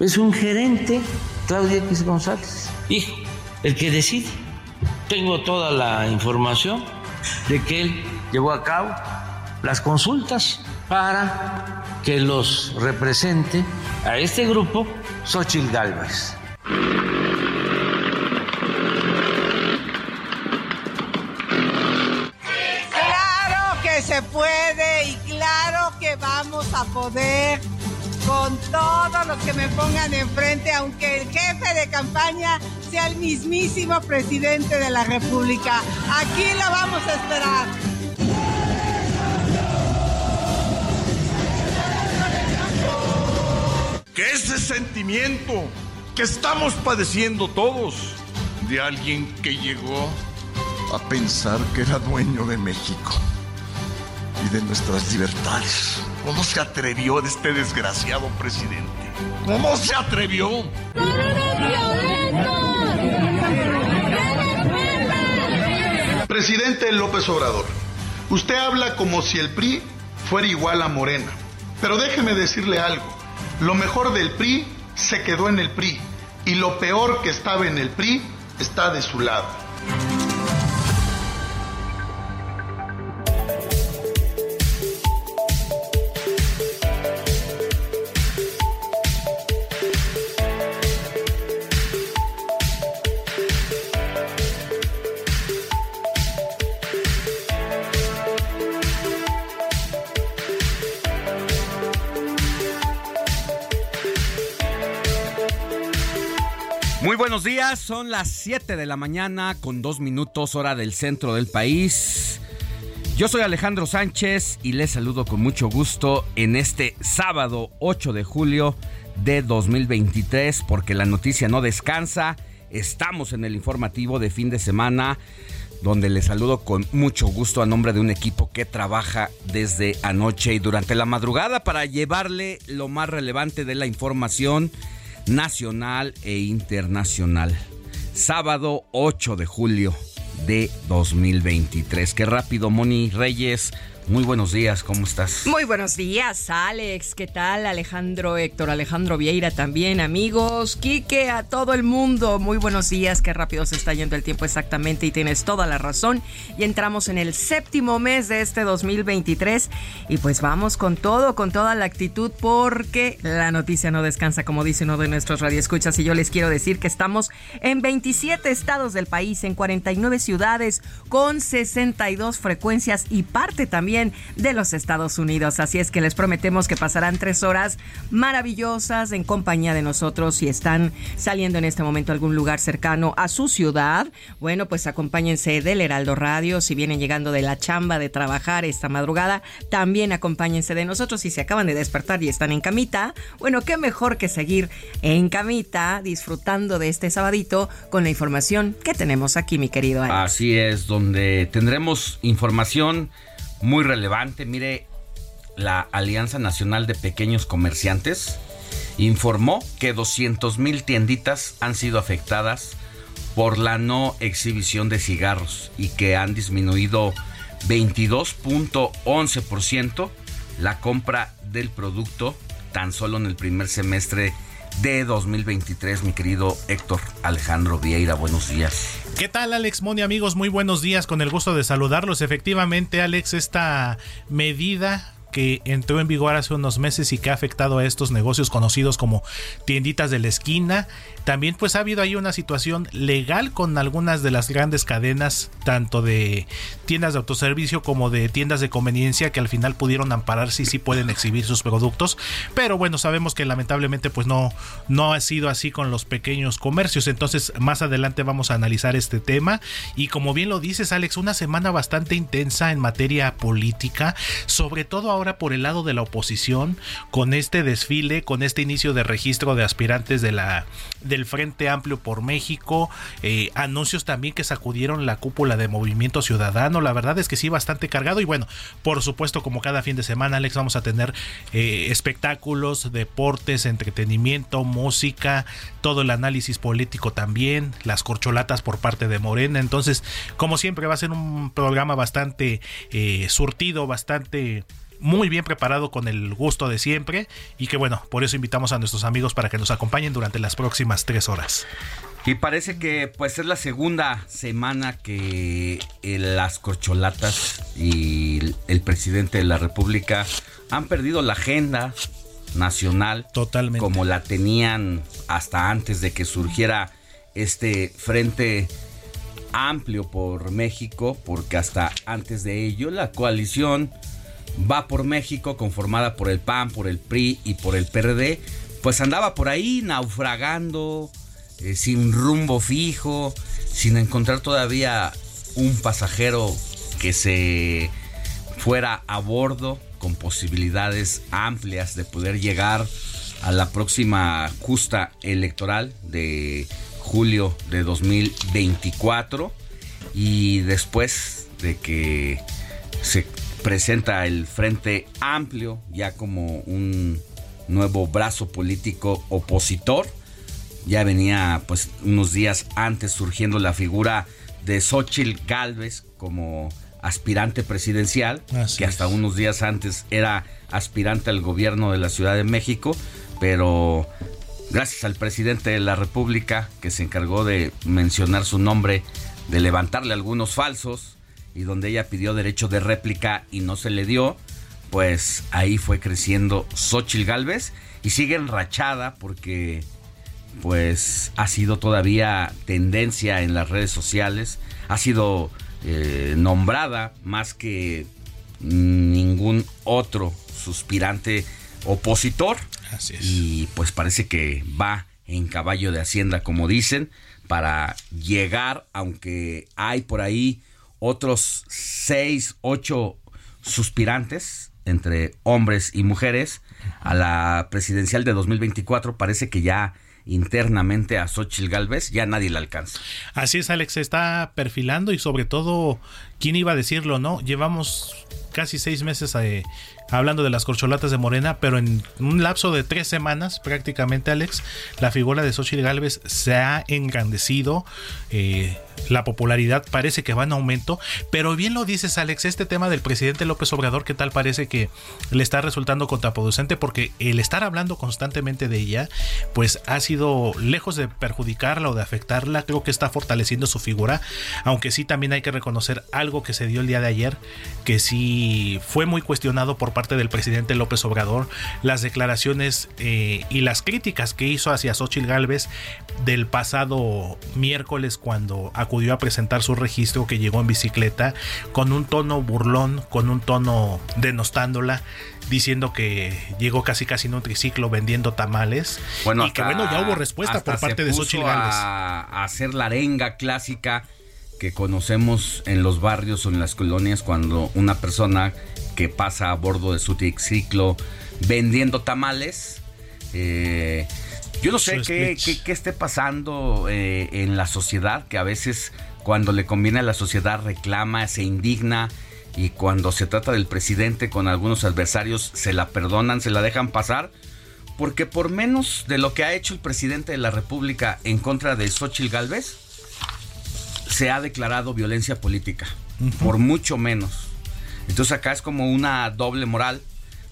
Es un gerente, Claudia X González, hijo, el que decide. Tengo toda la información de que él llevó a cabo las consultas para que los represente a este grupo Xochitl Galvez. Claro que se puede y claro que vamos a poder con todos los que me pongan enfrente, aunque el jefe de campaña sea el mismísimo presidente de la República. Aquí lo vamos a esperar. Que ese sentimiento que estamos padeciendo todos de alguien que llegó a pensar que era dueño de México y de nuestras libertades. ¿Cómo se atrevió este desgraciado presidente? ¿Cómo se atrevió? Presidente López Obrador, usted habla como si el PRI fuera igual a Morena. Pero déjeme decirle algo, lo mejor del PRI se quedó en el PRI y lo peor que estaba en el PRI está de su lado. Días, son las 7 de la mañana con dos minutos hora del centro del país. Yo soy Alejandro Sánchez y les saludo con mucho gusto en este sábado 8 de julio de 2023 porque la noticia no descansa. Estamos en el informativo de fin de semana donde les saludo con mucho gusto a nombre de un equipo que trabaja desde anoche y durante la madrugada para llevarle lo más relevante de la información nacional e internacional. Sábado 8 de julio de 2023. Qué rápido, Moni Reyes. Muy buenos días, ¿cómo estás? Muy buenos días, Alex. ¿Qué tal? Alejandro, Héctor, Alejandro Vieira también, amigos. Quique, a todo el mundo. Muy buenos días. Qué rápido se está yendo el tiempo exactamente y tienes toda la razón. Y entramos en el séptimo mes de este 2023. Y pues vamos con todo, con toda la actitud, porque la noticia no descansa, como dice uno de nuestros radioescuchas. Y yo les quiero decir que estamos en 27 estados del país, en 49 ciudades, con 62 frecuencias y parte también de los Estados Unidos. Así es que les prometemos que pasarán tres horas maravillosas en compañía de nosotros. Si están saliendo en este momento a algún lugar cercano a su ciudad, bueno, pues acompáñense del Heraldo Radio. Si vienen llegando de la chamba de trabajar esta madrugada, también acompáñense de nosotros. Si se acaban de despertar y están en camita, bueno, qué mejor que seguir en camita disfrutando de este sabadito con la información que tenemos aquí, mi querido. Así es, donde tendremos información muy relevante. Mire, la Alianza Nacional de Pequeños Comerciantes informó que 200 mil tienditas han sido afectadas por la no exhibición de cigarros y que han disminuido 22.11% la compra del producto tan solo en el primer semestre 2023, mi querido Héctor Alejandro Vieira. Buenos días. ¿Qué tal, Alex Moni, amigos? Muy buenos días, con el gusto de saludarlos. Efectivamente, Alex, esta medida que entró en vigor hace unos meses y que ha afectado a estos negocios conocidos como tienditas de la esquina. También pues ha habido ahí una situación legal con algunas de las grandes cadenas, tanto de tiendas de autoservicio como de tiendas de conveniencia que al final pudieron amparar si sí pueden exhibir sus productos. Pero bueno, sabemos que lamentablemente pues no, no ha sido así con los pequeños comercios. Entonces más adelante vamos a analizar este tema. Y como bien lo dices Alex, una semana bastante intensa en materia política, sobre todo ahora por el lado de la oposición, con este desfile, con este inicio de registro de aspirantes de la, del Frente Amplio por México, eh, anuncios también que sacudieron la cúpula de Movimiento Ciudadano, la verdad es que sí, bastante cargado. Y bueno, por supuesto como cada fin de semana, Alex, vamos a tener eh, espectáculos, deportes, entretenimiento, música, todo el análisis político también, las corcholatas por parte de Morena, entonces como siempre va a ser un programa bastante eh, surtido, bastante muy bien preparado con el gusto de siempre y que bueno, por eso invitamos a nuestros amigos para que nos acompañen durante las próximas tres horas. Y parece que pues es la segunda semana que eh, las corcholatas y el presidente de la República han perdido la agenda nacional totalmente como la tenían hasta antes de que surgiera este frente amplio por México, porque hasta antes de ello la coalición va por México, conformada por el PAN, por el PRI y por el PRD, pues andaba por ahí naufragando, eh, sin rumbo fijo, sin encontrar todavía un pasajero que se fuera a bordo, con posibilidades amplias de poder llegar a la próxima justa electoral de julio de 2024 y después de que se presenta el Frente Amplio ya como un nuevo brazo político opositor. Ya venía pues unos días antes surgiendo la figura de Xochitl Galvez como aspirante presidencial, que hasta unos días antes era aspirante al gobierno de la Ciudad de México, pero gracias al presidente de la República que se encargó de mencionar su nombre, de levantarle algunos falsos, y donde ella pidió derecho de réplica y no se le dio, pues ahí fue creciendo Xochitl Galvez y sigue enrachada porque pues ha sido todavía tendencia en las redes sociales, ha sido eh, nombrada más que ningún otro suspirante opositor. Así es. Y pues parece que va en caballo de hacienda, como dicen, para llegar, aunque hay por ahí otros seis, ocho suspirantes entre hombres y mujeres a la presidencial de 2024. Parece que ya internamente a Xochitl Galvez ya nadie le alcanza. Así es, Alex, se está perfilando y sobre todo, ¿quién iba a decirlo, no? Llevamos casi seis meses eh, hablando de las corcholatas de Morena, pero en un lapso de tres semanas, prácticamente, Alex, la figura de Xochitl Galvez se ha engrandecido. Eh, la popularidad parece que va en aumento, pero bien lo dices Alex, este tema del presidente López Obrador, ¿qué tal parece que le está resultando contraproducente? Porque el estar hablando constantemente de ella, pues ha sido lejos de perjudicarla o de afectarla, creo que está fortaleciendo su figura, aunque sí también hay que reconocer algo que se dio el día de ayer, que sí fue muy cuestionado por parte del presidente López Obrador, las declaraciones eh, y las críticas que hizo hacia Xochitl Galvez del pasado miércoles cuando acudió a presentar su registro que llegó en bicicleta con un tono burlón, con un tono denostándola, diciendo que llegó casi casi en un triciclo vendiendo tamales Bueno, y que bueno, ya hubo respuesta por parte de Xochitl Galvez. A, a hacer la arenga clásica que conocemos en los barrios o en las colonias cuando una persona que pasa a bordo de su triciclo vendiendo tamales. eh, yo no sé qué esté pasando eh, en la sociedad, que a veces cuando le conviene a la sociedad reclama, se indigna y cuando se trata del presidente con algunos adversarios se la perdonan, se la dejan pasar. Porque por menos de lo que ha hecho el presidente de la República en contra de Xochitl Galvez, se ha declarado violencia política. Por mucho menos. Entonces acá es como una doble moral,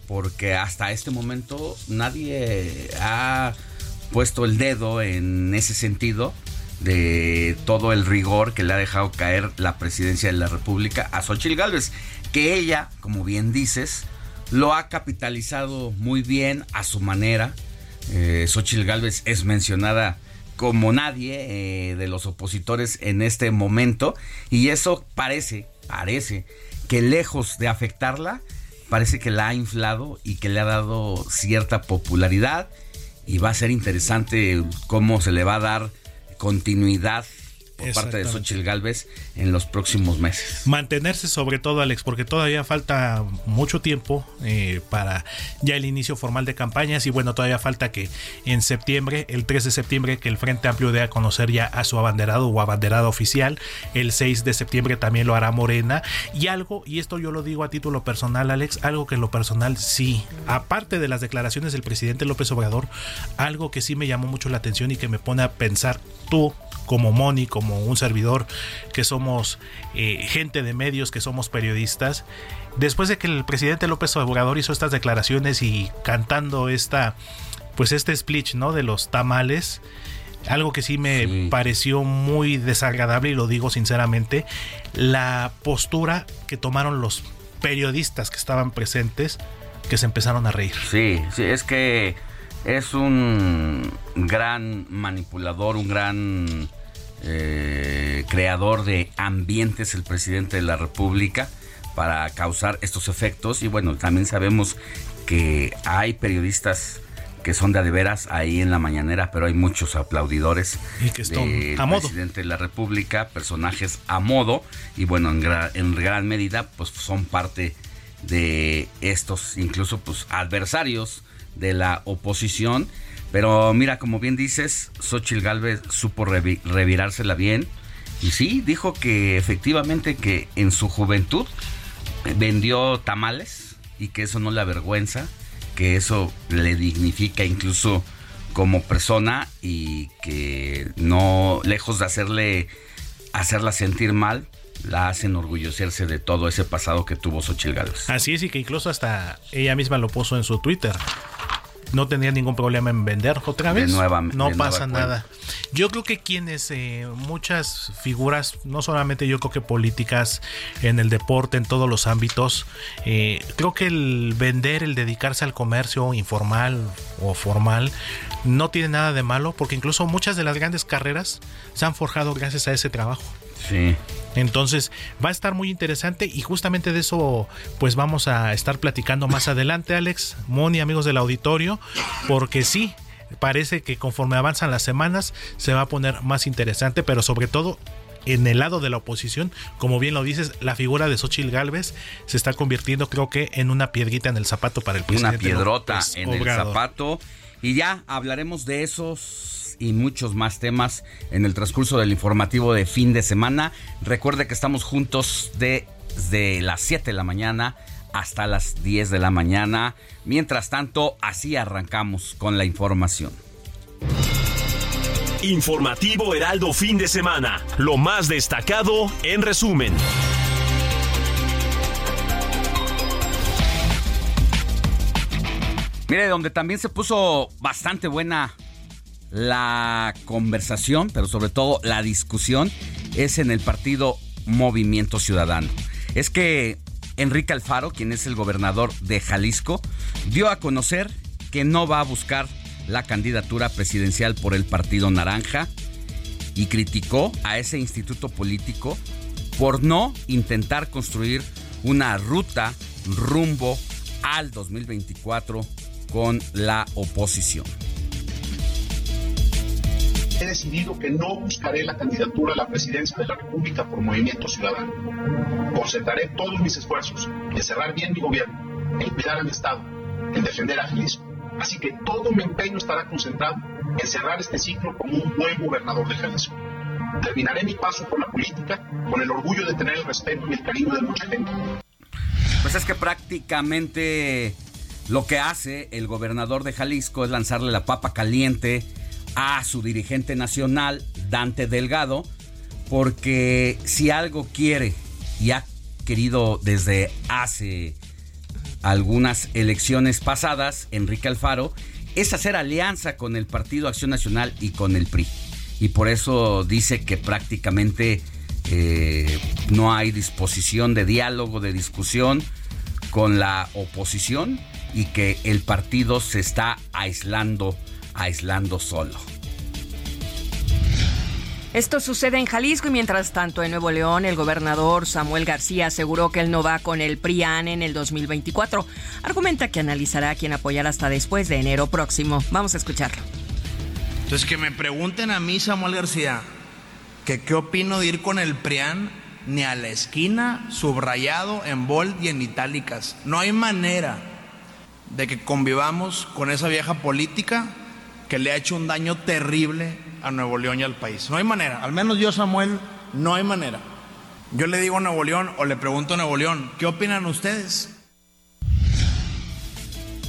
porque hasta este momento nadie ha puesto el dedo en ese sentido de todo el rigor que le ha dejado caer la presidencia de la República a Xochitl Gálvez, que ella, como bien dices, lo ha capitalizado muy bien a su manera. Eh, Xochitl Gálvez es mencionada como nadie eh, de los opositores en este momento y eso parece, parece que lejos de afectarla, parece que la ha inflado y que le ha dado cierta popularidad y va a ser interesante cómo se le va a dar continuidad por parte de Xochitl Galvez en los próximos meses. Mantenerse sobre todo, Alex, porque todavía falta mucho tiempo eh, para ya el inicio formal de campañas y bueno, todavía falta que en septiembre, el 3 de septiembre, que el Frente Amplio dé a conocer ya a su abanderado o abanderado oficial, el 6 de septiembre también lo hará Morena y algo, y esto yo lo digo a título personal, Alex, algo que en lo personal sí, aparte de las declaraciones del presidente López Obrador, algo que sí me llamó mucho la atención y que me pone a pensar tú como Moni, como un servidor, que somos eh, gente de medios, que somos periodistas, después de que el presidente López Obrador hizo estas declaraciones y cantando esta, pues este speech, ¿no? De los tamales, algo que sí me pareció muy desagradable y lo digo sinceramente, la postura que tomaron los periodistas que estaban presentes, que se empezaron a reír. Sí, sí, es que es un gran manipulador, un gran eh, creador de ambientes, el presidente de la República, para causar estos efectos. Y bueno, también sabemos que hay periodistas que son de veras ahí en la mañanera, pero hay muchos aplaudidores y que están a modo. presidente de la República, personajes a modo, y bueno, en, en gran medida, pues son parte de estos, incluso pues adversarios de la oposición. Pero mira, como bien dices, Xochitl Galvez supo revirársela bien. Y sí, dijo que efectivamente que en su juventud vendió tamales y que eso no le avergüenza, que eso le dignifica incluso como persona y que no, lejos de hacerle, hacerla sentir mal, la hacen enorgullecerse de todo ese pasado que tuvo Xochitl Galvez. Así es, y que incluso hasta ella misma lo puso en su Twitter no tendría ningún problema en vender otra vez. no pasa nada. Yo creo que quienes, eh, muchas figuras, no solamente yo creo que políticas, en el deporte, en todos los ámbitos, eh, creo que el vender, el dedicarse al comercio informal o formal, no tiene nada de malo, porque incluso muchas de las grandes carreras se han forjado gracias a ese trabajo. Sí. Entonces va a estar muy interesante y justamente de eso pues vamos a estar platicando más adelante, Alex, Moni, amigos del auditorio, porque sí, parece que conforme avanzan las semanas se va a poner más interesante, pero sobre todo en el lado de la oposición, como bien lo dices, la figura de Xochitl Galvez se está convirtiendo, creo que, en una piedrita en el zapato para el presidente. Una piedrota en el zapato. Y ya hablaremos de esos y muchos más temas en el transcurso del informativo de fin de semana. Recuerde que estamos juntos desde las 7 de la mañana hasta las 10 de la mañana. Mientras tanto, así arrancamos con la información. Informativo Heraldo fin de semana. Lo más destacado en resumen. Mire, donde también se puso bastante buena la conversación, pero sobre todo la discusión, es en el partido Movimiento Ciudadano. Es que Enrique Alfaro, quien es el gobernador de Jalisco, dio a conocer que no va a buscar la candidatura presidencial por el Partido Naranja y criticó a ese instituto político por no intentar construir una ruta rumbo al 2024 con la oposición he decidido que no buscaré la candidatura a la presidencia de la República por Movimiento Ciudadano. Concentraré todos mis esfuerzos en cerrar bien mi gobierno, en cuidar a mi Estado, en defender a Jalisco. Así que todo mi empeño estará concentrado en cerrar este ciclo como un buen gobernador de Jalisco. Terminaré mi paso por la política con el orgullo de tener el respeto y el cariño de mucha gente. Pues es que prácticamente lo que hace el gobernador de Jalisco es lanzarle la papa caliente a su dirigente nacional, Dante Delgado, porque si algo quiere y ha querido desde hace algunas elecciones pasadas, Enrique Alfaro, es hacer alianza con el Partido Acción Nacional y con el PRI. Y por eso dice que prácticamente eh, no hay disposición de diálogo, de discusión con la oposición y que el partido se está aislando, aislando solo. Esto sucede en Jalisco y mientras tanto en Nuevo León el gobernador Samuel García aseguró que él no va con el PRIAN en el 2024. Argumenta que analizará a quién apoyar hasta después de enero próximo. Vamos a escucharlo. Entonces que me pregunten a mí, Samuel García, que qué opino de ir con el PRIAN ni a la esquina, subrayado en bold y en itálicas. No hay manera de que convivamos con esa vieja política que le ha hecho un daño terrible a Nuevo León y al país. No hay manera, al menos yo, Samuel, no hay manera. Yo le digo a Nuevo León o le pregunto a Nuevo León, ¿qué opinan ustedes?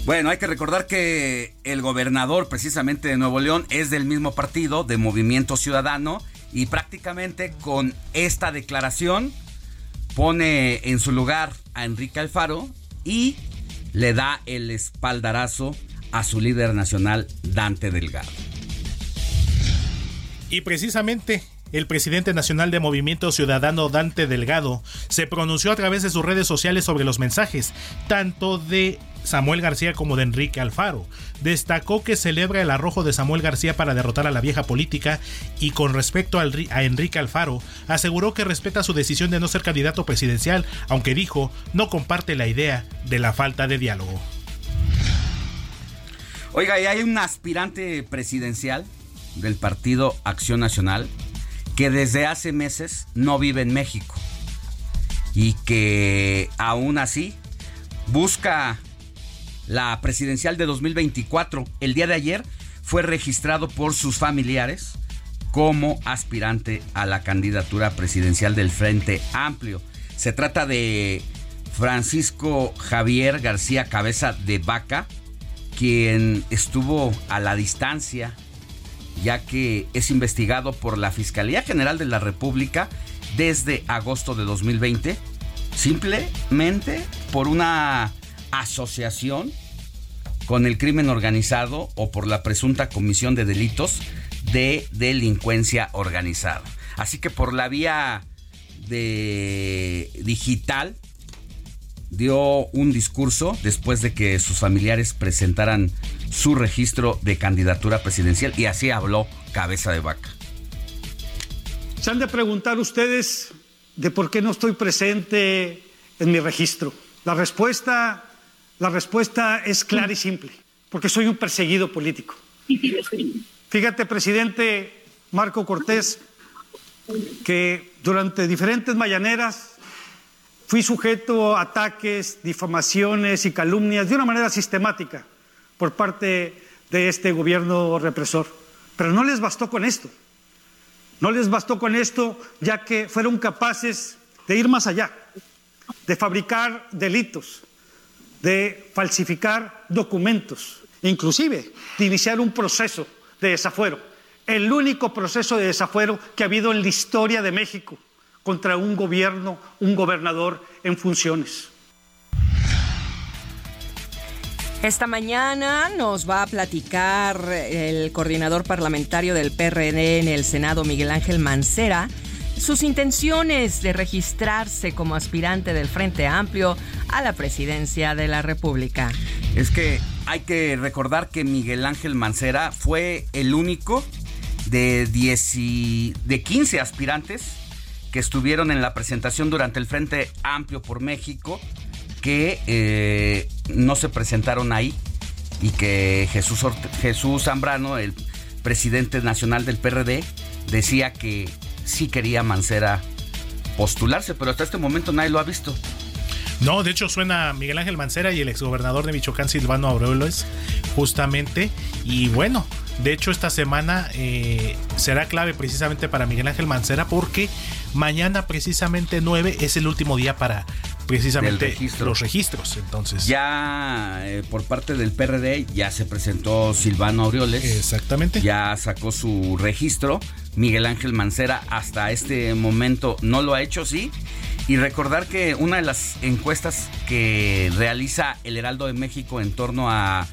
Bueno, hay que recordar que el gobernador precisamente de Nuevo León es del mismo partido, de Movimiento Ciudadano, y prácticamente con esta declaración pone en su lugar a Enrique Alfaro y le da el espaldarazo a su líder nacional, Dante Delgado. Y precisamente el presidente nacional de Movimiento Ciudadano Dante Delgado se pronunció a través de sus redes sociales sobre los mensajes, tanto de Samuel García como de Enrique Alfaro. Destacó que celebra el arrojo de Samuel García para derrotar a la vieja política y con respecto a Enrique Alfaro, aseguró que respeta su decisión de no ser candidato presidencial, aunque dijo no comparte la idea de la falta de diálogo. Oiga, y hay un aspirante presidencial del Partido Acción Nacional que desde hace meses no vive en México y que aún así busca la presidencial de 2024. El día de ayer fue registrado por sus familiares como aspirante a la candidatura presidencial del Frente Amplio. Se trata de Francisco Javier García Cabeza de Vaca, quien estuvo a la distancia ya que es investigado por la Fiscalía General de la República desde agosto de 2020, simplemente por una asociación con el crimen organizado o por la presunta comisión de delitos de delincuencia organizada. Así que por la vía de digital dio un discurso después de que sus familiares presentaran su registro de candidatura presidencial y así habló cabeza de vaca. Se han de preguntar ustedes de por qué no estoy presente en mi registro. La respuesta, la respuesta es clara y simple, porque soy un perseguido político. Fíjate, presidente Marco Cortés, que durante diferentes mañaneras fui sujeto a ataques, difamaciones y calumnias de una manera sistemática por parte de este gobierno represor. Pero no les bastó con esto. No les bastó con esto ya que fueron capaces de ir más allá, de fabricar delitos, de falsificar documentos, inclusive de iniciar un proceso de desafuero, el único proceso de desafuero que ha habido en la historia de México contra un gobierno, un gobernador en funciones. Esta mañana nos va a platicar el coordinador parlamentario del PRD en el Senado, Miguel Ángel Mancera, sus intenciones de registrarse como aspirante del Frente Amplio a la presidencia de la República. Es que hay que recordar que Miguel Ángel Mancera fue el único de, 10 de 15 aspirantes que estuvieron en la presentación durante el Frente Amplio por México que eh, no se presentaron ahí y que Jesús, Jesús Zambrano, el presidente nacional del PRD, decía que sí quería Mancera postularse, pero hasta este momento nadie lo ha visto. No, de hecho suena Miguel Ángel Mancera y el exgobernador de Michoacán, Silvano Aureoles, justamente. Y bueno, de hecho esta semana eh, será clave precisamente para Miguel Ángel Mancera porque mañana precisamente 9 es el último día para precisamente los registros. Entonces, ya eh, por parte del PRD ya se presentó Silvano Aureoles. Exactamente. Ya sacó su registro. Miguel Ángel Mancera hasta este momento no lo ha hecho, sí. Y recordar que una de las encuestas que realiza el Heraldo de México en torno a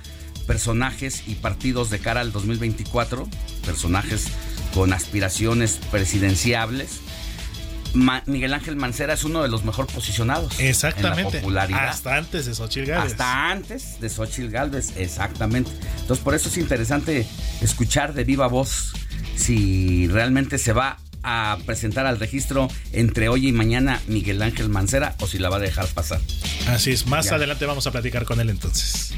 personajes y partidos de cara al 2024, personajes con aspiraciones presidenciables, Miguel Ángel Mancera es uno de los mejor posicionados. Exactamente. En la popularidad. Hasta antes de Xochitl Gálvez. Hasta antes de Xochitl Gálvez, exactamente. Entonces, por eso es interesante escuchar de viva voz si realmente se va a presentar al registro entre hoy y mañana Miguel Ángel Mancera o si la va a dejar pasar. Así es, más adelante vamos a platicar con él entonces.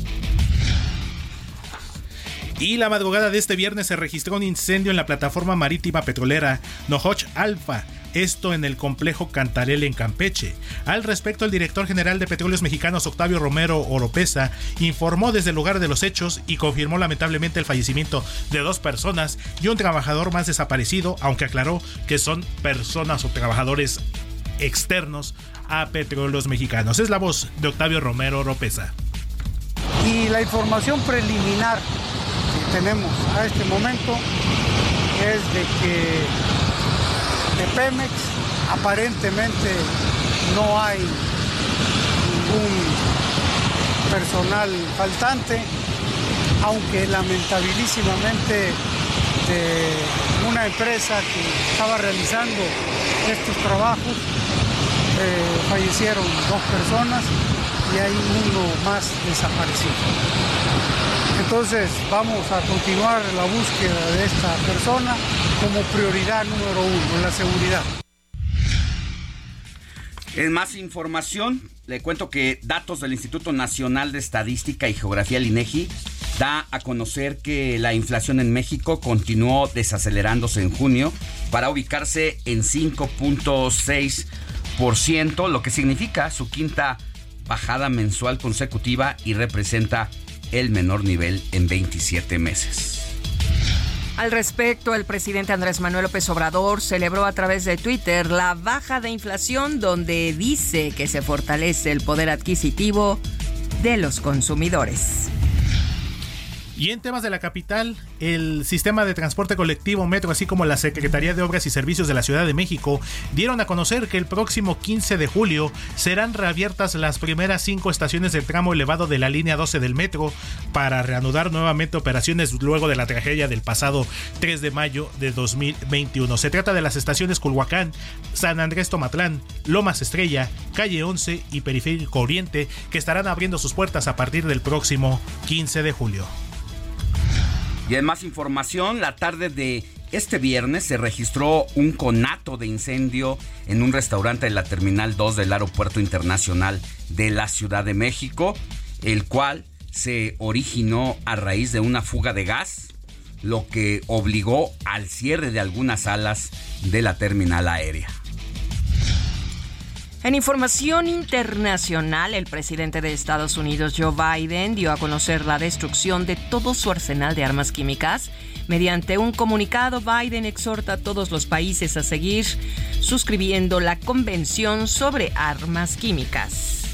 Y la madrugada de este viernes se registró un incendio en la plataforma marítima petrolera Nohoch Alfa, esto en el complejo Cantarel en Campeche. Al respecto, el director general de Petróleos Mexicanos, Octavio Romero Oropesa, informó desde el lugar de los hechos y confirmó lamentablemente el fallecimiento de dos personas y un trabajador más desaparecido, aunque aclaró que son personas o trabajadores externos a Petróleos Mexicanos. Es la voz de Octavio Romero Oropesa. Y la información preliminar que tenemos a este momento es de que de Pemex. Aparentemente no hay ningún personal faltante, aunque lamentabilísimamente de una empresa que estaba realizando estos trabajos eh, fallecieron dos personas y hay uno más desaparecido. Entonces vamos a continuar la búsqueda de esta persona como prioridad número uno, la seguridad. En más información, le cuento que datos del Instituto Nacional de Estadística y Geografía, el INEGI, da a conocer que la inflación en México continuó desacelerándose en junio para ubicarse en 5.6%, lo que significa su quinta bajada mensual consecutiva y representa el menor nivel en 27 meses. Al respecto, el presidente Andrés Manuel López Obrador celebró a través de Twitter la baja de inflación donde dice que se fortalece el poder adquisitivo de los consumidores. Y en temas de la capital, el sistema de transporte colectivo Metro, así como la Secretaría de Obras y Servicios de la Ciudad de México, dieron a conocer que el próximo 15 de julio serán reabiertas las primeras cinco estaciones del tramo elevado de la línea 12 del metro para reanudar nuevamente operaciones luego de la tragedia del pasado 3 de mayo de 2021. Se trata de las estaciones Culhuacán, San Andrés Tomatlán, Lomas Estrella, Calle 11 y Periférico Oriente, que estarán abriendo sus puertas a partir del próximo 15 de julio. Y en más información, la tarde de este viernes se registró un conato de incendio en un restaurante de la Terminal 2 del Aeropuerto Internacional de la Ciudad de México, el cual se originó a raíz de una fuga de gas, lo que obligó al cierre de algunas salas de la terminal aérea. En información internacional, el presidente de Estados Unidos, Joe Biden, dio a conocer la destrucción de todo su arsenal de armas químicas. Mediante un comunicado, Biden exhorta a todos los países a seguir suscribiendo la Convención sobre Armas Químicas.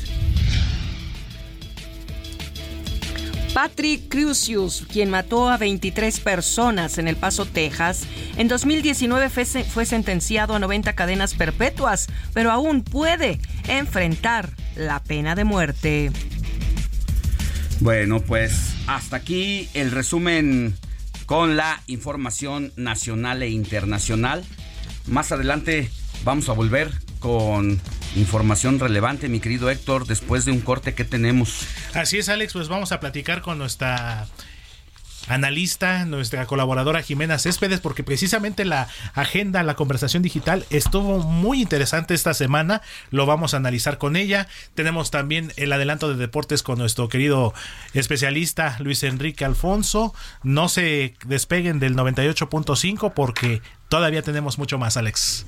Patrick Crucius, quien mató a 23 personas en El Paso, Texas, en 2019 fue, sentenciado a 90 cadenas perpetuas, pero aún puede enfrentar la pena de muerte. Bueno, pues hasta aquí el resumen con la información nacional e internacional. Más adelante vamos a volver con información relevante, mi querido Héctor, después de un corte que tenemos. Así es, Alex, pues vamos a platicar con nuestra analista, nuestra colaboradora Jimena Céspedes, porque precisamente la agenda, la conversación digital estuvo muy interesante esta semana. Lo vamos a analizar con ella. Tenemos también el adelanto de deportes con nuestro querido especialista Luis Enrique Alfonso. No se despeguen del 98.5 porque todavía tenemos mucho más, Alex.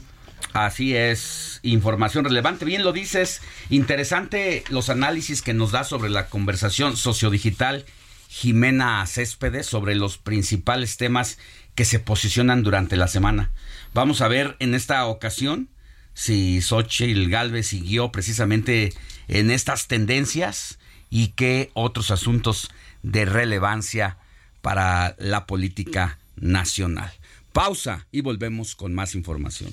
Así es, información relevante. Bien lo dices, interesante los análisis que nos da sobre la conversación sociodigital Jimena Céspedes sobre los principales temas que se posicionan durante la semana. Vamos a ver en esta ocasión si Xochitl Galvez siguió precisamente en estas tendencias y qué otros asuntos de relevancia para la política nacional. Pausa y volvemos con más información.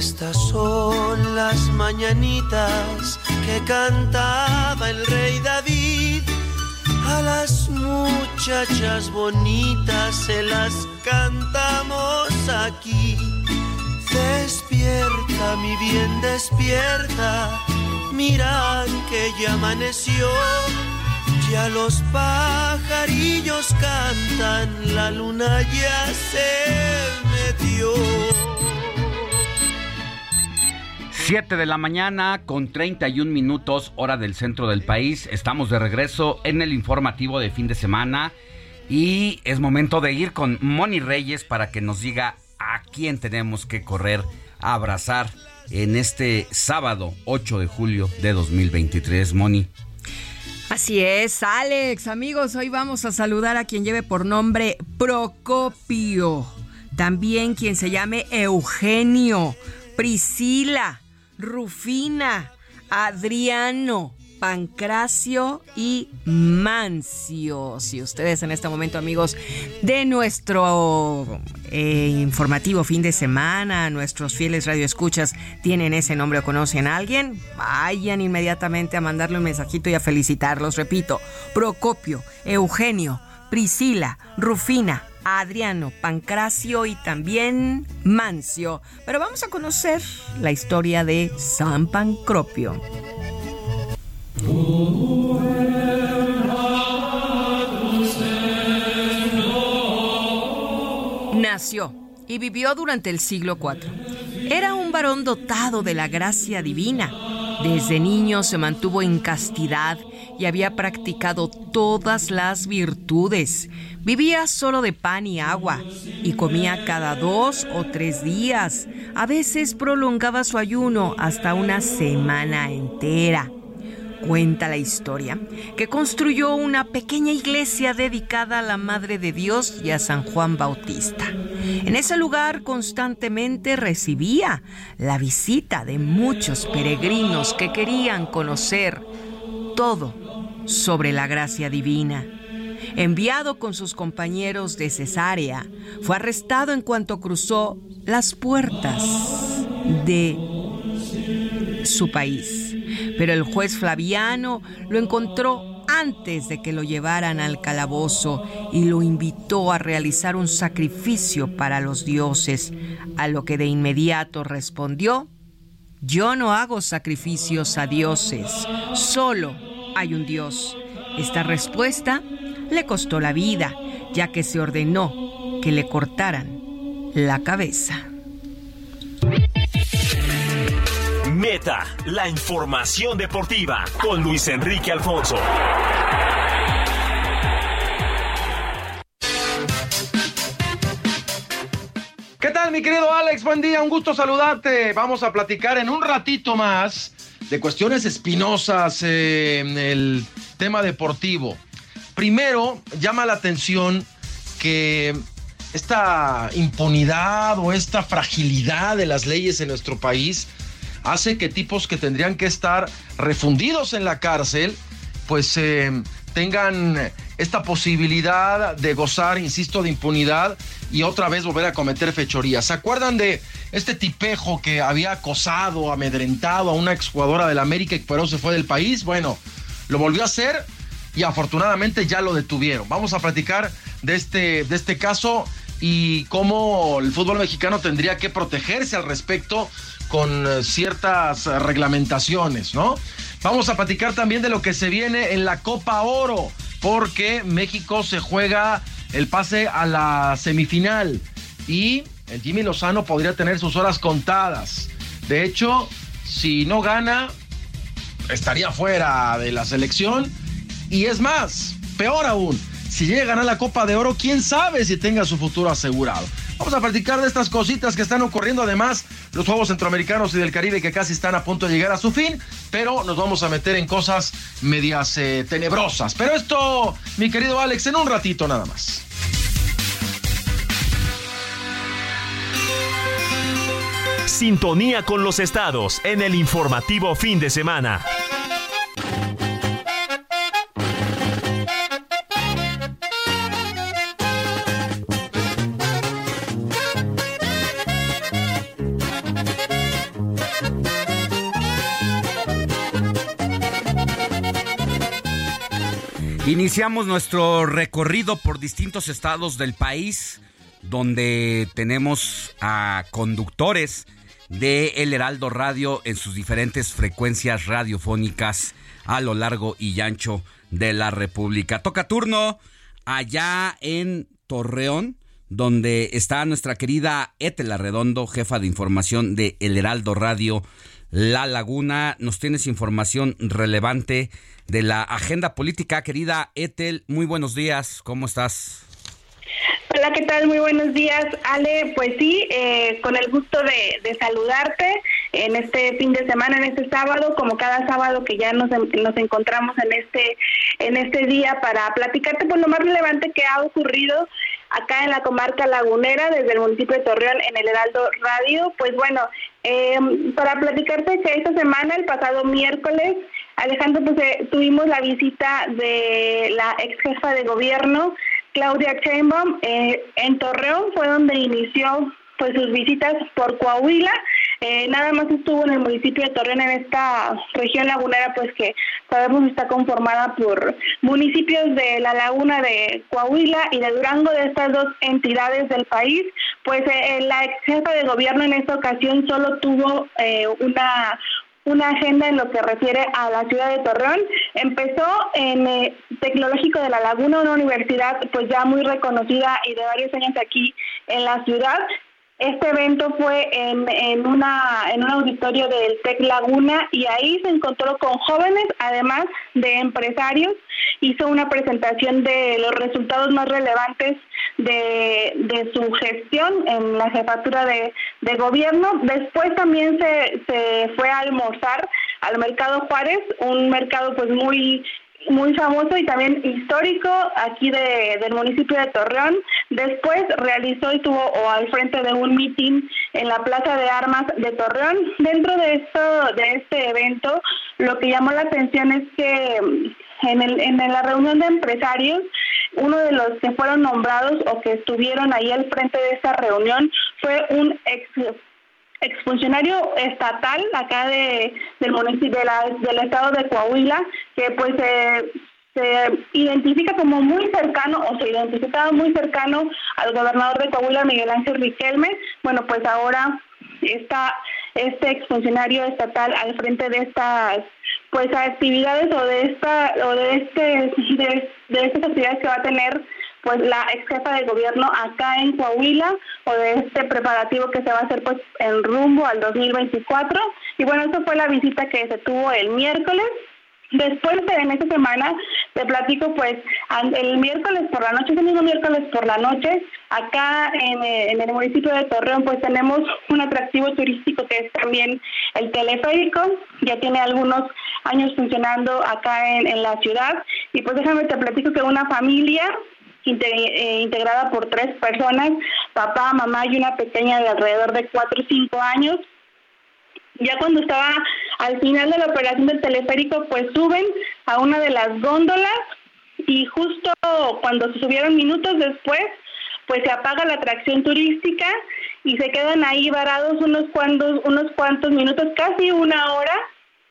Estas son las mañanitas que cantaba el rey David a las muchachas bonitas se las cantamos aquí. Despierta, mi bien, despierta. Mira que ya amaneció. Ya los pajarillos cantan, la luna ya se metió. 7 de la mañana con 31 minutos hora del centro del país. Estamos de regreso en el informativo de fin de semana y es momento de ir con Moni Reyes para que nos diga a quién tenemos que correr a abrazar en este sábado 8 de julio de 2023. Moni. Así es, Alex, amigos, hoy vamos a saludar a quien lleve por nombre Procopio, también quien se llame Eugenio, Priscila, Rufina, Adriano, Pancracio y Mancio. Si ustedes en este momento, amigos, de nuestro eh, informativo fin de semana, nuestros fieles radioescuchas, tienen ese nombre o conocen a alguien, vayan inmediatamente a mandarle un mensajito y a felicitarlos. Repito, Procopio, Eugenio, Priscila, Rufina, Adriano, Pancracio y también Mancio. Pero vamos a conocer la historia de San Pancropio. Nació y vivió durante el siglo IV. Era un varón dotado de la gracia divina. Desde niño se mantuvo en castidad y había practicado todas las virtudes. Vivía solo de pan y agua y comía cada dos o tres días. A veces prolongaba su ayuno hasta una semana entera. Cuenta la historia que construyó una pequeña iglesia dedicada a la Madre de Dios y a San Juan Bautista. En ese lugar constantemente recibía la visita de muchos peregrinos que querían conocer todo sobre la gracia divina. Enviado con sus compañeros de Cesarea, fue arrestado en cuanto cruzó las puertas de su país. Pero el juez Flaviano lo encontró antes de que lo llevaran al calabozo y lo invitó a realizar un sacrificio para los dioses, a lo que de inmediato respondió, yo no hago sacrificios a dioses, solo hay un Dios. Esta respuesta le costó la vida, ya que se ordenó que le cortaran la cabeza. Meta, la información deportiva con Luis Enrique Alfonso. ¿Qué tal, mi querido Alex? Buen día, un gusto saludarte. Vamos a platicar en un ratito más de cuestiones espinosas en el tema deportivo. Primero, llama la atención que esta impunidad o esta fragilidad de las leyes en nuestro país hace que tipos que tendrían que estar refundidos en la cárcel, pues eh, tengan esta posibilidad de gozar, insisto, de impunidad y otra vez volver a cometer fechorías. ¿Se acuerdan de este tipejo que había acosado, amedrentado a una exjugadora del América y pero se fue del país? Bueno, lo volvió a hacer y afortunadamente ya lo detuvieron. Vamos a platicar de este, de este caso y cómo el fútbol mexicano tendría que protegerse al respecto con eh, ciertas reglamentaciones, ¿no? Vamos a platicar también de lo que se viene en la Copa Oro, porque México se juega el pase a la semifinal y el Jimmy Lozano podría tener sus horas contadas. De hecho, si no gana, estaría fuera de la selección Y es más, peor aún, si llega a ganar la Copa de Oro, quién sabe si tenga su futuro asegurado. Vamos a platicar de estas cositas que están ocurriendo. Además, los Juegos Centroamericanos y del Caribe que casi están a punto de llegar a su fin. Pero nos vamos a meter en cosas medias eh, tenebrosas. Pero esto, mi querido Alex, en un ratito nada más. Sintonía con los estados en el informativo fin de semana. Iniciamos nuestro recorrido por distintos estados del país, donde tenemos a conductores de El Heraldo Radio en sus diferentes frecuencias radiofónicas a lo largo y ancho de la República. Toca turno allá en Torreón, donde está nuestra querida Etela Redondo, jefa de información de El Heraldo Radio La Laguna. Nos tienes información relevante de la agenda política. Querida Etel, muy buenos días, ¿cómo estás? Hola, ¿qué tal? Muy buenos días, Ale. Pues sí, eh, con el gusto de, saludarte en este fin de semana, en este sábado, como cada sábado que ya nos, nos encontramos en este en este día para platicarte por lo más relevante que ha ocurrido acá en la comarca lagunera, desde el municipio de Torreón, en el Heraldo Radio. Pues bueno, eh, para platicarte que esta semana, el pasado miércoles, Alejandro, pues eh, tuvimos la visita de la ex jefa de gobierno, Claudia Sheinbaum, eh, en Torreón, fue donde inició pues sus visitas por Coahuila. Eh, nada más estuvo en el municipio de Torreón, en esta región lagunera, pues que sabemos está conformada por municipios de la laguna de Coahuila y de Durango, de estas dos entidades del país. Pues la ex jefa de gobierno en esta ocasión solo tuvo una una agenda en lo que refiere a la ciudad de Torreón. Empezó en eh, Tecnológico de la Laguna, una universidad pues ya muy reconocida y de varios años aquí en la ciudad. Este evento fue en, en, una, en un auditorio del TEC Laguna y ahí se encontró con jóvenes, además de empresarios. Hizo una presentación de los resultados más relevantes de, su gestión en la jefatura de, de gobierno. Después también se, se fue a almorzar al Mercado Juárez, un mercado pues muy muy famoso y también histórico aquí de, del municipio de Torreón. Después realizó y tuvo o al frente de un meeting en la Plaza de Armas de Torreón. Dentro de esto, de este evento, lo que llamó la atención es que mm, en, el, en la reunión de empresarios, uno de los que fueron nombrados o que estuvieron ahí al frente de esta reunión fue un ex exfuncionario estatal acá de, del municipio del estado de Coahuila que pues se identifica como muy cercano o se identificaba muy cercano al gobernador de Coahuila Miguel Ángel Riquelme. Bueno pues ahora está este exfuncionario estatal al frente de estas pues actividades o de esta o de este de, de estas actividades que va a tener pues la ex jefa de gobierno acá en Coahuila o de este preparativo que se va a hacer pues en rumbo al 2024 y bueno eso fue la visita que se tuvo el miércoles. Después en esta semana te platico pues el miércoles por la noche, ese mismo miércoles por la noche, acá en, eh, en, el municipio de Torreón pues tenemos un atractivo turístico que es también el teleférico, ya tiene algunos años funcionando acá en, la ciudad. Y pues déjame te platico que una familia integrada por tres personas, papá, mamá y una pequeña de alrededor de cuatro o cinco años. Ya cuando estaba al final de la operación del teleférico, pues suben a una de las góndolas y justo cuando se subieron minutos después, pues se apaga la atracción turística y se quedan ahí varados unos cuantos, unos cuantos minutos, casi una hora,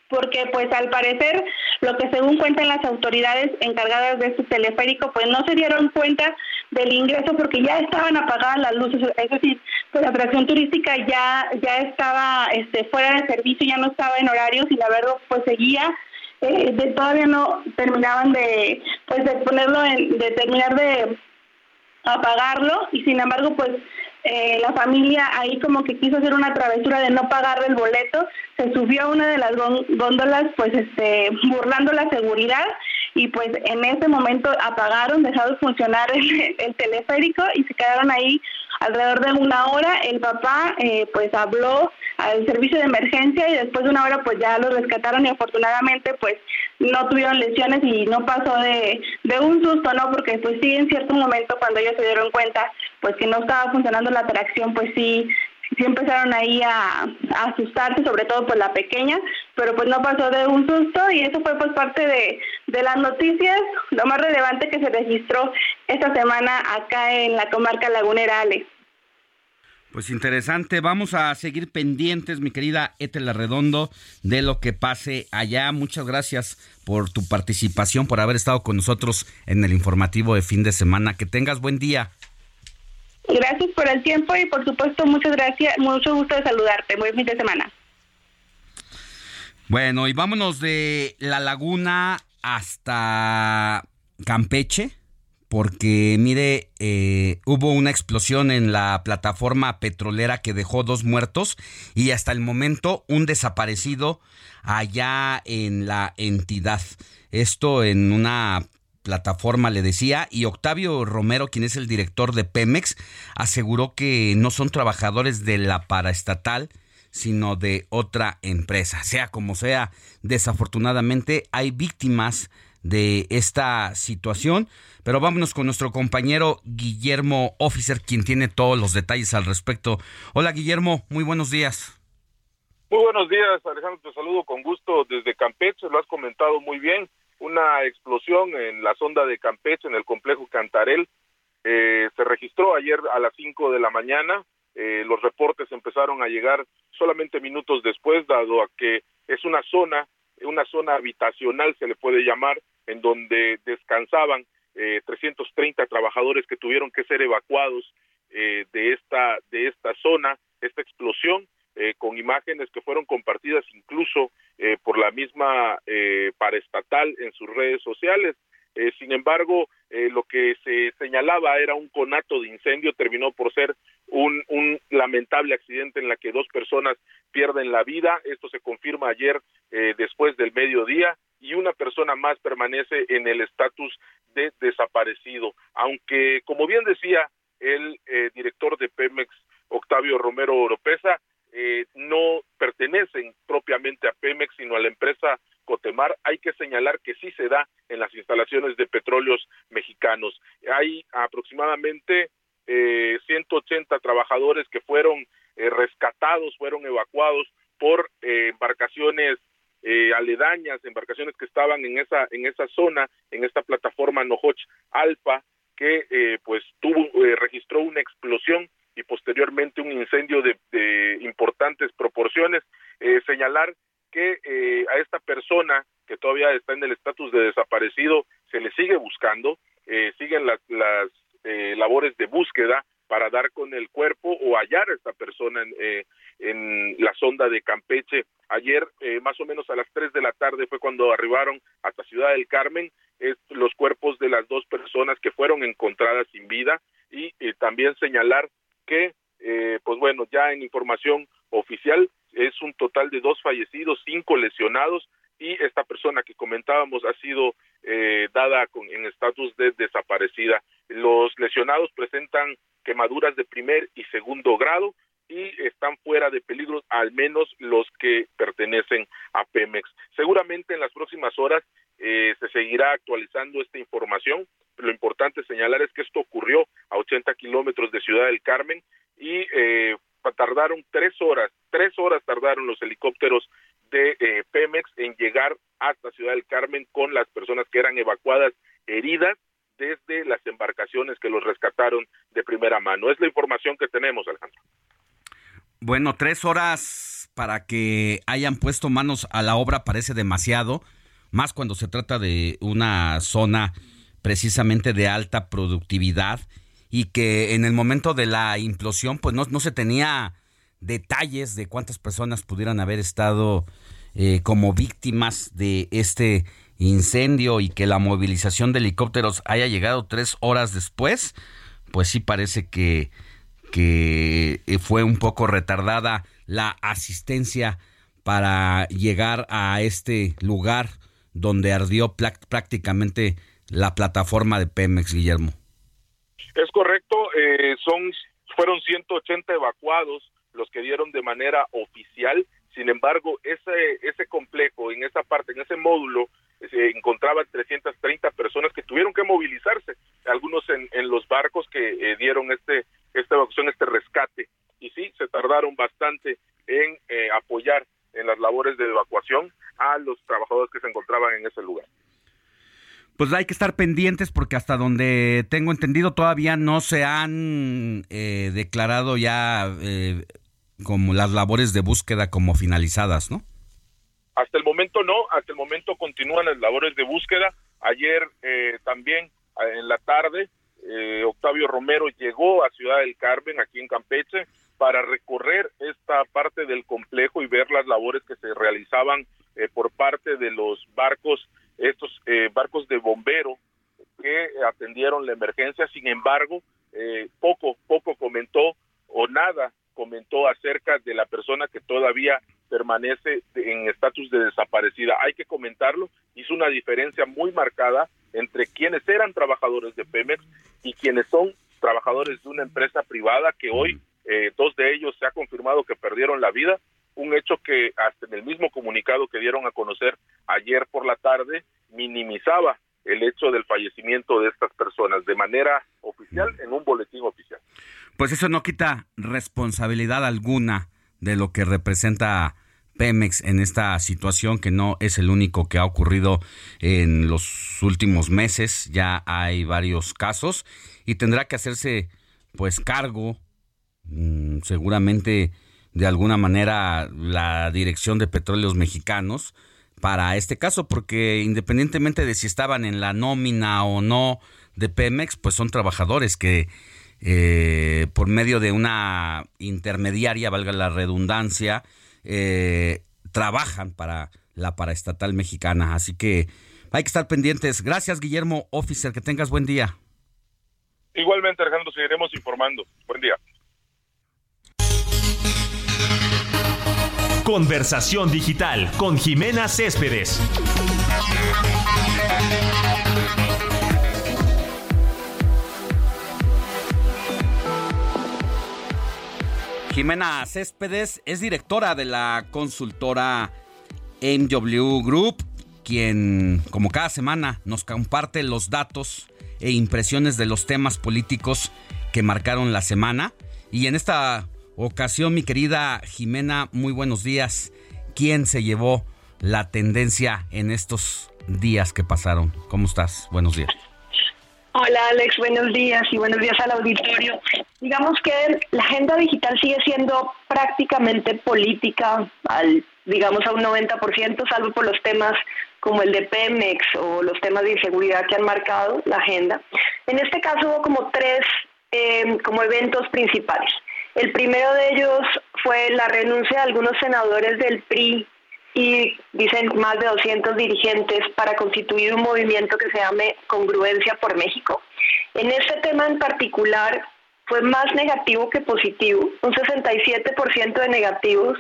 porque pues al parecer lo que según cuentan las autoridades encargadas de este teleférico pues no se dieron cuenta del ingreso porque ya estaban apagadas las luces, es decir, pues la atracción turística ya ya estaba este fuera de servicio, ya no estaba en horarios y la verdad pues seguía eh, de, todavía no terminaban de pues de ponerlo en de terminar de apagarlo y sin embargo pues eh, la familia ahí como que quiso hacer una travesura de no pagar el boleto, se subió a una de las góndolas pues este burlando la seguridad y pues en ese momento apagaron, dejaron funcionar el, el teleférico y se quedaron ahí alrededor de una hora. El papá eh, pues habló al servicio de emergencia y después de una hora pues ya lo rescataron y afortunadamente pues no tuvieron lesiones y no pasó de, de un susto, ¿no? Porque pues sí en cierto momento cuando ellos se dieron cuenta pues que no estaba funcionando la atracción pues sí sí empezaron ahí a, asustarse, sobre todo pues la pequeña, pero pues no pasó de un susto y eso fue pues parte de, de las noticias, lo más relevante que se registró esta semana acá en la comarca lagunera Ale. Pues interesante, vamos a seguir pendientes, mi querida Etela Redondo, de lo que pase allá. Muchas gracias por tu participación, por haber estado con nosotros en el informativo de fin de semana. Que tengas buen día. Gracias por el tiempo y por supuesto muchas gracias, mucho gusto de saludarte. Buen fin de semana. Bueno, y vámonos de La Laguna hasta Campeche, porque mire, eh, hubo una explosión en la plataforma petrolera que dejó dos muertos y hasta el momento un desaparecido allá en la entidad. Esto en una plataforma, le decía, y Octavio Romero, quien es el director de Pemex, aseguró que no son trabajadores de la paraestatal, sino de otra empresa. Sea como sea, desafortunadamente hay víctimas de esta situación, pero vámonos con nuestro compañero Guillermo Officer, quien tiene todos los detalles al respecto. Hola Guillermo, muy buenos días. Muy buenos días, Alejandro, te saludo con gusto desde Campeche, lo has comentado muy bien una explosión en la sonda de Campeche, en el complejo Cantarel. Eh, se registró ayer a las 5 de la mañana. Eh, los reportes empezaron a llegar solamente minutos después, dado a que es una zona, una zona habitacional se le puede llamar, en donde descansaban eh, 330 trabajadores que tuvieron que ser evacuados eh, de esta de esta zona. Esta explosión eh, con imágenes que fueron compartidas incluso eh, por la misma eh, paraestatal en sus redes sociales. Eh, sin embargo, lo que se señalaba era un conato de incendio, terminó por ser un, un lamentable accidente en la que dos personas pierden la vida. Esto se confirma ayer después del mediodía y una persona más permanece en el estatus de desaparecido. Aunque, como bien decía el director de Pemex, Octavio Romero Oropesa, eh, no pertenecen propiamente a Pemex, sino a la empresa Cotemar. Hay que señalar que sí se da en las instalaciones de petróleos mexicanos. Hay aproximadamente eh, 180 trabajadores que fueron eh, rescatados, fueron evacuados por eh, embarcaciones eh, aledañas, embarcaciones que estaban en esa en esa zona, en esta plataforma Nohoch Alfa, que eh, pues tuvo eh, registró una explosión y posteriormente un incendio de, importantes proporciones. Señalar que eh, a esta persona que todavía está en el estatus de desaparecido se le sigue buscando, eh, siguen las, las labores de búsqueda para dar con el cuerpo o hallar a esta persona en, en la sonda de Campeche. Ayer, más o menos a las 3 de la tarde, fue cuando arribaron hasta Ciudad del Carmen los cuerpos de las dos personas que fueron encontradas sin vida y también señalar que, eh, pues bueno, ya en información oficial es un total de dos fallecidos, cinco lesionados y esta persona que comentábamos ha sido eh, dada con, en estatus de desaparecida. Los lesionados presentan quemaduras de primer y segundo grado y están fuera de peligro al menos los que pertenecen a Pemex. Seguramente en las próximas horas eh, se seguirá actualizando esta información. Lo importante señalar es que esto ocurrió a 80 kilómetros de Ciudad del Carmen y eh, tardaron tres horas, tres horas tardaron los helicópteros de eh, Pemex en llegar hasta Ciudad del Carmen con las personas que eran evacuadas heridas desde las embarcaciones que los rescataron de primera mano. Es la información que tenemos, Alejandro. Bueno, tres horas para que hayan puesto manos a la obra parece demasiado más cuando se trata de una zona precisamente de alta productividad y que en el momento de la implosión pues no, no se tenía detalles de cuántas personas pudieran haber estado eh, como víctimas de este incendio y que la movilización de helicópteros haya llegado tres horas después, pues sí parece que, que fue un poco retardada la asistencia para llegar a este lugar donde ardió prácticamente la plataforma de Pemex, Guillermo. Es correcto, eh, son fueron 180 evacuados los que dieron de manera oficial. Sin embargo, ese ese complejo, en esa parte, en ese módulo, se encontraban 330 personas que tuvieron que movilizarse, algunos en, los barcos que eh, dieron este esta evacuación, este rescate. Y sí, se tardaron bastante en eh, apoyar en las labores de evacuación a los trabajadores que se encontraban en ese lugar. Pues hay que estar pendientes porque hasta donde tengo entendido todavía no se han eh, declarado ya eh, como las labores de búsqueda como finalizadas, ¿no? Hasta el momento no, hasta el momento continúan las labores de búsqueda. Ayer eh, también en la tarde Octavio Romero llegó a Ciudad del Carmen, aquí en Campeche, para recorrer esta parte del complejo y ver las labores que se realizaban por parte de los barcos estos eh, barcos de bombero que atendieron la emergencia. Sin embargo, eh, poco, poco comentó o nada comentó acerca de la persona que todavía permanece en estatus de desaparecida. Hay que comentarlo, hizo una diferencia muy marcada entre quienes eran trabajadores de Pemex y quienes son trabajadores de una empresa privada que hoy eh, dos de ellos se ha confirmado que perdieron la vida un hecho que hasta en el mismo comunicado que dieron a conocer ayer por la tarde minimizaba el hecho del fallecimiento de estas personas de manera oficial en un boletín oficial. Pues eso no quita responsabilidad alguna de lo que representa Pemex en esta situación que no es el único que ha ocurrido en los últimos meses, ya hay varios casos y tendrá que hacerse pues cargo mm, seguramente de alguna manera la Dirección de Petróleos Mexicanos para este caso, porque independientemente de si estaban en la nómina o no de Pemex, pues son trabajadores que eh, por medio de una intermediaria, valga la redundancia, eh, trabajan para la paraestatal mexicana. Así que hay que estar pendientes. Gracias, Guillermo Officer, que tengas buen día. Igualmente, Alejandro, seguiremos informando. Buen día. Conversación digital con Jimena Céspedes. Jimena Céspedes es directora de la consultora MW Group, quien como cada semana nos comparte los datos e impresiones de los temas políticos que marcaron la semana. Y en esta ocasión, mi querida Jimena, muy buenos días. ¿Quién se llevó la tendencia en estos días que pasaron? ¿Cómo estás? Buenos días. Hola Alex, buenos días y buenos días al auditorio. Digamos que la agenda digital sigue siendo prácticamente política, al, digamos a un 90%, salvo por los temas como el de Pemex o los temas de inseguridad que han marcado la agenda. En este caso hubo como tres eh, como eventos principales. El primero de ellos fue la renuncia de algunos senadores del PRI y dicen más de 200 dirigentes para constituir un movimiento que se llame Congruencia por México. En este tema en particular fue más negativo que positivo, un 67% de negativos,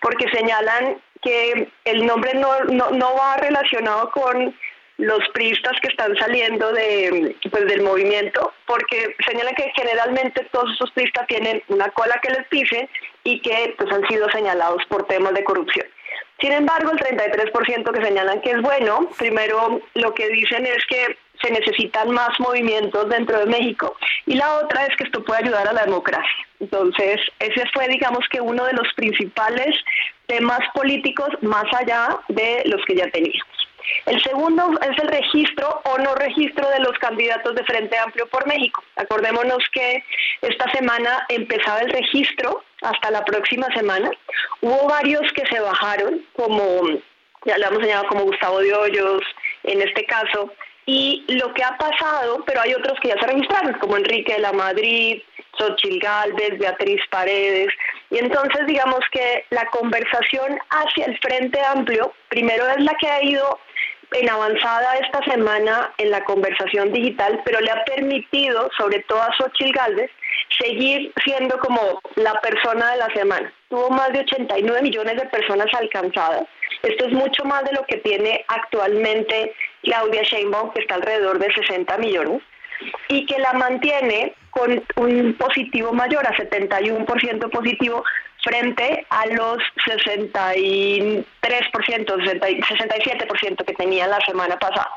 porque señalan que el nombre no, no, no va relacionado con los priistas que están saliendo de, pues, del movimiento, porque señalan que generalmente todos esos priistas tienen una cola que les pise y que pues, han sido señalados por temas de corrupción. Sin embargo, el 33% que señalan que es bueno, primero lo que dicen es que se necesitan más movimientos dentro de México y la otra es que esto puede ayudar a la democracia. Entonces, ese fue, digamos que, uno de los principales temas políticos más allá de los que ya teníamos. El segundo es el registro o no registro de los candidatos de Frente Amplio por México. Acordémonos que esta semana empezaba el registro hasta la próxima semana. Hubo varios que se bajaron, como ya le hemos señalado como Gustavo de Hoyos, en este caso, y lo que ha pasado, pero hay otros que ya se registraron, como Enrique de la Madrid, Xochil Gálvez, Beatriz Paredes. Y entonces digamos que la conversación hacia el Frente Amplio, primero es la que ha ido en avanzada esta semana en la conversación digital, pero le ha permitido, sobre todo a Xochitl Galvez, seguir siendo como la persona de la semana. Tuvo más de 89 millones de personas alcanzadas. Esto es mucho más de lo que tiene actualmente Claudia Sheinbaum, que está alrededor de 60 millones, y que la mantiene con un positivo mayor, a 71% positivo, frente a los 63%, 67% que tenía la semana pasada.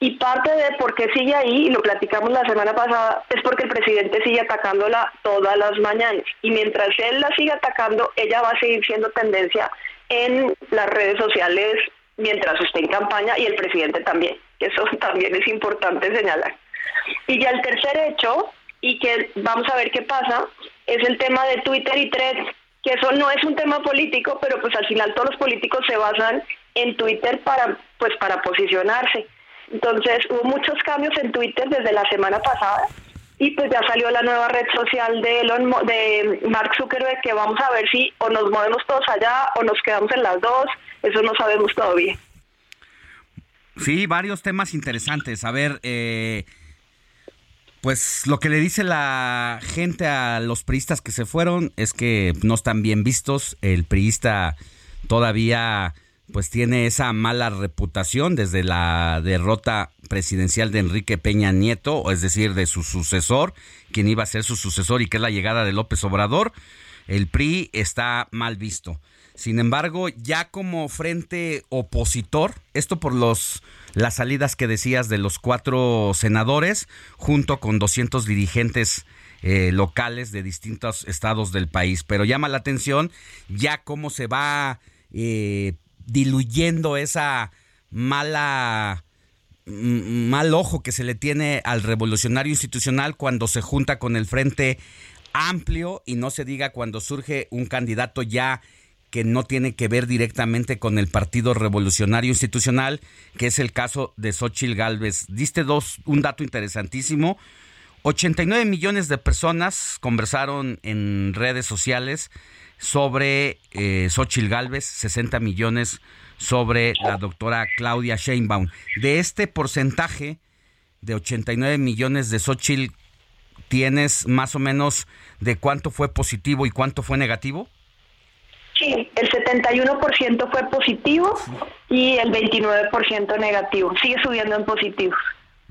Y parte de por qué sigue ahí, y lo platicamos la semana pasada, es porque el presidente sigue atacándola todas las mañanas. Y mientras él la sigue atacando, ella va a seguir siendo tendencia en las redes sociales mientras esté en campaña y el presidente también. Eso también es importante señalar. Y ya el tercer hecho, y que vamos a ver qué pasa, es el tema de Twitter y Threads, que eso no es un tema político, pero pues al final todos los políticos se basan en Twitter para pues para posicionarse. Entonces hubo muchos cambios en Twitter desde la semana pasada y pues ya salió la nueva red social de Elon, de Mark Zuckerberg que vamos a ver si o nos movemos todos allá o nos quedamos en las dos, eso no sabemos todavía. Sí, varios temas interesantes. A ver, eh, pues lo que le dice la gente a los priistas que se fueron es que no están bien vistos. El priista todavía pues tiene esa mala reputación desde la derrota presidencial de Enrique Peña Nieto, es decir, de su sucesor, quien iba a ser su sucesor y que es la llegada de López Obrador. El PRI está mal visto. Sin embargo, ya como frente opositor, esto por los las salidas que decías de los cuatro senadores, junto con 200 dirigentes eh, locales de distintos estados del país. Pero llama la atención ya cómo se va eh, diluyendo esa mala mal ojo que se le tiene al revolucionario institucional cuando se junta con el Frente Amplio y no se diga cuando surge un candidato ya que no tiene que ver directamente con el Partido Revolucionario Institucional, que es el caso de Xochil Gálvez. Diste dos, un dato interesantísimo. 89 millones de personas conversaron en redes sociales sobre eh, Xochil Gálvez, 60 millones sobre la doctora Claudia Sheinbaum. De este porcentaje de 89 millones de Xochil, ¿tienes más o menos de cuánto fue positivo y cuánto fue negativo? Sí, el 71% fue positivo y el 29% negativo. Sigue subiendo en positivos.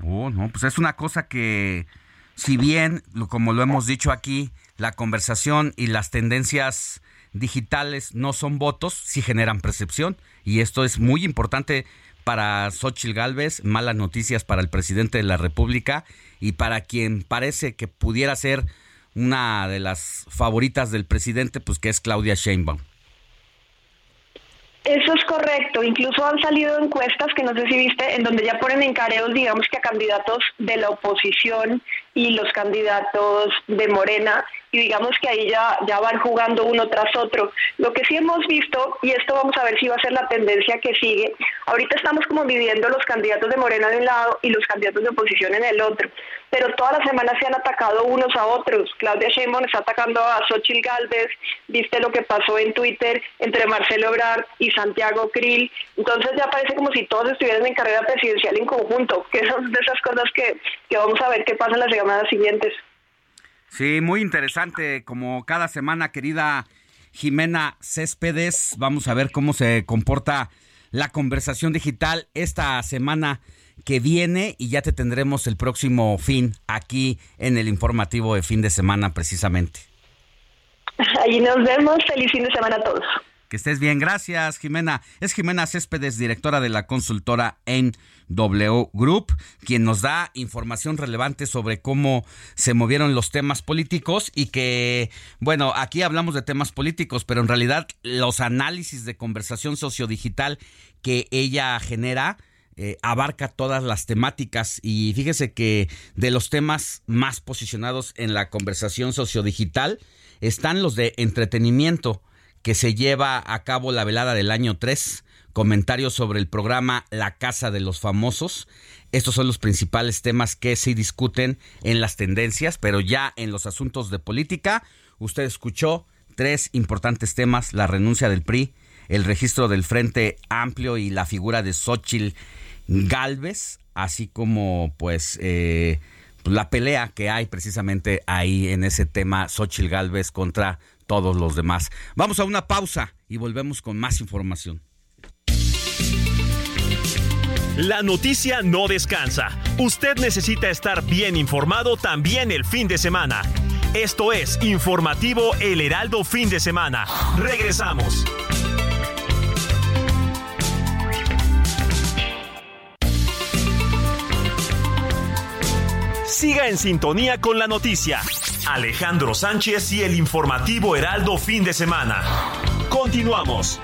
Oh, no, pues es una cosa que, si bien, como lo hemos dicho aquí, la conversación y las tendencias digitales no son votos, sí generan percepción. Y esto es muy importante para Xochitl Galvez, malas noticias para el presidente de la República y para quien parece que pudiera ser una de las favoritas del presidente, pues que es Claudia Sheinbaum. Eso es correcto. Incluso han salido encuestas que no sé si viste, en donde ya ponen en careos, digamos que a candidatos de la oposición y los candidatos de Morena, y digamos que ahí ya, ya van jugando uno tras otro. Lo que sí hemos visto, y esto vamos a ver si va a ser la tendencia que sigue, ahorita estamos como viviendo los candidatos de Morena de un lado y los candidatos de oposición en el otro pero todas las semanas se han atacado unos a otros. Claudia Sheinbaum está atacando a Xochitl Galvez, viste lo que pasó en Twitter entre Marcelo Ebrard y Santiago Krill, entonces ya parece como si todos estuvieran en carrera presidencial en conjunto, que son de esas cosas que, que vamos a ver qué pasa en las semanas siguientes. Sí, muy interesante, como cada semana, querida Jimena Céspedes, vamos a ver cómo se comporta la conversación digital esta semana que viene y ya te tendremos el próximo fin aquí en el informativo de fin de semana precisamente. Ahí nos vemos. Feliz fin de semana a todos. Que estés bien. Gracias, Jimena. Es Jimena Céspedes, directora de la consultora en W Group, quien nos da información relevante sobre cómo se movieron los temas políticos y que, bueno, aquí hablamos de temas políticos, pero en realidad los análisis de conversación sociodigital que ella genera eh, abarca todas las temáticas y fíjese que de los temas más posicionados en la conversación sociodigital están los de entretenimiento que se lleva a cabo la velada del año 3, comentarios sobre el programa La Casa de los Famosos. Estos son los principales temas que se discuten en las tendencias, pero ya en los asuntos de política, usted escuchó tres importantes temas, la renuncia del PRI, el registro del Frente Amplio y la figura de Xochitl Galvez, así como pues, eh, la pelea que hay precisamente ahí en ese tema Xochil Gálvez contra todos los demás. Vamos a una pausa y volvemos con más información. La noticia no descansa. Usted necesita estar bien informado también el fin de semana. Esto es Informativo El Heraldo Fin de Semana. Regresamos. Siga en sintonía con la noticia. Alejandro Sánchez y el informativo Heraldo fin de semana. Continuamos.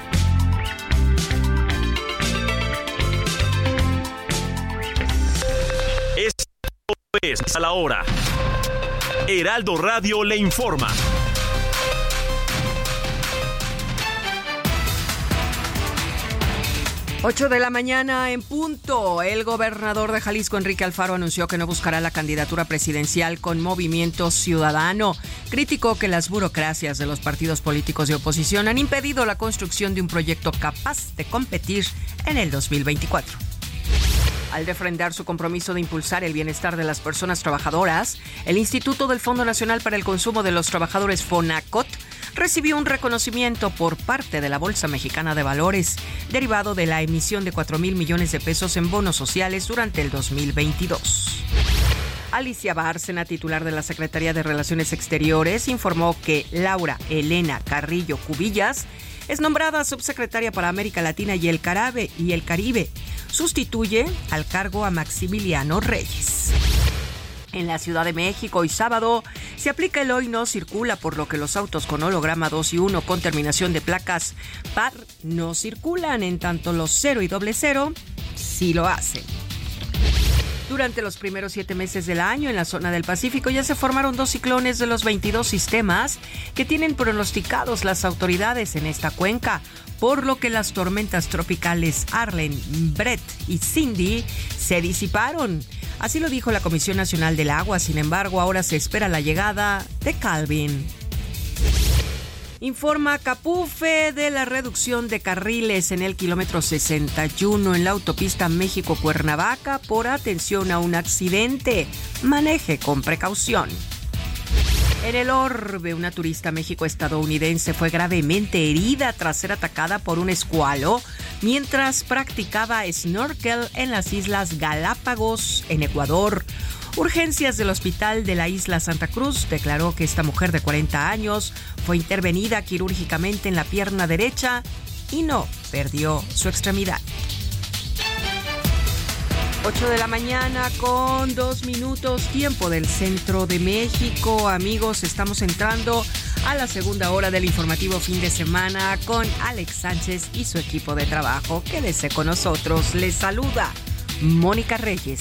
Es a la hora. Heraldo Radio le informa. 8 de la mañana en punto. El gobernador de Jalisco, Enrique Alfaro, anunció que no buscará la candidatura presidencial con Movimiento Ciudadano. Criticó que las burocracias de los partidos políticos de oposición han impedido la construcción de un proyecto capaz de competir en el 2024. Al defrendar su compromiso de impulsar el bienestar de las personas trabajadoras, el Instituto del Fondo Nacional para el Consumo de los Trabajadores FONACOT recibió un reconocimiento por parte de la Bolsa Mexicana de Valores, derivado de la emisión de 4 mil millones de pesos en bonos sociales durante el 2022. Alicia Bárcena, titular de la Secretaría de Relaciones Exteriores, informó que Laura Elena Carrillo Cubillas es nombrada subsecretaria para América Latina y el Caribe, y el Caribe. Sustituye al cargo a Maximiliano Reyes. En la Ciudad de México hoy sábado se aplica el hoy no circula, por lo que los autos con holograma 2 y 1 con terminación de placas par no circulan, en tanto los 0 y doble 0 sí lo hacen. Durante los primeros siete meses del año en la zona del Pacífico ya se formaron dos ciclones de los 22 sistemas que tienen pronosticados las autoridades en esta cuenca, por lo que las tormentas tropicales Arlen, Brett y Cindy se disiparon. Así lo dijo la Comisión Nacional del Agua, sin embargo ahora se espera la llegada de Calvin. Informa Capufe de la reducción de carriles en el kilómetro 61 en la autopista México-Cuernavaca por atención a un accidente. Maneje con precaución. En el orbe, una turista México-estadounidense fue gravemente herida tras ser atacada por un escualo mientras practicaba snorkel en las Islas Galápagos, en Ecuador. Urgencias del Hospital de la Isla Santa Cruz declaró que esta mujer de 40 años fue intervenida quirúrgicamente en la pierna derecha y no perdió su extremidad. 8 de la mañana con dos minutos tiempo del centro de México. Amigos, estamos entrando a la segunda hora del informativo fin de semana con Alex Sánchez y su equipo de trabajo. Quédese con nosotros. Les saluda Mónica Reyes.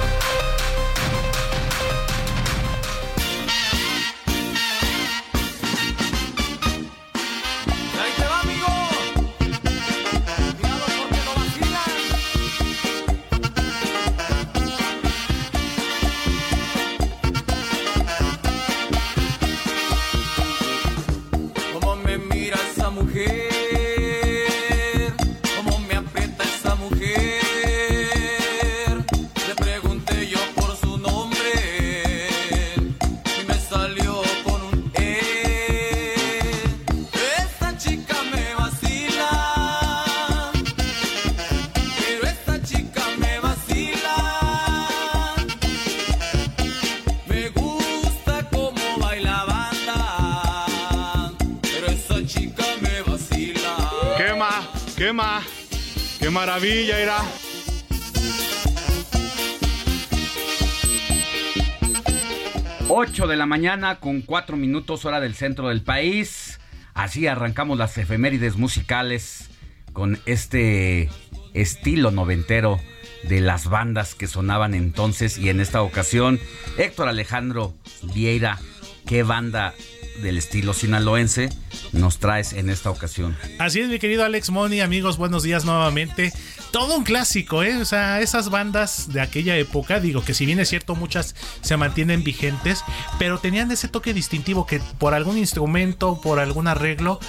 De la mañana con cuatro minutos hora del centro del país. Así arrancamos las efemérides musicales con este estilo noventero de las bandas que sonaban entonces y en esta ocasión Héctor Alejandro Vieira, qué banda del estilo sinaloense nos traes en esta ocasión. Así es, mi querido Alex Moni, amigos, buenos días nuevamente. todo un clásico, ¿eh? O sea, esas bandas de aquella época, digo que si bien es cierto, muchas se mantienen vigentes, pero tenían ese toque distintivo que por algún instrumento, por algún arreglo,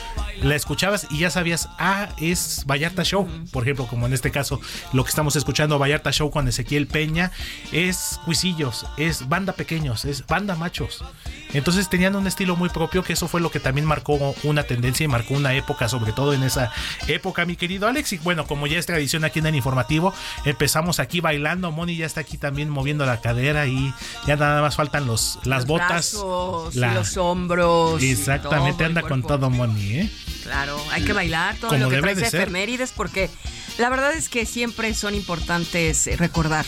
la escuchabas y ya sabías, ah, es Vallarta Show. Por ejemplo, como en este caso, lo que estamos escuchando, Vallarta Show con Ezequiel Peña, es Cuisillos, es banda pequeños, es banda machos. Entonces tenían un estilo muy propio, que eso fue lo que también marcó una tendencia y marcó una época, sobre todo en esa época, mi querido Alex. Y bueno, como ya es tradición aquí en el informativo, empezamos aquí bailando. Moni ya está aquí también moviendo la cadera y ya nada más faltan los, las botas. los hombros. Exactamente, anda con todo Moni, ¿eh? Claro, hay que bailar todo lo que trae de efemérides porque la verdad es que siempre son importantes eh, recordar.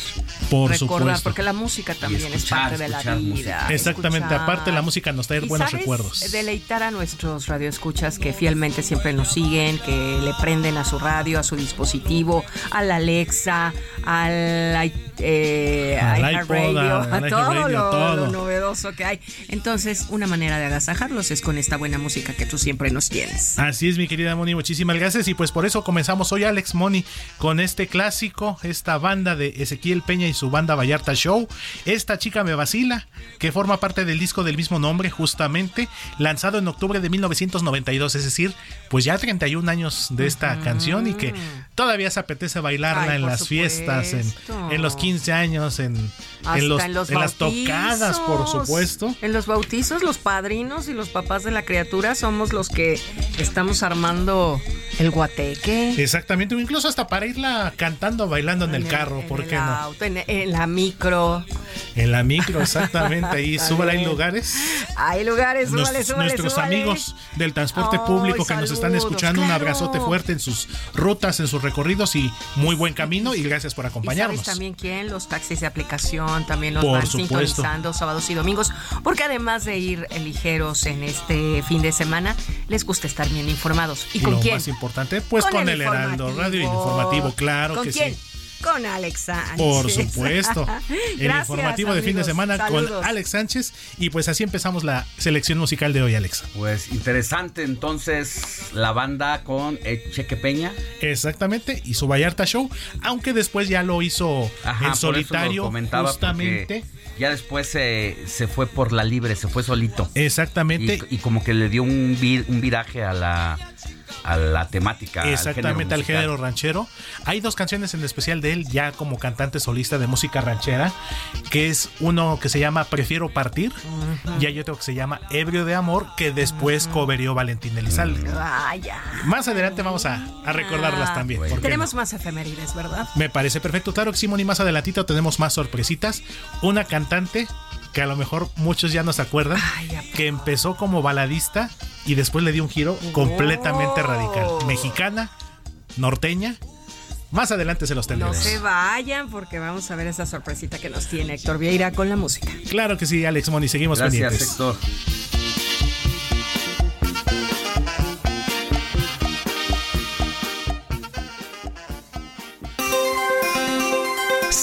Por recordar, porque la música también es parte de la vida. Exactamente, aparte la música nos trae buenos recuerdos. Deleitar a nuestros radioescuchas que fielmente siempre nos siguen, que le prenden a su radio, a su dispositivo, a la Alexa, al eh, Radio, a, todo, lo, novedoso que hay. Entonces, una manera de agasajarlos es con esta buena música que tú siempre nos tienes. Así es, mi querida Moni, muchísimas gracias. Y pues por eso comenzamos hoy, Alex Moni, con este clásico, esta banda de Ezequiel Peña y su banda Vallarta Show. Esta chica me vacila, que forma parte del disco del mismo nombre, justamente, lanzado en octubre de 1992, es decir, pues ya 31 años de esta canción y que todavía se apetece bailarla en las fiestas, en, en los 15 años, en, en, los, en, las tocadas, por supuesto. En los bautizos, los padrinos y los papás de la criatura somos los que estamos armando el guateque. Exactamente, incluso hasta para irla cantando, bailando en, el, carro, ¿por qué no? en, la micro. En la micro, exactamente, ahí súbala, hay lugares. Hay lugares, súbale, súbale, Nuestros amigos del transporte público que nos están escuchando, un abrazote fuerte en sus rutas, en sus recorridos y muy buen camino y gracias por acompañarnos. ¿Y sabes también quién? Los taxis de aplicación también los van sintonizando sábados y domingos, porque además de ir ligeros en este fin de semana, les gusta estar bien informados. ¿Y con Lo quién? más importante, pues con, el, Heraldo Radio Informativo, claro que sí con Alex Sánchez. Por supuesto. El informativo de fin de semana con Alex Sánchez. Y pues así empezamos la selección musical de hoy, Alex. Pues interesante entonces la banda con Cheque Peña. Exactamente, y su Vallarta Show, aunque después ya lo hizo en solitario. justamente. Ya después se, se, fue por la libre, se fue solito. Exactamente. Y, como que le dio un, un viraje a la a la temática. Exactamente, al género, ranchero. Hay dos canciones en especial de él, ya como cantante solista de música ranchera, que es uno que se llama Prefiero Partir, y hay otro que se llama Ebrio de Amor, que después coverió Valentín Elizalde. Más adelante vamos a, recordarlas ah, también. Tenemos más efemérides, ¿verdad? Me parece perfecto. Claro que Simón, y más adelantito tenemos más sorpresitas. Una cantante que a lo mejor muchos ya no se acuerdan, que empezó como baladista y después le dio un giro completamente radical. Mexicana, norteña. Más adelante se los tendremos. No se vayan porque vamos a ver esa sorpresita que nos tiene Héctor Vieira con la música. Claro que sí, Alex Moni, seguimos Gracias, pendientes. Héctor.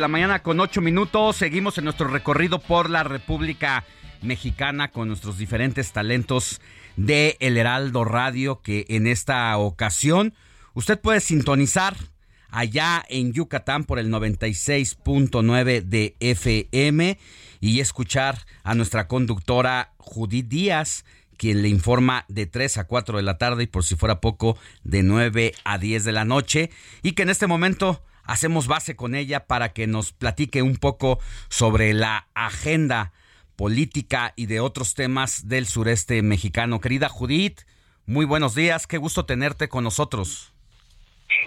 La mañana con 8 minutos. Seguimos en nuestro recorrido por la República Mexicana con nuestros diferentes talentos de El Heraldo Radio que en esta ocasión usted puede sintonizar allá en Yucatán por el 96.9 de FM y escuchar a nuestra conductora Judith Díaz quien le informa de 3 a 4 de la tarde y por si fuera poco de 9 a 10 de la noche y que en este momento hacemos base con ella para que nos platique un poco sobre la agenda política y de otros temas del sureste mexicano. Querida Judith, muy buenos días, qué gusto tenerte con nosotros.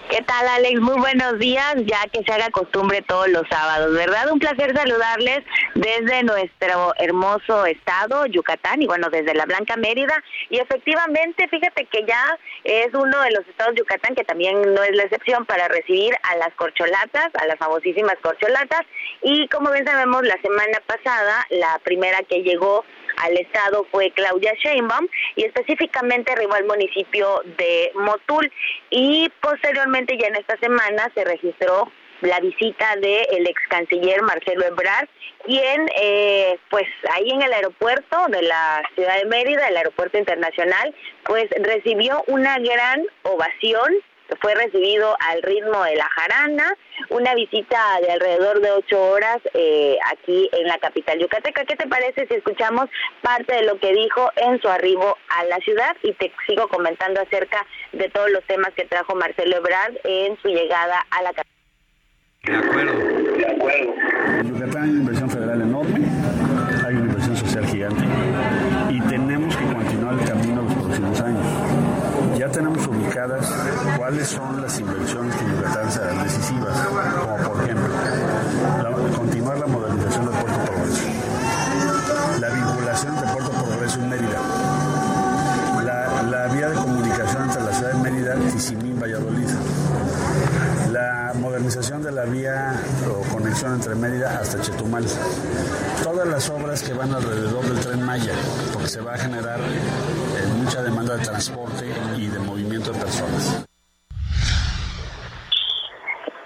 ¿Qué tal, Alex? Muy buenos días, ya que se haga costumbre todos los sábados, ¿verdad? Un placer saludarles desde nuestro hermoso estado, Yucatán, y bueno, desde la Blanca Mérida. Y efectivamente, fíjate que ya es uno de los estados de Yucatán que también no es la excepción para recibir a las corcholatas, a las famosísimas corcholatas. Y como bien sabemos, la semana pasada, la primera que llegó al estado fue Claudia Sheinbaum y específicamente arribó al municipio de Motul. Y posteriormente ya en esta semana se registró la visita del ex canciller Marcelo Ebrard, quien eh, pues ahí en el aeropuerto de la ciudad de Mérida, el aeropuerto internacional, pues recibió una gran ovación fue recibido al ritmo de la jarana, una visita de alrededor de ocho horas eh, aquí en la capital yucateca. ¿Qué te parece si escuchamos parte de lo que dijo en su arribo a la ciudad y te sigo comentando acerca de todos los temas que trajo Marcelo Ebrard en su llegada a la capital? De acuerdo. De acuerdo. En Yucatán hay una inversión federal enorme, hay una inversión social gigante y tenemos que continuar el camino los próximos años. Ya tenemos cuáles son las inversiones que en Yucatán serán decisivas, como por ejemplo, la, continuar la modernización del Puerto Progreso, la vinculación entre Puerto Progreso y Mérida, la, vía de comunicación entre la ciudad de Mérida, Tizimín, Valladolid, la modernización de la vía o conexión entre Mérida hasta Chetumal. Todas las obras que van alrededor del tren Maya, porque se va a generar eh, mucha demanda de transporte y de movimiento de personas.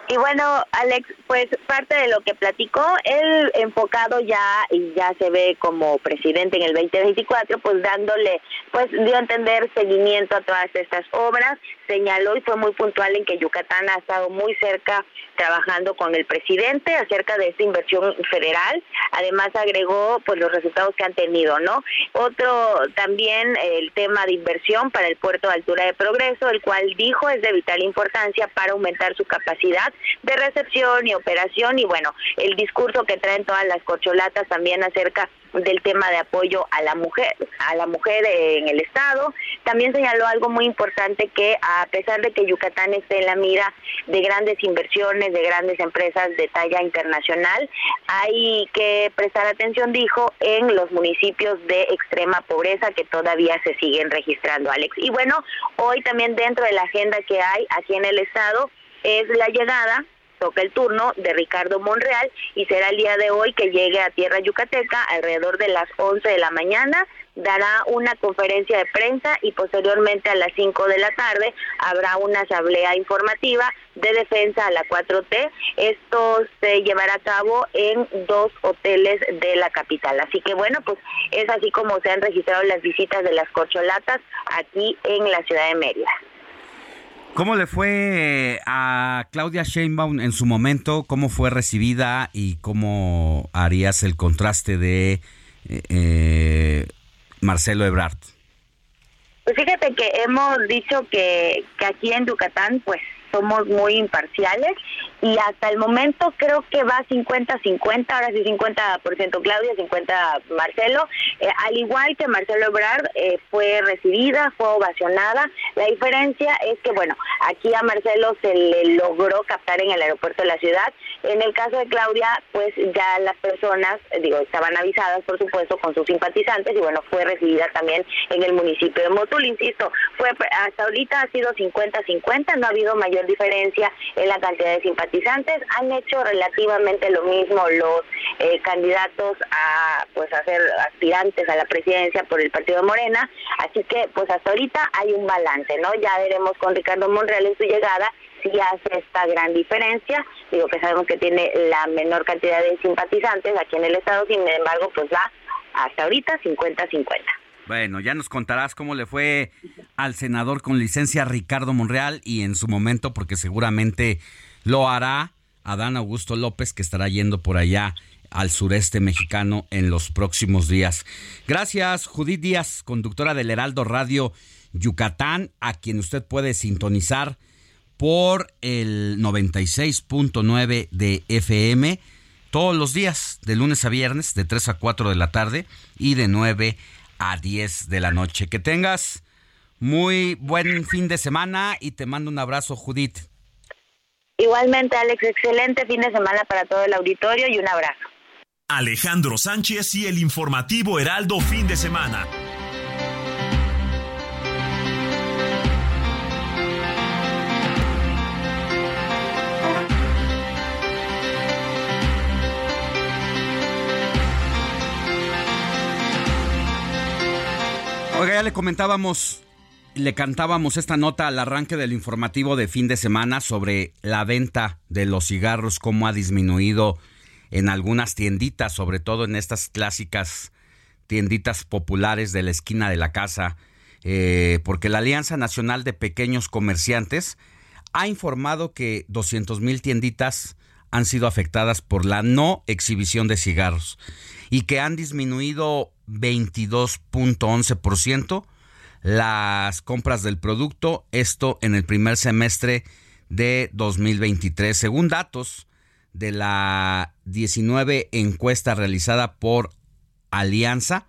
Y bueno, Alex, pues parte de lo que platicó, él enfocado ya y ya se ve como presidente en el 2024, pues dándole, pues dio a entender seguimiento a todas estas obras, señaló y fue muy puntual en que Yucatán ha estado muy cerca trabajando con el presidente acerca de esta inversión federal. Además agregó pues los resultados que han tenido, ¿no? Otro también el tema de inversión para el puerto de altura de progreso, el cual dijo es de vital importancia para aumentar su capacidad de recepción y operación y bueno, el discurso que traen todas las corcholatas también acerca del tema de apoyo a la mujer, a la mujer en el estado. También señaló algo muy importante que a pesar de que Yucatán esté en la mira de grandes inversiones, de grandes empresas de talla internacional, hay que prestar atención, dijo, en los municipios de extrema pobreza que todavía se siguen registrando, Alex. Y bueno, hoy también dentro de la agenda que hay aquí en el estado es la llegada toca el turno de Ricardo Monreal y será el día de hoy que llegue a Tierra Yucateca alrededor de las 11 de la mañana. Dará una conferencia de prensa y posteriormente a las 5 de la tarde habrá una asamblea informativa de defensa a la 4T. Esto se llevará a cabo en dos hoteles de la capital. Así que bueno, pues es así como se han registrado las visitas de las corcholatas aquí en la ciudad de Mérida. ¿Cómo le fue a Claudia Sheinbaum en su momento? ¿Cómo fue recibida y cómo harías el contraste de eh, eh, Marcelo Ebrard? Pues fíjate que hemos dicho que, que aquí en Yucatán pues somos muy imparciales y hasta el momento creo que va 50-50, ahora sí 50% Claudia, 50 Marcelo, eh, al igual que Marcelo Ebrard eh, fue recibida, fue ovacionada, la diferencia es que bueno, aquí a Marcelo se le logró captar en el aeropuerto de la ciudad, en el caso de Claudia pues ya las personas, digo, estaban avisadas por supuesto con sus simpatizantes y bueno, fue recibida también en el municipio de Motul, insisto, fue hasta ahorita ha sido 50-50, no ha habido mayor diferencia en la cantidad de simpatizantes han hecho relativamente lo mismo los eh, candidatos a pues a ser aspirantes a la presidencia por el partido Morena, así que pues hasta ahorita hay un balance, ¿no? Ya veremos con Ricardo Monreal en su llegada si hace esta gran diferencia, digo que sabemos que tiene la menor cantidad de simpatizantes aquí en el estado, sin embargo pues va hasta ahorita 50-50. Bueno, ya nos contarás cómo le fue al senador con licencia Ricardo Monreal y en su momento, porque seguramente lo hará Adán Augusto López, que estará yendo por allá al sureste mexicano en los próximos días. Gracias, Judith Díaz, conductora del Heraldo Radio Yucatán, a quien usted puede sintonizar por el 96.9 de FM todos los días, de lunes a viernes, de 3 a 4 de la tarde y de 9 a 10 de la noche. Que tengas Muy buen fin de semana y te mando un abrazo, Judith. Igualmente, Alex, excelente fin de semana para todo el auditorio y un abrazo. Alejandro Sánchez y el informativo Heraldo fin de semana. Oiga, ya le comentábamos, le cantábamos esta nota al arranque del informativo de fin de semana sobre la venta de los cigarros, cómo ha disminuido en algunas tienditas, sobre todo en estas clásicas tienditas populares de la esquina de la casa, eh, porque la Alianza Nacional de Pequeños Comerciantes ha informado que 200 mil tienditas han sido afectadas por la no exhibición de cigarros y que han disminuido 22.11% las compras del producto, esto en el primer semestre de 2023, según datos de la 19 encuesta realizada por Alianza.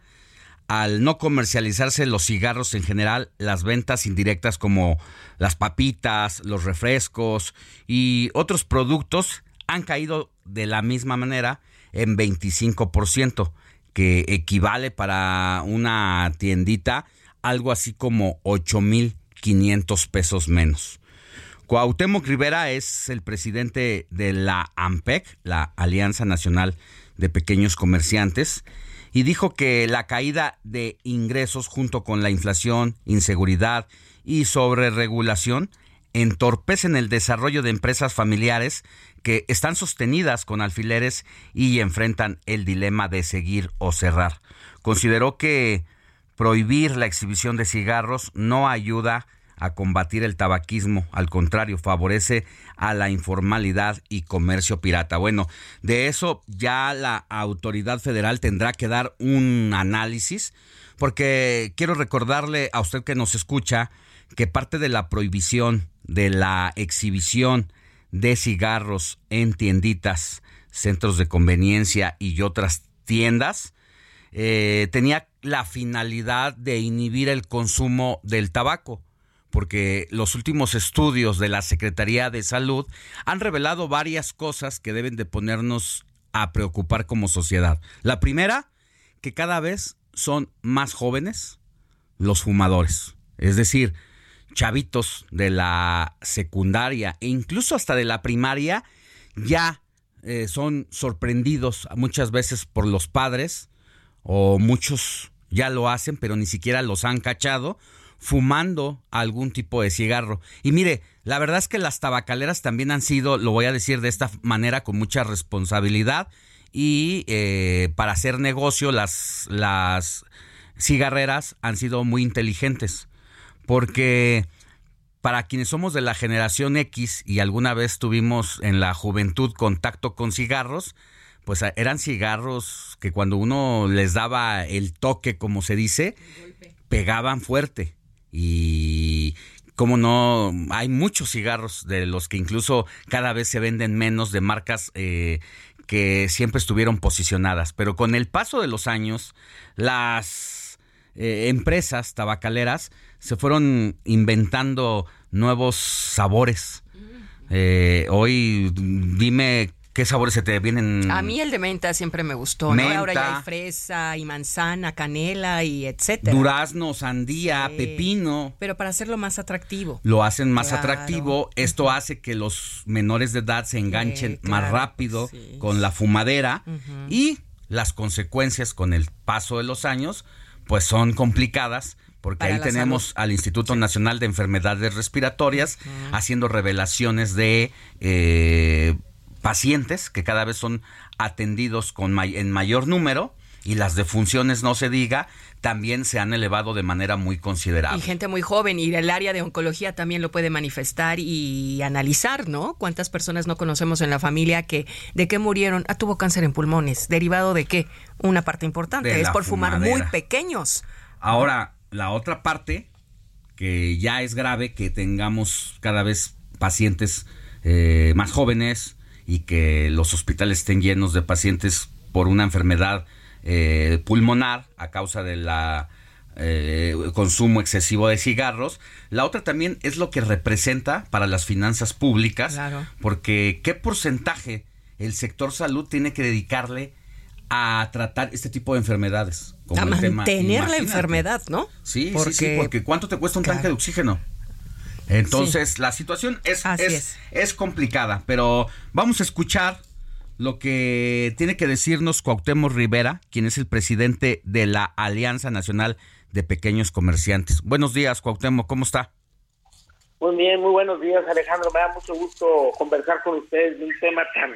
Al no comercializarse los cigarros en general, las ventas indirectas como las papitas, los refrescos y otros productos han caído de la misma manera en 25%, que equivale para una tiendita algo así como 8.500 pesos menos. Cuauhtémoc Rivera es el presidente de la AMPEC, la Alianza Nacional de Pequeños Comerciantes, y dijo que la caída de ingresos junto con la inflación, inseguridad y sobreregulación entorpecen el desarrollo de empresas familiares que están sostenidas con alfileres y enfrentan el dilema de seguir o cerrar. Consideró que prohibir la exhibición de cigarros no ayuda a combatir el tabaquismo, al contrario, favorece a la informalidad y comercio pirata. Bueno, de eso ya la autoridad federal tendrá que dar un análisis, porque quiero recordarle a usted que nos escucha que parte de la prohibición de la exhibición de cigarros en tienditas, centros de conveniencia y otras tiendas, eh, tenía la finalidad de inhibir el consumo del tabaco, porque los últimos estudios de la Secretaría de Salud han revelado varias cosas que deben de ponernos a preocupar como sociedad. La primera, que cada vez son más jóvenes los fumadores. Es decir, chavitos de la secundaria e incluso hasta de la primaria ya eh, son sorprendidos muchas veces por los padres o muchos ya lo hacen pero ni siquiera los han cachado fumando algún tipo de cigarro. Y mire, la verdad es que las tabacaleras también han sido, lo voy a decir de esta manera, con mucha responsabilidad y eh, para hacer negocio las, las cigarreras han sido muy inteligentes porque para quienes somos de la generación X y alguna vez tuvimos en la juventud contacto con cigarros, pues eran cigarros que cuando uno les daba el toque, como se dice, pegaban fuerte. Y como no, hay muchos cigarros de los que incluso cada vez se venden menos de marcas eh, que siempre estuvieron posicionadas. Pero con el paso de los años, las eh, empresas tabacaleras se fueron inventando nuevos sabores. Eh, hoy dime qué sabores se te vienen. A mí el de menta siempre me gustó, ¿no? Ahora ya hay fresa y manzana, canela y etcétera. Durazno, sandía, pepino. Pero para hacerlo más atractivo. Lo hacen más atractivo. Esto hace que los menores de edad se enganchen más rápido con la fumadera y las consecuencias con el paso de los años pues son complicadas porque ahí tenemos al Instituto Nacional de Enfermedades Respiratorias haciendo revelaciones de eh, pacientes que cada vez son atendidos con en mayor número y las defunciones, no se diga, también se han elevado de manera muy considerable. Y gente muy joven, y el área de oncología también lo puede manifestar y analizar, ¿no? ¿Cuántas personas no conocemos en la familia que de qué murieron? Ah, tuvo cáncer en pulmones. ¿Derivado de qué? Una parte importante, es por fumar muy pequeños. Ahora, la otra parte, que ya es grave que tengamos cada vez pacientes eh, más jóvenes y que los hospitales estén llenos de pacientes por una enfermedad eh, pulmonar a causa de la eh, consumo excesivo de cigarros. La otra también es lo que representa para las finanzas públicas, porque qué porcentaje el sector salud tiene que dedicarle a tratar este tipo de enfermedades. A mantener la enfermedad, ¿no? Sí, porque, sí, sí, porque ¿cuánto te cuesta un tanque de oxígeno? Entonces, la situación es, es, es, complicada, pero vamos a escuchar lo que tiene que decirnos Cuauhtémoc Rivera, quien es el presidente de la Alianza Nacional de Pequeños Comerciantes. Buenos días, Cuauhtémoc, ¿cómo está? Muy bien, muy buenos días, Alejandro. Me da mucho gusto conversar con ustedes de un tema tan,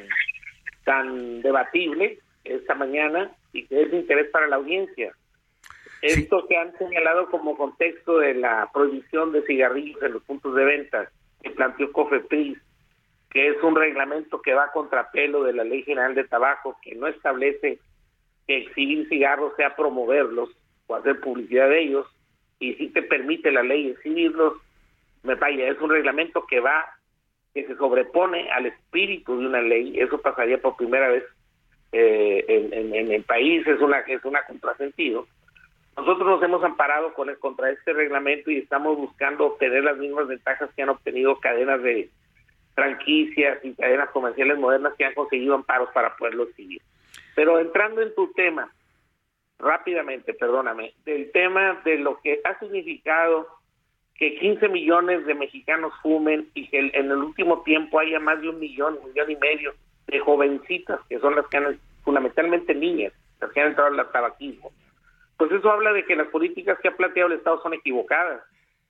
tan debatible esta mañana y que es de interés para la audiencia. Esto que han señalado como contexto de la prohibición de cigarrillos en los puntos de venta que planteó COFEPRIS, que es un reglamento que va a contrapelo de la Ley General de Tabaco, que no establece que exhibir cigarros sea promoverlos o hacer publicidad de ellos, y si te permite la ley exhibirlos, me vaya, es un reglamento que va, que se sobrepone al espíritu de una ley, eso pasaría por primera vez eh, en, en, el país, es una, es una contrasentido. Nosotros nos hemos amparado con el, contra este reglamento y estamos buscando obtener las mismas ventajas que han obtenido cadenas de franquicias y cadenas comerciales modernas que han conseguido amparos para poderlo seguir. Pero entrando en tu tema, rápidamente, perdóname, del tema de lo que ha significado que 15 millones de mexicanos fumen y que en el último tiempo haya más de un millón, un millón y medio de jovencitas, que son las que han, fundamentalmente niñas, las que han entrado al tabaquismo pues eso habla de que las políticas que ha planteado el Estado son equivocadas,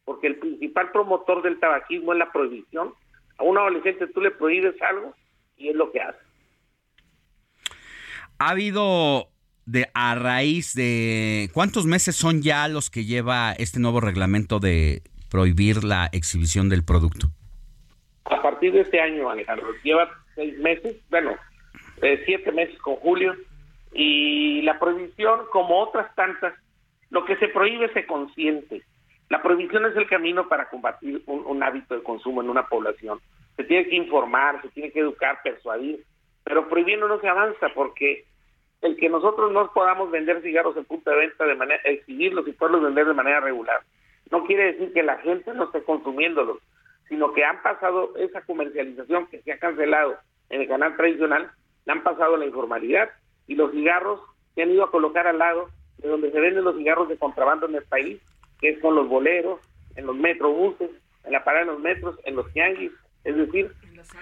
porque el principal promotor del tabaquismo es la prohibición. A un adolescente tú le prohíbes algo y es lo que hace. Ha habido de a raíz de cuántos meses son ya los que lleva este nuevo reglamento de prohibir la exhibición del producto. A partir de este año, Alejandro, lleva seis meses, bueno, eh, siete meses con Julio, y la prohibición, como otras tantas, lo que se prohíbe se consiente. La prohibición es el camino para combatir un, hábito de consumo en una población. Se tiene que informar, se tiene que educar, persuadir, pero prohibiendo no se avanza porque el que nosotros no podamos vender cigarros en punto de venta de manera, exhibirlos y poderlos vender de manera regular, no quiere decir que la gente no esté consumiéndolos, sino que han pasado esa comercialización que se ha cancelado en el canal tradicional, la han pasado a la informalidad y los cigarros se han ido a colocar al lado de donde se venden los cigarros de contrabando en el país, que son los boleros, en los metrobuses, en la parada de los metros, en los tianguis, es decir,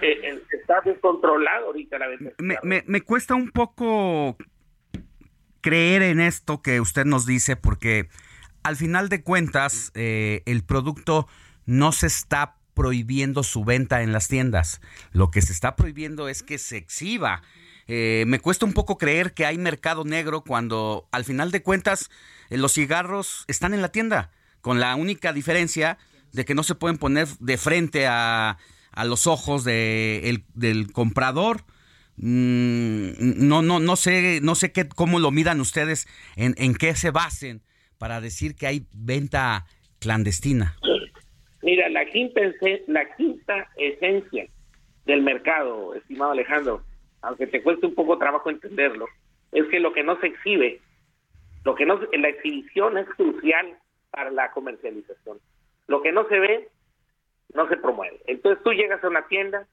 eh, está descontrolado ahorita la venta. Me, me, me cuesta un poco creer en esto que usted nos dice, porque al final de cuentas eh, el producto no se está prohibiendo su venta en las tiendas. Lo que se está prohibiendo es que se exhiba eh, me cuesta un poco creer que hay mercado negro cuando al final de cuentas eh, los cigarros están en la tienda, con la única diferencia de que no se pueden poner de frente a, a los ojos de del comprador. Mm, no, no, no sé, no sé qué, cómo lo miran ustedes, en, en qué se basen para decir que hay venta clandestina. Mira, la quinta, la quinta esencia del mercado, estimado Alejandro, aunque te cueste un poco trabajo entenderlo, es que lo que no se exhibe, lo que no la exhibición es crucial para la comercialización. Lo que no se ve no se promueve. Entonces tú llegas a una tienda,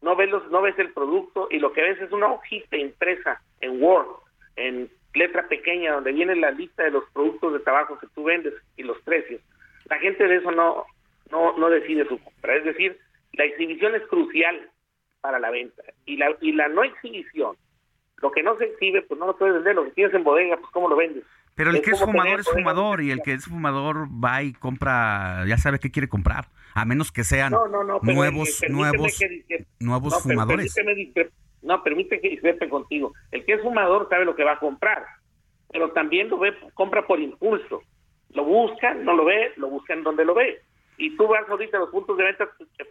no ves los, no ves el producto y lo que ves es una hojita impresa en Word, en letra pequeña donde viene la lista de los productos de trabajo que tú vendes y los precios. La gente de eso no no no decide su compra, es decir, la exhibición es crucial para la venta. Y la, y la no exhibición, lo que no se exhibe, pues no lo puedes vender, lo que tienes en bodega, pues cómo lo vendes. Pero el que es fumador es fumador y el que es fumador va y compra, ya sabe qué quiere comprar, a menos que sean nuevos, nuevos, nuevos fumadores. no, permite que discrepe contigo. El que es fumador sabe lo que va a comprar, pero también lo ve, compra por impulso. Lo busca, no lo ve, lo busca en donde lo ve. Y tú vas ahorita a los puntos de venta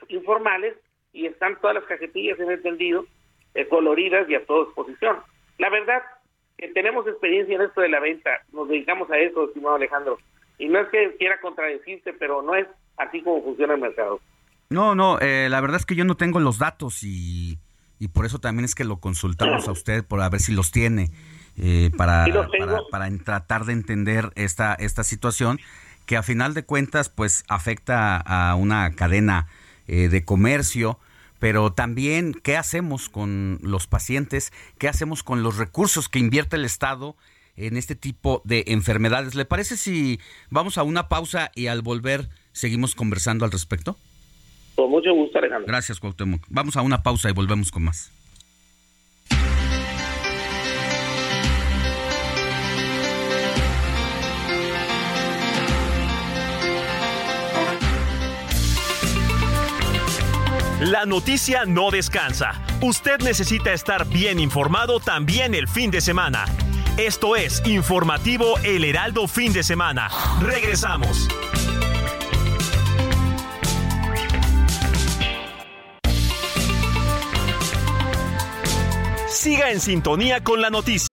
informales y están todas las cajetillas en el tendido, eh, coloridas y a toda exposición. La verdad que tenemos experiencia en esto de la venta, nos dedicamos a eso, estimado Alejandro, y no es que quiera contradecirte, pero no es así como funciona el mercado. No, no, eh, la verdad es que yo no tengo los datos y, y por eso también es que lo consultamos a usted por a ver si los tiene. eh, para, para, tratar de entender esta, esta situación que a final de cuentas pues afecta a una cadena eh, de comercio, pero también qué hacemos con los pacientes, qué hacemos con los recursos que invierte el Estado en este tipo de enfermedades. ¿Le parece si vamos a una pausa y al volver seguimos conversando al respecto? Con mucho gusto, Alejandro. Gracias, Cuauhtémoc. Vamos a una pausa y volvemos con más. La noticia no descansa. Usted necesita estar bien informado también el fin de semana. Esto es Informativo El Heraldo Fin de Semana. Regresamos. Siga en sintonía con la noticia.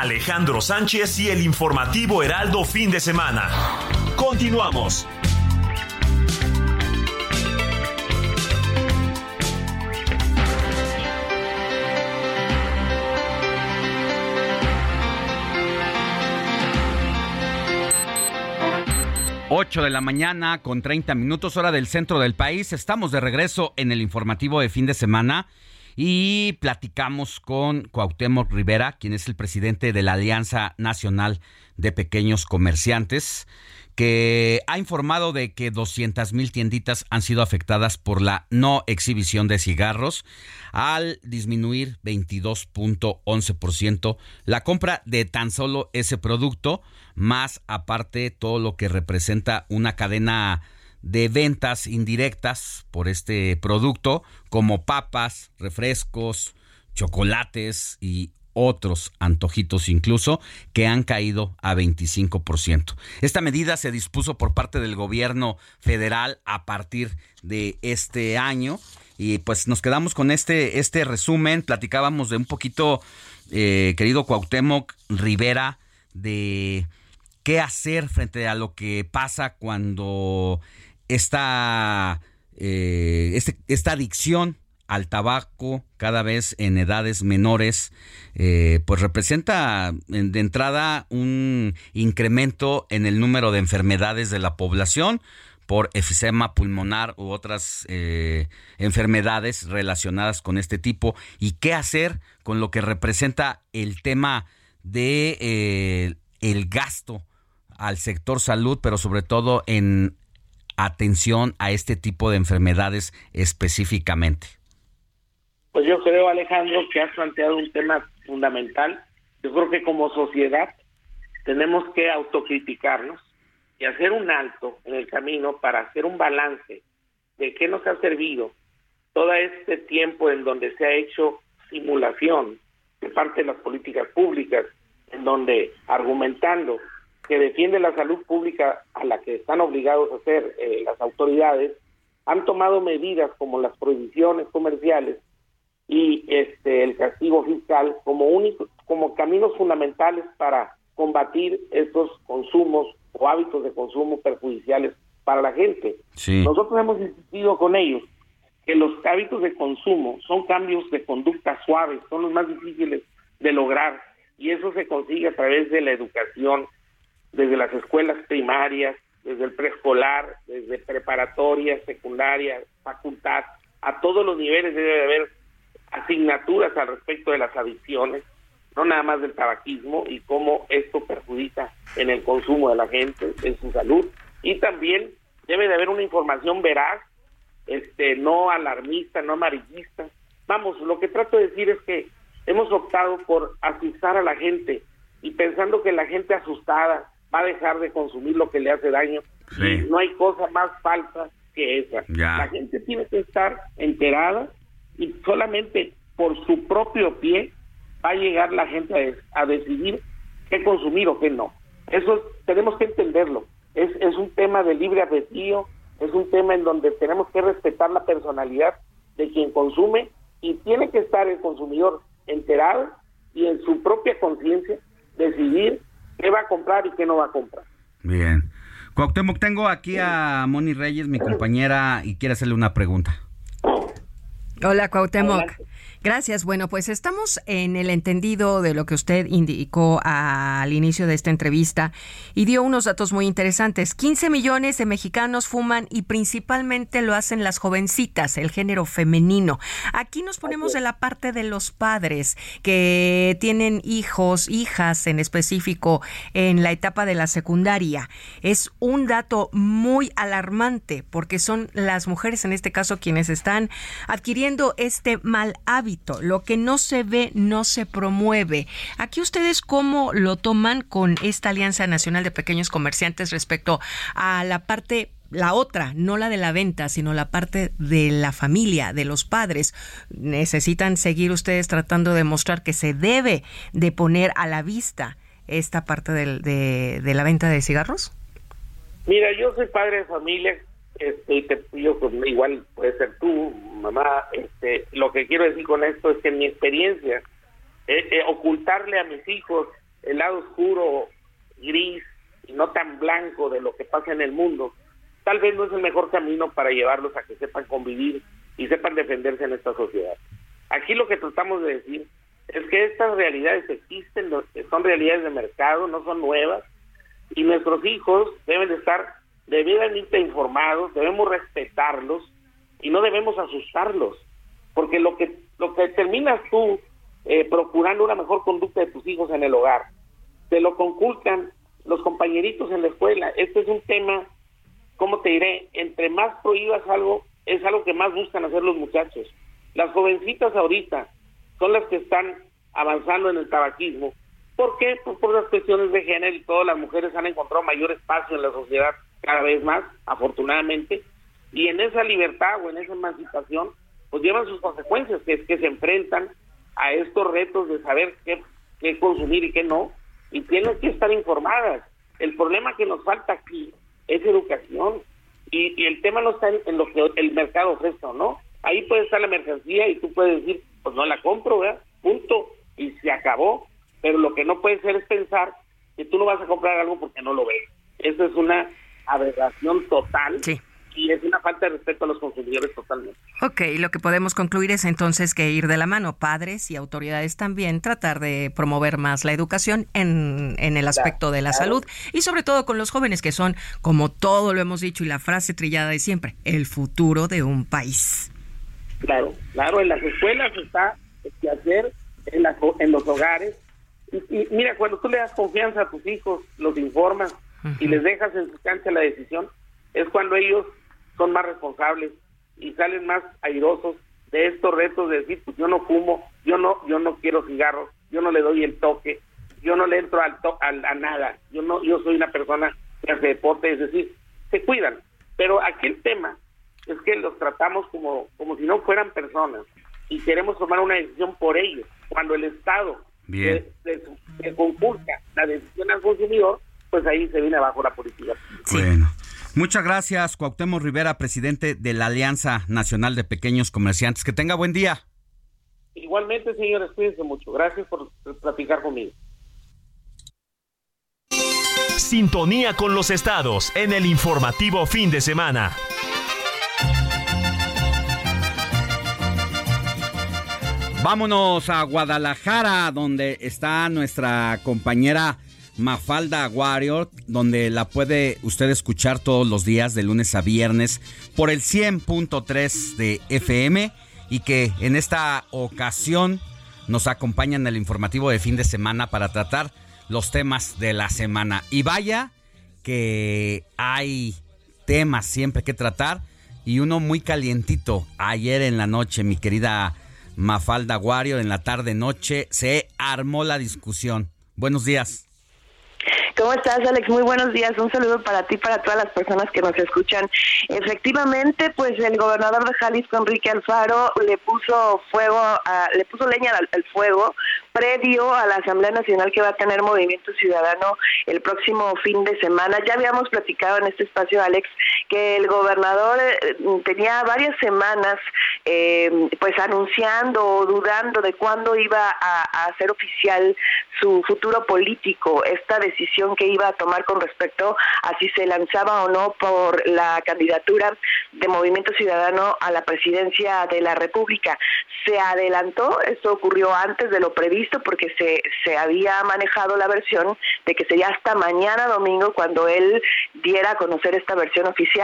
Alejandro Sánchez y el informativo Heraldo fin de semana. Continuamos. Ocho de la mañana con 30 minutos hora del centro del país. Estamos de regreso en el informativo de fin de semana y platicamos con Cuauhtémoc Rivera, quien es el presidente de la Alianza Nacional de Pequeños Comerciantes, que ha informado de que 200 mil tienditas han sido afectadas por la no exhibición de cigarros, al disminuir 22.11% la compra de tan solo ese producto, más aparte todo lo que representa una cadena de ventas indirectas por este producto, como papas, refrescos, chocolates y otros antojitos incluso que han caído a 25%. Esta medida se dispuso por parte del gobierno federal a partir de este año y pues nos quedamos con este, este resumen, platicábamos de un poquito, eh, querido Cuauhtémoc Rivera, de qué hacer frente a lo que pasa cuando esta, eh, este, esta adicción al tabaco cada vez en edades menores, eh, pues representa de entrada un incremento en el número de enfermedades de la población por efisema pulmonar u otras eh, enfermedades relacionadas con este tipo. Y qué hacer con lo que representa el tema de el gasto al sector salud, pero sobre todo en atención a este tipo de enfermedades específicamente? Pues yo creo, Alejandro, que has planteado un tema fundamental. Yo creo que como sociedad tenemos que autocriticarnos y hacer un alto en el camino para hacer un balance de qué nos ha servido todo este tiempo en donde se ha hecho simulación de parte de las políticas públicas, en donde argumentando que defiende la salud pública a la que están obligados a hacer eh, las autoridades, han tomado medidas como las prohibiciones comerciales y este el castigo fiscal como únicos como caminos fundamentales para combatir estos consumos o hábitos de consumo perjudiciales para la gente. Nosotros hemos insistido con ellos que los hábitos de consumo son cambios de conducta suaves, son los más difíciles de lograr y eso se consigue a través de la educación, desde las escuelas primarias, desde el preescolar, desde preparatoria, secundaria, facultad, a todos los niveles debe haber asignaturas al respecto de las adicciones, no nada más del tabaquismo y cómo esto perjudica en el consumo de la gente, en su salud, y también debe de haber una información veraz, este, no alarmista, no amarillista. Vamos, lo que trato de decir es que hemos optado por asustar a la gente y pensando que la gente asustada, va a dejar de consumir lo que le hace daño. No hay cosa más falsa que esa. La gente tiene que estar enterada y solamente por su propio pie va a llegar la gente a, decidir qué consumir o qué no. Eso tenemos que entenderlo. Es, es un tema de libre albedrío, es un tema en donde tenemos que respetar la personalidad de quien consume y tiene que estar el consumidor enterado y en su propia conciencia decidir qué va a comprar y qué no va a comprar. Bien. Cuauhtémoc, tengo aquí a Moni Reyes, mi compañera, y quiere hacerle una pregunta. Hola, Cuauhtémoc. Gracias. Bueno, pues estamos en el entendido de lo que usted indicó al inicio de esta entrevista y dio unos datos muy interesantes. 15 millones de mexicanos fuman y principalmente lo hacen las jovencitas, el género femenino. Aquí nos ponemos de la parte de los padres que tienen hijos, hijas en específico en la etapa de la secundaria. Es un dato muy alarmante porque son las mujeres en este caso quienes están adquiriendo este mal hábito lo que no se ve no se promueve. Aquí ustedes cómo lo toman con esta Alianza Nacional de Pequeños Comerciantes respecto a la parte la otra, no la de la venta, sino la parte de la familia, de los padres. Necesitan seguir ustedes tratando de mostrar que se debe de poner a la vista esta parte de, de la venta de cigarros. Mira, yo soy padre de familia, este, y te, yo pues, igual puede ser tú, mamá, este, lo que quiero decir con esto es que mi experiencia, eh, eh, ocultarle a mis hijos el lado oscuro, gris y no tan blanco de lo que pasa en el mundo, tal vez no es el mejor camino para llevarlos a que sepan convivir y sepan defenderse en esta sociedad. Aquí lo que tratamos de decir es que estas realidades existen, son realidades de mercado, no son nuevas, y nuestros hijos deben de estar debidamente informados, debemos respetarlos y no debemos asustarlos, porque lo que lo que terminas tú eh, procurando una mejor conducta de tus hijos en el hogar, te lo conculcan los compañeritos en la escuela. Este es un tema, ¿cómo te diré? Entre más prohíbas algo, es algo que más buscan hacer los muchachos. Las jovencitas ahorita son las que están avanzando en el tabaquismo. ¿Por qué? Pues por las cuestiones de género y todas las mujeres han encontrado mayor espacio en la sociedad cada vez más, afortunadamente, y en esa libertad o en esa emancipación, pues llevan sus consecuencias, que es que se enfrentan a estos retos de saber qué, qué consumir y qué no, y tienen que estar informadas. El problema que nos falta aquí es educación, y, el tema no está en, lo que el mercado ofrece o no. Ahí puede estar la mercancía y tú puedes decir, pues no la compro, ¿verdad? Punto, y se acabó. Pero lo que no puede ser es pensar que tú no vas a comprar algo porque no lo ves. Eso es una aberración total. Y es una falta de respeto a los consumidores totalmente. Ok, lo que podemos concluir es entonces que ir de la mano, padres y autoridades también, tratar de promover más la educación en, en el aspecto de la salud y sobre todo con los jóvenes que son, como todo lo hemos dicho y la frase trillada de siempre, el futuro de un país. Claro, claro, en las escuelas está que hacer, en, en los hogares. y mira, cuando tú le das confianza a tus hijos, los informas, y les dejas en su cancha la decisión, es cuando ellos son más responsables y salen más airosos de estos retos de decir, pues yo no fumo, yo no yo no quiero cigarros, yo no le doy el toque, yo no le entro al a, nada, yo no yo soy una persona que hace deporte, es decir, se cuidan. Pero aquí el tema es que los tratamos como como si no fueran personas y queremos tomar una decisión por ellos, cuando el Estado Bien. conculca la decisión al consumidor, pues ahí se viene abajo la política. Bueno. Muchas gracias, Cuauhtémoc Rivera, presidente de la Alianza Nacional de Pequeños Comerciantes. Que tenga buen día. Igualmente, señores, cuídense mucho. Gracias por platicar conmigo. Sintonía con los estados en el informativo fin de semana. Vámonos a Guadalajara, donde está nuestra compañera Mafalda Warrior, donde la puede usted escuchar todos los días de lunes a viernes por el 100.3 de FM y que en esta ocasión nos acompaña en el informativo de fin de semana para tratar los temas de la semana. Y vaya que hay temas siempre que tratar y uno muy calientito. Ayer en la noche, mi querida Mafalda Warrior, en la tarde noche, se armó la discusión. Buenos días. ¿Cómo estás, Alex? Muy buenos días. Un saludo para ti para todas las personas que nos escuchan. Efectivamente, pues el gobernador de Jalisco, Enrique Alfaro, le puso fuego, le puso leña al fuego previo a la Asamblea Nacional que va a tener Movimiento Ciudadano el próximo fin de semana. Ya habíamos platicado en este espacio, Alex, que el gobernador eh, tenía varias semanas eh, pues anunciando o dudando de cuándo iba a, a hacer oficial su futuro político, esta decisión que iba a tomar con respecto a si se lanzaba o no por la candidatura de Movimiento Ciudadano a la presidencia de la República. Se adelantó, esto ocurrió antes de lo previsto porque se, se había manejado la versión de que sería hasta mañana domingo cuando él diera a conocer esta versión oficial.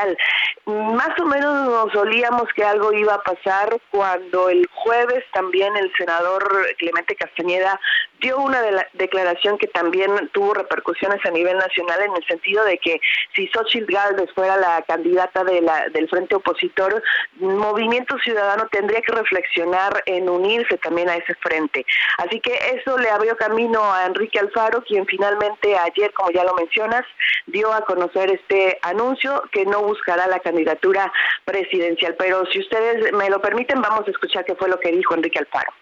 Más o menos nos olíamos que algo iba a pasar cuando el jueves también el senador Clemente Castañeda dio una de la declaración que también tuvo repercusiones a nivel nacional en el sentido de que si Xochitl Galvez fuera la candidata de la, del frente opositor, Movimiento Ciudadano tendría que reflexionar en unirse también a ese frente. Así que eso le abrió camino a Enrique Alfaro, quien finalmente ayer, como ya lo mencionas, dio a conocer este anuncio que no buscará la candidatura presidencial. Pero si ustedes me lo permiten, vamos a escuchar qué fue lo que dijo Enrique Alfaro.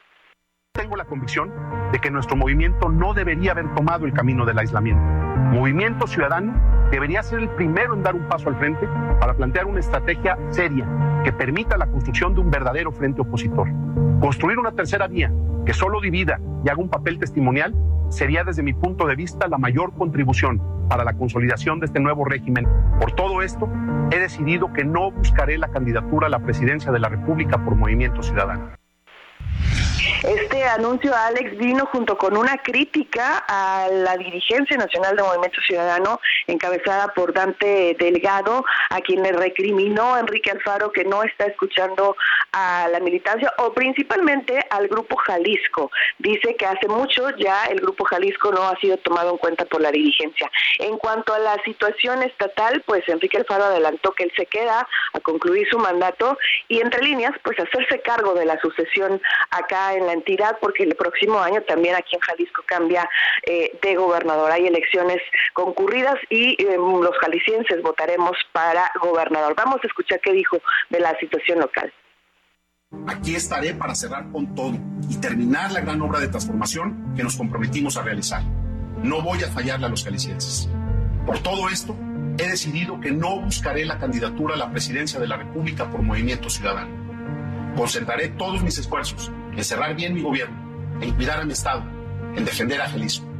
Tengo la convicción de que nuestro movimiento no debería haber tomado el camino del aislamiento. Movimiento Ciudadano debería ser el primero en dar un paso al frente para plantear una estrategia seria que permita la construcción de un verdadero frente opositor. Construir una tercera vía que solo divida y haga un papel testimonial sería desde mi punto de vista la mayor contribución para la consolidación de este nuevo régimen. Por todo esto, he decidido que no buscaré la candidatura a la presidencia de la República por Movimiento Ciudadano. Este anuncio, Alex, vino junto con una crítica a la dirigencia nacional de Movimiento Ciudadano, encabezada por Dante Delgado, a quien le recriminó Enrique Alfaro que no está escuchando a la militancia o principalmente al Grupo Jalisco. Dice que hace mucho ya el Grupo Jalisco no ha sido tomado en cuenta por la dirigencia. En cuanto a la situación estatal, pues Enrique Alfaro adelantó que él se queda a concluir su mandato y entre líneas, pues hacerse cargo de la sucesión acá en la entidad, porque el próximo año también aquí en Jalisco cambia eh, de gobernador. Hay elecciones concurridas y eh, los jaliscienses votaremos para gobernador. Vamos a escuchar qué dijo de la situación local. Aquí estaré para cerrar con todo y terminar la gran obra de transformación que nos comprometimos a realizar. No voy a fallarle a los jaliscienses. Por todo esto, he decidido que no buscaré la candidatura a la presidencia de la República por Movimiento Ciudadano. Concentraré todos mis esfuerzos en cerrar bien mi gobierno, en cuidar a mi Estado, en defender a Jalisco.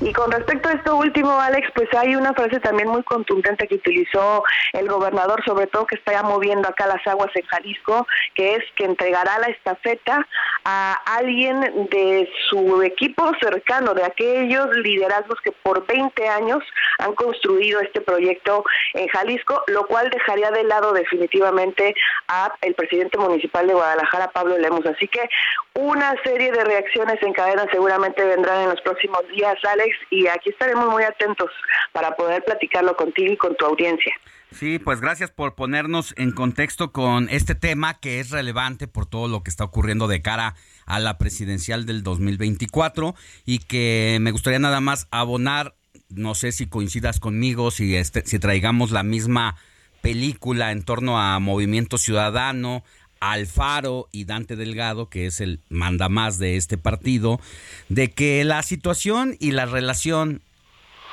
Y con respecto a esto último, Alex, pues hay una frase también muy contundente que utilizó el gobernador, sobre todo que está ya moviendo acá las aguas en Jalisco, que es que entregará la estafeta a alguien de su equipo cercano, de aquellos liderazgos que por 20 años han construido este proyecto en Jalisco, lo cual dejaría de lado definitivamente a el presidente municipal de Guadalajara, Pablo Lemos. Así que una serie de reacciones en cadena seguramente vendrán en los próximos días, Alex, y aquí estaremos muy atentos para poder platicarlo contigo y con tu audiencia. Sí, pues gracias por ponernos en contexto con este tema que es relevante por todo lo que está ocurriendo de cara a la presidencial del 2024 y que me gustaría nada más abonar, no sé si coincidas conmigo, si, este, si traigamos la misma película en torno a Movimiento Ciudadano, Alfaro y Dante Delgado, que es el mandamás de este partido, de que la situación y la relación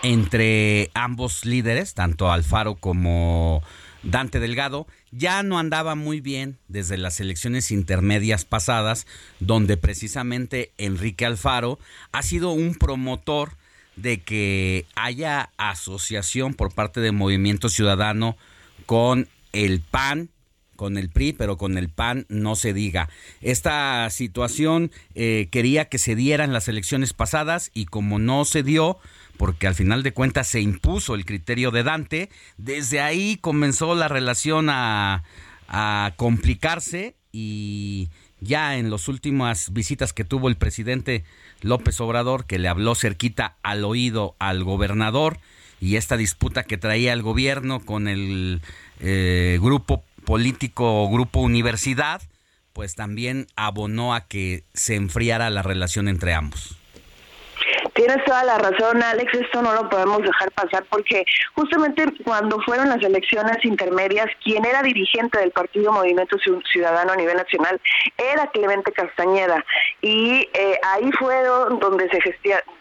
entre ambos líderes, tanto Alfaro como Dante Delgado, ya no andaba muy bien desde las elecciones intermedias pasadas, donde precisamente Enrique Alfaro ha sido un promotor de que haya asociación por parte de Movimiento Ciudadano con el PAN con el PRI, pero con el PAN no se diga. Esta situación eh, quería que se dieran las elecciones pasadas y como no se dio, porque al final de cuentas se impuso el criterio de Dante, desde ahí comenzó la relación a, complicarse y ya en las últimas visitas que tuvo el presidente López Obrador, que le habló cerquita al oído al gobernador, y esta disputa que traía el gobierno con el eh, grupo político grupo universidad, pues también abonó a que se enfriara la relación entre ambos. Tienes toda la razón, Alex, esto no lo podemos dejar pasar porque justamente cuando fueron las elecciones intermedias, quien era dirigente del Partido Movimiento Ciudadano a nivel nacional era Clemente Castañeda y eh, ahí fue donde se,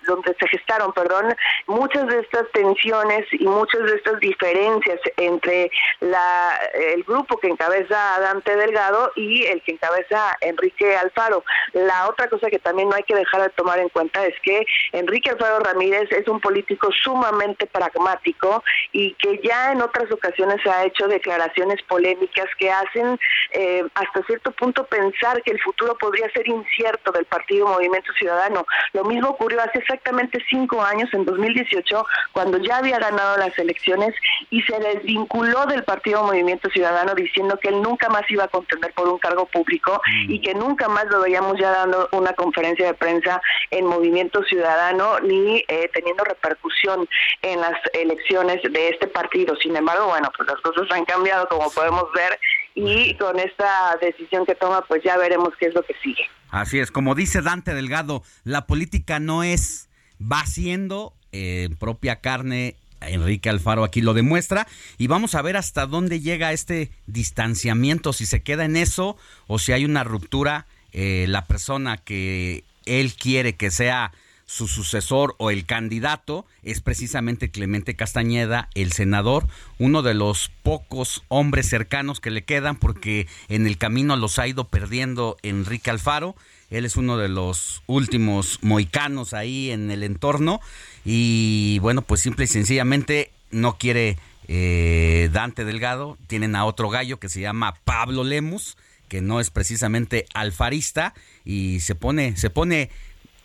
donde se gestaron perdón, muchas de estas tensiones y muchas de estas diferencias entre la, el grupo que encabeza Dante Delgado y el que encabeza Enrique Alfaro. La otra cosa que también no hay que dejar de tomar en cuenta es que Enrique Alfaro Ramírez es un político sumamente pragmático y que ya en otras ocasiones ha hecho declaraciones polémicas que hacen eh, hasta cierto punto pensar que el futuro podría ser incierto del partido Movimiento Ciudadano. Lo mismo ocurrió hace exactamente cinco años, en 2018, cuando ya había ganado las elecciones y se desvinculó del partido Movimiento Ciudadano diciendo que él nunca más iba a contender por un cargo público y que nunca más lo veíamos ya dando una conferencia de prensa en Movimiento Ciudadano ni eh, teniendo repercusión en las elecciones de este partido. Sin embargo, bueno, pues las cosas han cambiado como podemos ver y con esta decisión que toma, pues ya veremos qué es lo que sigue. Así es, como dice Dante Delgado, la política no es, va siendo eh, propia carne Enrique Alfaro aquí lo demuestra y vamos a ver hasta dónde llega este distanciamiento, si se queda en eso o si hay una ruptura, eh, la persona que él quiere que sea su sucesor o el candidato es precisamente Clemente Castañeda, el senador, uno de los pocos hombres cercanos que le quedan porque en el camino los ha ido perdiendo Enrique Alfaro. Él es uno de los últimos moicanos ahí en el entorno y bueno, pues simple y sencillamente no quiere eh, Dante Delgado. Tienen a otro gallo que se llama Pablo Lemus, que no es precisamente alfarista y se pone, se pone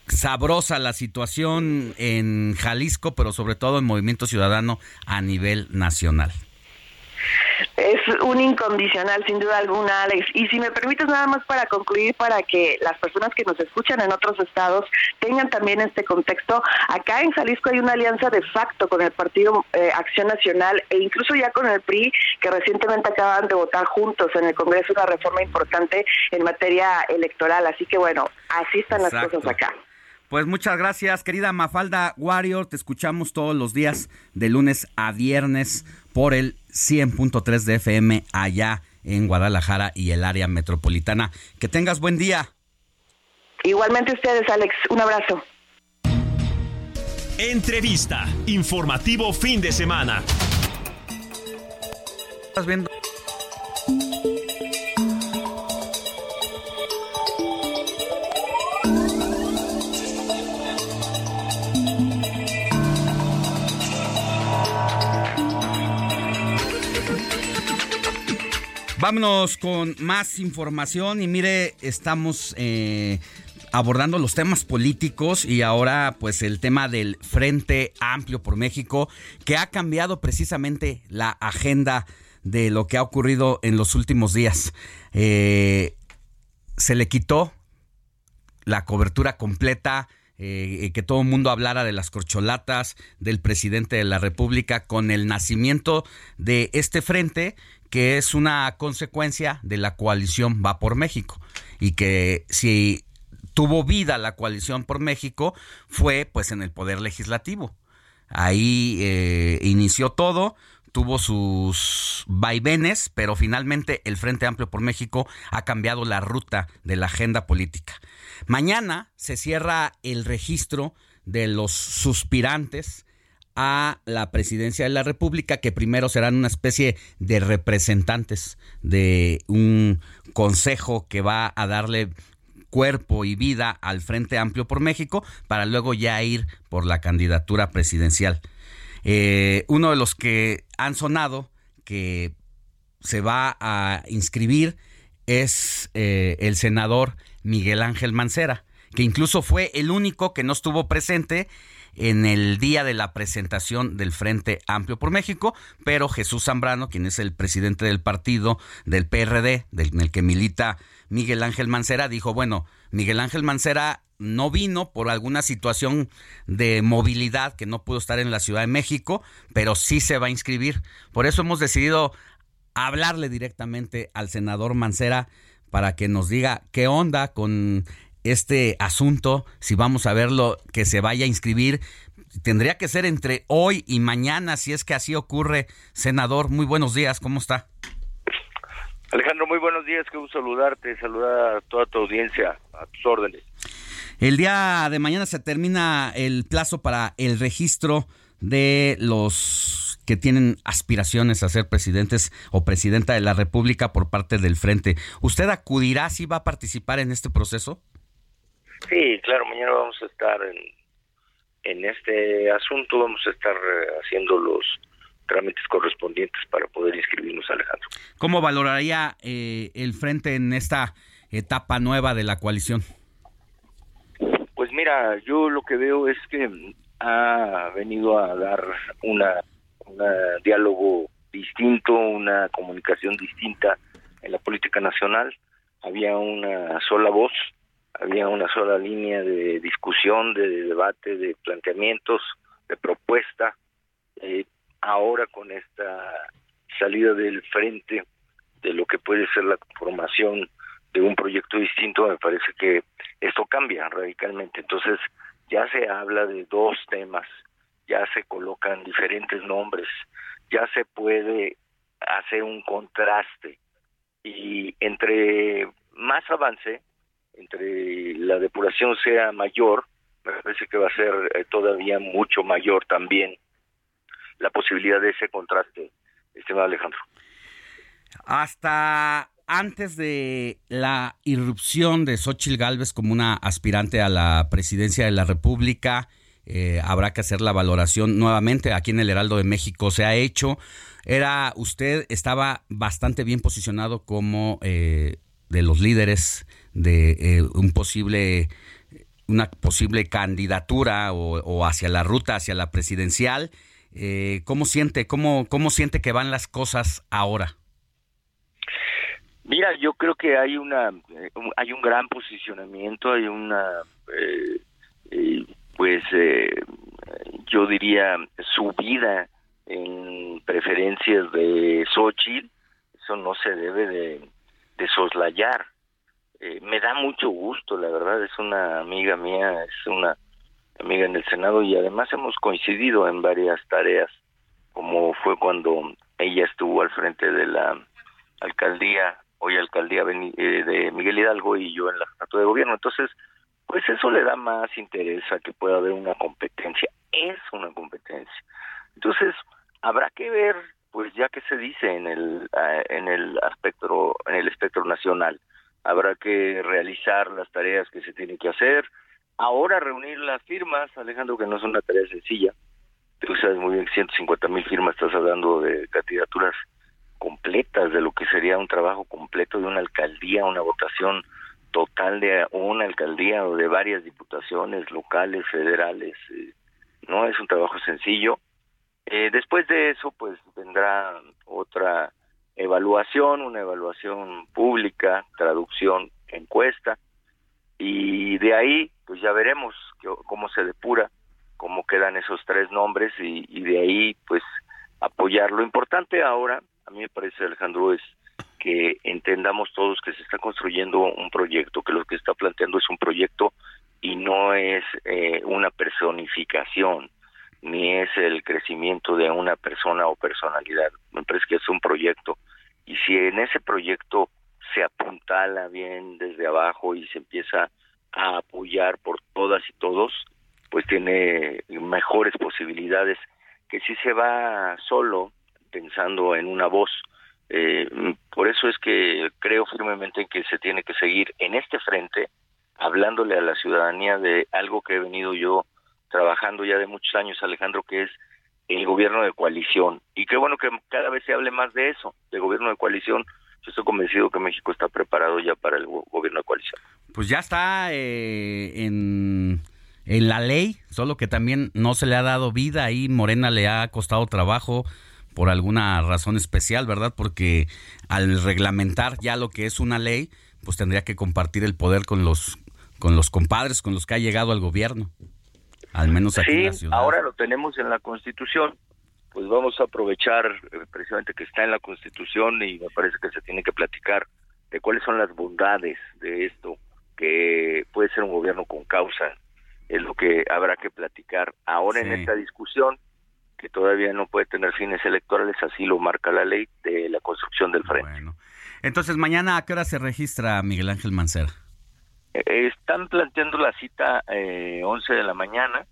sabrosa la situación en Jalisco, pero sobre todo en Movimiento Ciudadano a nivel nacional. Es un incondicional, sin duda alguna, Alex. Y si me permites nada más para concluir, para que las personas que nos escuchan en otros estados tengan también este contexto, acá en Jalisco hay una alianza de facto con el Partido eh, Acción Nacional e incluso ya con el PRI, que recientemente acaban de votar juntos en el Congreso una reforma importante en materia electoral. Así que bueno, así están las cosas acá. Pues muchas gracias, querida Mafalda Warrior. Te escuchamos todos los días de lunes a viernes por el 100.3 de FM allá en Guadalajara y el área metropolitana. Que tengas buen día. Igualmente ustedes, Alex. Un abrazo. Entrevista. Informativo fin de semana. ¿Estás viendo? Vámonos con más información y mire, estamos eh, abordando los temas políticos y ahora pues el tema del Frente Amplio por México que ha cambiado precisamente la agenda de lo que ha ocurrido en los últimos días. Eh, se le quitó la cobertura completa. Eh, que todo el mundo hablara de las corcholatas del presidente de la República con el nacimiento de este frente que es una consecuencia de la coalición Va por México y que si tuvo vida la coalición por México fue pues en el poder legislativo. Ahí eh, inició todo, tuvo sus vaivenes, pero finalmente el Frente Amplio por México ha cambiado la ruta de la agenda política. Mañana se cierra el registro de los suspirantes a la presidencia de la República, que primero serán una especie de representantes de un consejo que va a darle cuerpo y vida al Frente Amplio por México para luego ya ir por la candidatura presidencial. Eh, uno de los que han sonado que se va a inscribir es eh, el senador Miguel Ángel Mancera, que incluso fue el único que no estuvo presente en el día de la presentación del Frente Amplio por México, pero Jesús Zambrano, quien es el presidente del partido del PRD, del, en el que milita Miguel Ángel Mancera, dijo, bueno, Miguel Ángel Mancera no vino por alguna situación de movilidad que no pudo estar en la Ciudad de México, pero sí se va a inscribir. Por eso hemos decidido hablarle directamente al senador Mancera para que nos diga qué onda con este asunto, si vamos a verlo, que se vaya a inscribir. Tendría que ser entre hoy y mañana, si es que así ocurre. Senador, muy buenos días, ¿cómo está? Alejandro, muy buenos días, qué gusto saludarte, saludar a toda tu audiencia, a tus órdenes. El día de mañana se termina el plazo para el registro de los que tienen aspiraciones a ser presidentes o presidenta de la República por parte del Frente. ¿Usted acudirá si va a participar en este proceso? Sí, claro, mañana vamos a estar en, en este asunto, vamos a estar eh, haciendo los trámites correspondientes para poder inscribirnos, Alejandro. ¿Cómo valoraría eh, el Frente en esta etapa nueva de la coalición? Pues mira, yo lo que veo es que ha venido a dar una, un diálogo distinto, una comunicación distinta en la política nacional. Había una sola voz, había una sola línea de discusión, de debate, de planteamientos, de propuesta. Eh, ahora con esta salida del frente de lo que puede ser la formación de un proyecto distinto, me parece que esto cambia radicalmente. Entonces, ya se habla de dos temas, ya se colocan diferentes nombres, ya se puede hacer un contraste y entre más avance, entre la depuración sea mayor, me parece que va a ser eh, todavía mucho mayor también la posibilidad de ese contraste, estimado Alejandro. Hasta antes de la irrupción de Xochitl Gálvez como una aspirante a la presidencia de la República, eh, habrá que hacer la valoración nuevamente. Aquí en el Heraldo de México se ha hecho. Era usted estaba bastante bien posicionado como eh, de los líderes de eh, un posible una posible candidatura o, o, hacia la ruta hacia la presidencial. ¿Cómo siente cómo cómo siente que van las cosas ahora? Mira, yo creo que hay una eh, hay un gran posicionamiento, hay una eh, eh, pues yo diría subida en preferencias de Xochitl, eso no se debe de, de soslayar. Me da mucho gusto, la verdad, es una amiga mía, es una amiga en el Senado y además hemos coincidido en varias tareas, como fue cuando ella estuvo al frente de la alcaldía hoy alcaldía eh, de Miguel Hidalgo y yo en la jefatura de gobierno. Entonces, pues eso le da más interés a que pueda haber una competencia. Es una competencia. Entonces, habrá que ver, pues ya que se dice en el ah, en el espectro en el espectro nacional, habrá que realizar las tareas que se tienen que hacer. Ahora reunir las firmas, Alejandro, que no es una tarea sencilla. Tú sabes muy bien que 150 mil firmas estás hablando de candidaturas completas de lo que sería un trabajo completo de una alcaldía, una votación total de una alcaldía o de varias diputaciones locales, federales. Eh, no es un trabajo sencillo. Eh, después de eso, pues vendrá otra evaluación, una evaluación pública, traducción, encuesta, y de ahí, pues ya veremos cómo se depura, cómo quedan esos tres nombres y, de ahí, pues apoyar. Lo importante ahora a mí me parece, Alejandro, es que entendamos todos que se está construyendo un proyecto, que lo que está planteando es un proyecto y no es eh, una personificación, ni es el crecimiento de una persona o personalidad. Me parece que es un proyecto. Y si en ese proyecto se apuntala bien desde abajo y se empieza a apoyar por todas y todos, pues tiene mejores posibilidades que si se va solo pensando en una voz. Eh, por eso es que creo firmemente que se tiene que seguir en este frente, hablándole a la ciudadanía de algo que he venido yo trabajando ya de muchos años, Alejandro, que es el gobierno de coalición. Y qué bueno que cada vez se hable más de eso, de gobierno de coalición. Yo estoy convencido que México está preparado ya para el gobierno de coalición. Pues ya está eh, en, en la ley, solo que también no se le ha dado vida ahí. Morena le ha costado trabajo por alguna razón especial, ¿verdad? Porque al reglamentar ya lo que es una ley, pues tendría que compartir el poder con los con los compadres con los que ha llegado al gobierno. Al menos aquí en la ciudad. ahora lo tenemos en la Constitución. Pues vamos a aprovechar eh, precisamente que está en la Constitución y me parece que se tiene que platicar de cuáles son las bondades de esto que puede ser un gobierno con causa. Es lo que habrá que platicar ahora en esta discusión, que todavía no puede tener fines electorales, así lo marca la ley de la construcción del frente. Entonces, mañana, ¿a qué hora se registra Miguel Ángel Mancera? Eh, están planteando la cita eh, 11 de la mañana,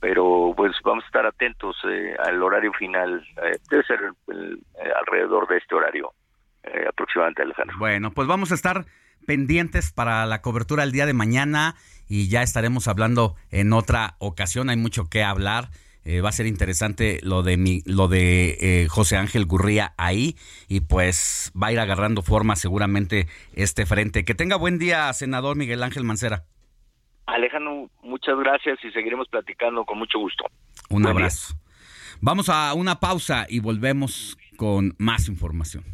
pero pues vamos a estar atentos eh, al horario final. Eh, debe ser alrededor de este horario aproximadamente, Alejandro. Bueno, pues vamos a estar pendientes para la cobertura el día de mañana y ya estaremos hablando en otra ocasión. Hay mucho que hablar. Eh, va a ser interesante lo de mi, lo de eh, José Ángel Gurría ahí y pues va a ir agarrando forma seguramente este frente. Que tenga buen día, senador Miguel Ángel Mancera. Alejandro, muchas gracias y seguiremos platicando con mucho gusto. Un abrazo. Vamos a una pausa y volvemos con más información.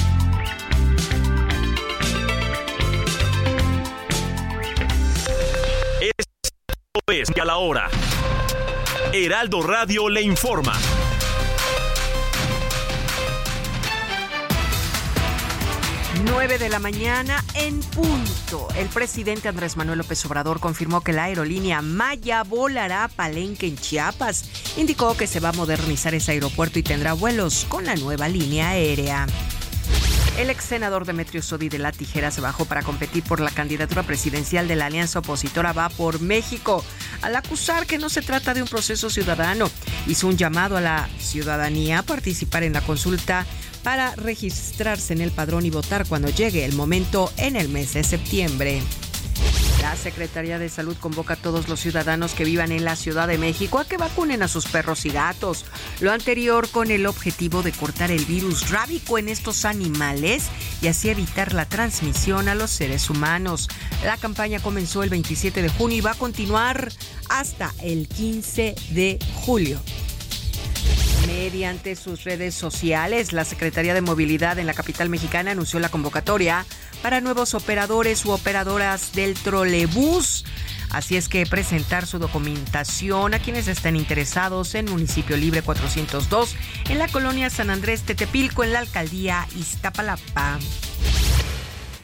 Es a la hora. Heraldo Radio le informa. Nueve de la mañana en punto. El presidente Andrés Manuel López Obrador confirmó que la aerolínea Maya volará a Palenque en Chiapas. Indicó que se va a modernizar ese aeropuerto y tendrá vuelos con la nueva línea aérea. El ex senador Demetrio Sodi de la Tijera se bajó para competir por la candidatura presidencial de la alianza opositora Va por México, al acusar que no se trata de un proceso ciudadano. Hizo un llamado a la ciudadanía a participar en la consulta para registrarse en el padrón y votar cuando llegue el momento en el mes de septiembre. La Secretaría de Salud convoca a todos los ciudadanos que vivan en la Ciudad de México a que vacunen a sus perros y gatos. Lo anterior con el objetivo de cortar el virus rábico en estos animales y así evitar la transmisión a los seres humanos. La campaña comenzó el 27 de junio y va a continuar hasta el 15 de julio. Mediante sus redes sociales, la Secretaría de Movilidad en la capital mexicana anunció la convocatoria para nuevos operadores u operadoras del trolebús. Así es que presentar su documentación a quienes estén interesados en Municipio Libre 402 en la colonia San Andrés Tetepilco en la alcaldía Iztapalapa.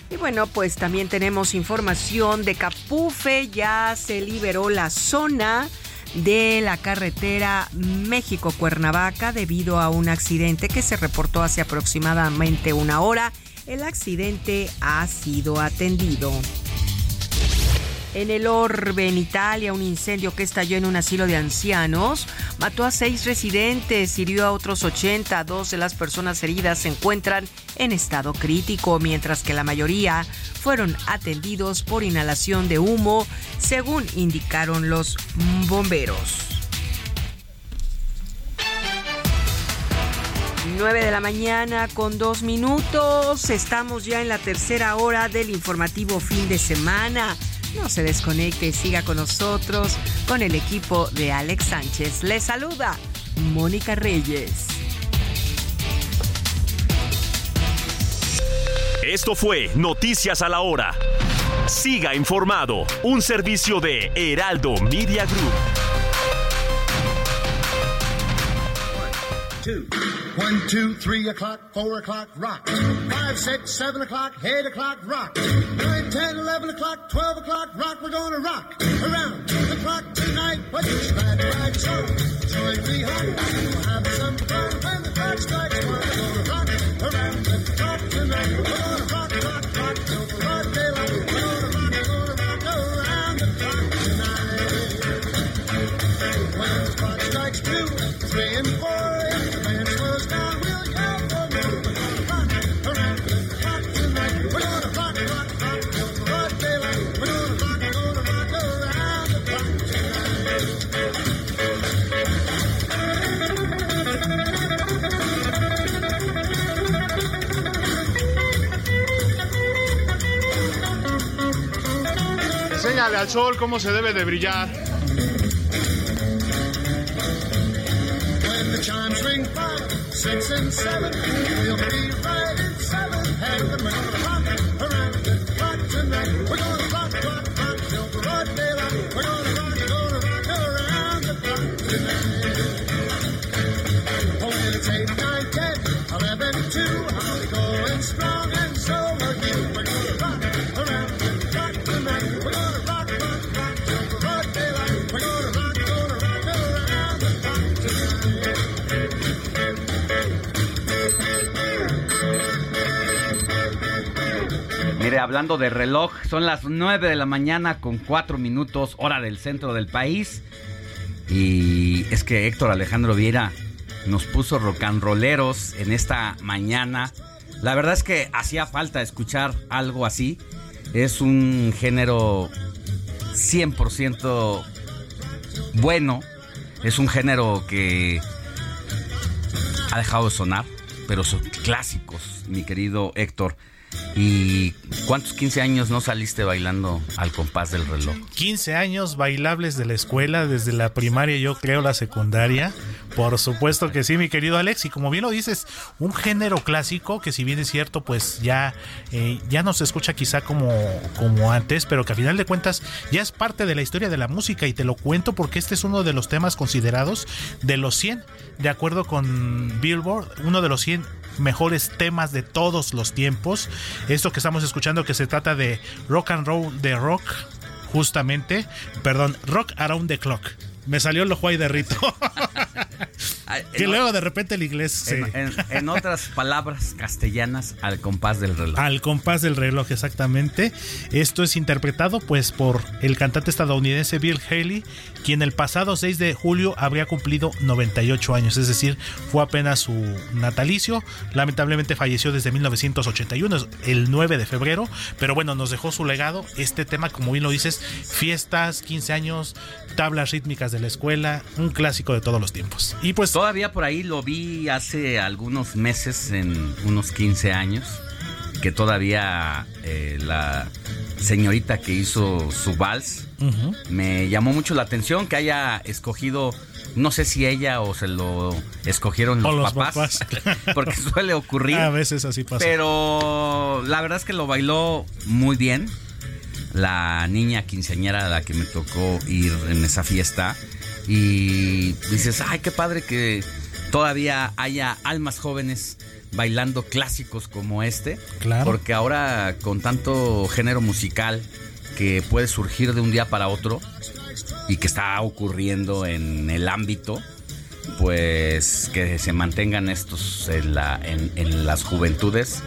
Y bueno, pues también tenemos información de Capufe, ya se liberó la zona de la carretera México-Cuernavaca debido a un accidente que se reportó hace aproximadamente una hora. El accidente ha sido atendido. En el Orbe, en Italia, un incendio que estalló en un asilo de ancianos mató a seis residentes, hirió a otros 80. Dos de las personas heridas se encuentran en estado crítico, mientras que la mayoría fueron atendidos por inhalación de humo, según indicaron los bomberos. 9 de la mañana con dos minutos. Estamos ya en la tercera hora del informativo fin de semana. No se desconecte, siga con nosotros, con el equipo de Alex Sánchez. Les saluda Mónica Reyes. Esto fue Noticias a la Hora. Siga informado, un servicio de Heraldo Media Group. two. One, two, three o'clock, four o'clock, rock. Five, six, seven o'clock, eight o'clock, rock. Nine, ten, eleven o'clock, twelve o'clock, rock. We're gonna rock around the clock tonight. What you glad right so? Join me honey, We'll have some fun when the clock strikes one. We're gonna rock around the clock tonight. We're gonna rock, rock, rock till the broad daylight. We're gonna rock, gonna rock around the clock tonight. When the clock strikes two, three, and four. We'll be right in seven heaven. We're gonna rock around Mire, hablando de reloj, son las 9 de la mañana con 4 minutos, hora del centro del país. Y es que Héctor Alejandro Viera nos puso rolleros en esta mañana. La verdad es que hacía falta escuchar algo así. Es un género 100% bueno. Es un género que ha dejado de sonar, pero son clásicos, mi querido Héctor. ¿Y cuántos 15 años no saliste bailando al compás del reloj? 15 años bailables de la escuela, desde la primaria yo creo la secundaria. Por supuesto que sí, mi querido Alex. Y como bien lo dices, un género clásico que si bien es cierto, pues ya, eh, ya no se escucha quizá como, como antes, pero que a final de cuentas ya es parte de la historia de la música. Y te lo cuento porque este es uno de los temas considerados de los 100, de acuerdo con Billboard, uno de los 100 mejores temas de todos los tiempos. Esto que estamos escuchando que se trata de rock and roll de rock, justamente, perdón, rock around the clock. Me salió el ojo ahí de Rito. que luego de repente el inglés en- en otras palabras castellanas, al compás del reloj. Al compás del reloj, exactamente. Esto es interpretado pues por el cantante estadounidense Bill Haley, quien el pasado 6 de julio habría cumplido 98 años, es decir, fue apenas su natalicio. Lamentablemente falleció desde 1981, el 9 de febrero, pero bueno, nos dejó su legado. Este tema, como bien lo dices, fiestas, 15 años, tablas rítmicas de la escuela, un clásico de todos los tiempos. Y pues Todavía por ahí lo vi hace algunos meses, en unos 15 años, que todavía eh, la señorita que hizo su vals me llamó mucho la atención que haya escogido, no sé si ella o se lo escogieron los, O los papás, papás. porque suele ocurrir. A veces así pasa. Pero la verdad es que lo bailó muy bien. La niña quinceañera a la que me tocó ir en esa fiesta. Y dices, ay, qué padre que todavía haya almas jóvenes bailando clásicos como este. Claro. Porque ahora con tanto género musical que puede surgir de un día para otro y que está ocurriendo en el ámbito, pues que se mantengan estos en, la, en, en las juventudes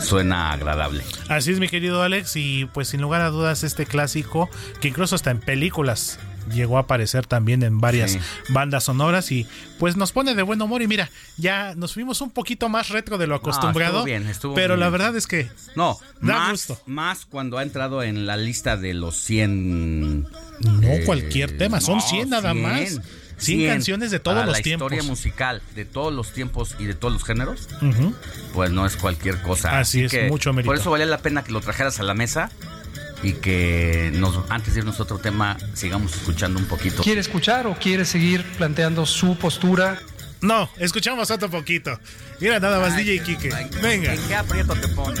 suena agradable. Así es, mi querido Alex, y pues sin lugar a dudas este clásico, que incluso hasta en películas llegó a aparecer también en varias Sí. bandas sonoras y pues nos pone de buen humor y mira, ya nos fuimos un poquito más retro de lo acostumbrado, estuvo bien, estuvo pero bien. la verdad es que No, Da más, gusto. más cuando ha entrado en la lista de los 100... no eh, cualquier tema, son no, 100 nada 100, más. 100 100 canciones de todos los la tiempos. historia musical de todos los tiempos y de todos los géneros, pues no es cualquier cosa. Así es, mucho mérito. Por eso valía la pena que lo trajeras a la mesa y que nos, antes de irnos a otro tema sigamos escuchando un poquito. ¿Quiere escuchar o quiere seguir planteando su postura? No, escuchamos otro poquito. Mira nada más Ay, DJ Kike. Venga. ¿En qué aprieto te pone?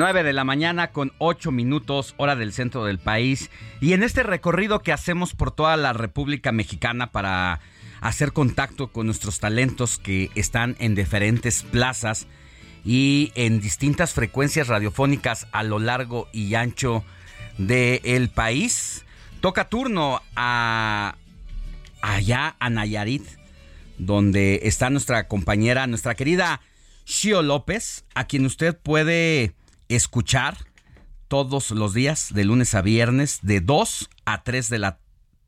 9 de la mañana con 8 minutos hora del centro del país. Y en este recorrido que hacemos por toda la República Mexicana para hacer contacto con nuestros talentos que están en diferentes plazas y en distintas frecuencias radiofónicas a lo largo y ancho del país. Toca turno a allá a Nayarit, donde está nuestra compañera, nuestra querida Shio López, a quien usted puede escuchar todos los días, de lunes a viernes, de 2 a 3 de la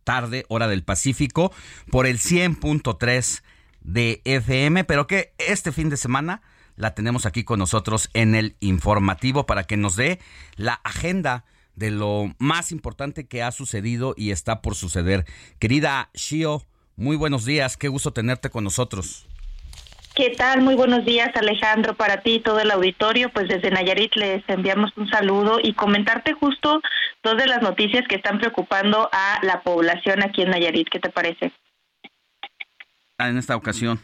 tarde, hora del Pacífico, por el 100.3 de FM, pero que este fin de semana la tenemos aquí con nosotros en el informativo para que nos dé la agenda de lo más importante que ha sucedido y está por suceder. Querida Shio, muy buenos días, qué gusto tenerte con nosotros. ¿Qué tal? Muy buenos días, Alejandro, para ti y todo el auditorio. Pues desde Nayarit les enviamos un saludo y comentarte justo dos de las noticias que están preocupando a la población aquí en Nayarit. ¿Qué te parece? En esta ocasión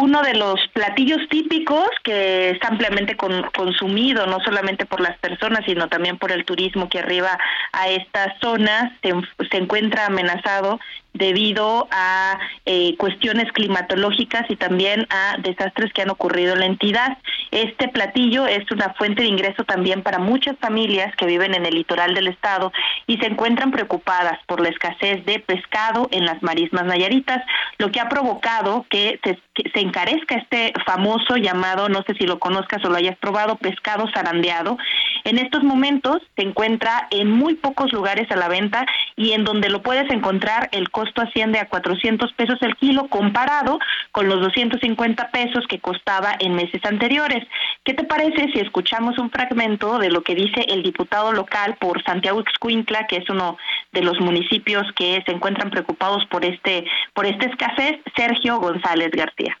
uno de los platillos típicos que es ampliamente consumido, no solamente por las personas, sino también por el turismo que arriba a estas zonas, se, se encuentra amenazado debido a eh, cuestiones climatológicas y también a desastres que han ocurrido en la entidad. Este platillo es una fuente de ingreso también para muchas familias que viven en el litoral del estado y se encuentran preocupadas por la escasez de pescado en las marismas nayaritas, lo que ha provocado que se, encarezca este famoso llamado, no sé si lo conozcas o lo hayas probado, pescado zarandeado. En estos momentos se encuentra en muy pocos lugares a la venta y en donde lo puedes encontrar el asciende a 400 pesos el kilo comparado con los 250 pesos que costaba en meses anteriores. ¿Qué te parece si escuchamos un fragmento de lo que dice el diputado local por Santiago Excuintla, que es uno de los municipios que se encuentran preocupados por este por esta escasez, Sergio González García?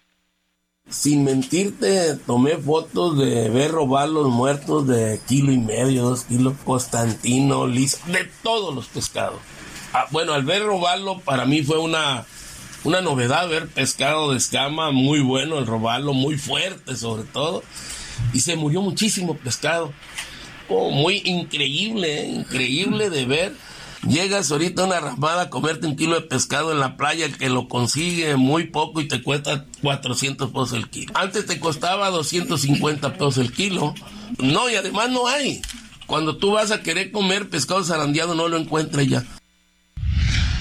Sin mentirte, tomé fotos de ver robar los muertos de kilo y medio, dos kilos, Constantino, Liz, de todos los pescados. Ah, bueno, al ver robarlo para mí fue una, una novedad ver pescado de escama, muy bueno el robarlo, muy fuerte sobre todo. Y se murió muchísimo pescado. Oh, muy increíble, ¿eh? increíble de ver. Llegas ahorita a una ramada a comerte un kilo de pescado en la playa, que lo consigue muy poco y te cuesta 400 pesos el kilo. Antes te costaba 250 pesos el kilo. No, y además no hay. Cuando tú vas a querer comer pescado zarandeado no lo encuentras ya.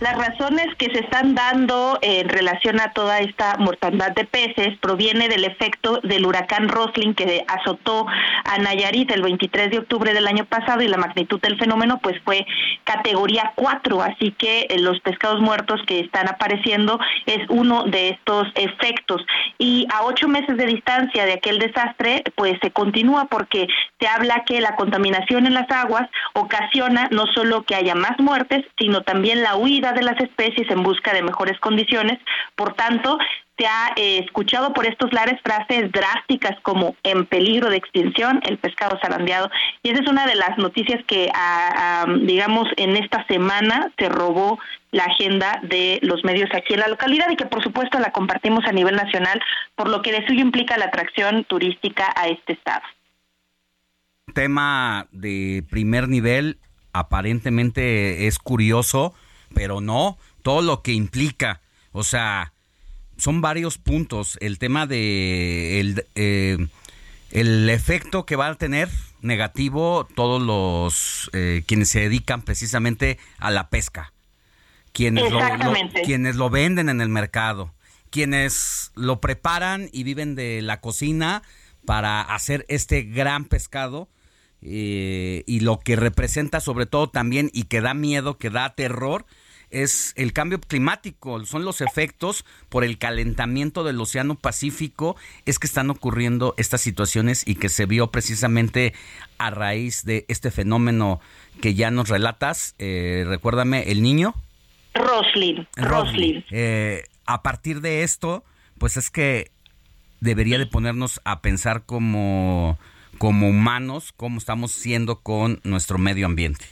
Las razones que se están dando en relación a toda esta mortandad de peces proviene del efecto del huracán Roslin que azotó a Nayarit el 23 de octubre del año pasado y la magnitud del fenómeno pues fue categoría 4, así que eh, los pescados muertos que están apareciendo es uno de estos efectos. Y a ocho meses de distancia de aquel desastre pues se continúa porque se habla que la contaminación en las aguas ocasiona no solo que haya más muertes, sino también la huida de las especies en busca de mejores condiciones. Por tanto, se ha eh, escuchado por estos lares frases drásticas como en peligro de extinción, el pescado zarandeado. Y esa es una de las noticias que, digamos, en esta semana se robó la agenda de los medios aquí en la localidad y que por supuesto la compartimos a nivel nacional, por lo que de suyo implica la atracción turística a este estado. Tema de primer nivel, aparentemente es curioso pero no todo lo que implica. O sea, son varios puntos. El tema de el, eh, el efecto que va a tener negativo todos los eh, quienes se dedican precisamente a la pesca, quienes lo, quienes lo venden en el mercado, quienes lo preparan y viven de la cocina para hacer este gran pescado. Eh, y lo que representa sobre todo también y que da miedo, que da terror, es el cambio climático, son los efectos por el calentamiento del Océano Pacífico, es que están ocurriendo estas situaciones y que se vio precisamente a raíz de este fenómeno que ya nos relatas. Eh, recuérdame, el niño. Roslin. Roslin. Eh, a partir de esto, pues es que debería de ponernos a pensar como, como humanos, cómo estamos siendo con nuestro medio ambiente.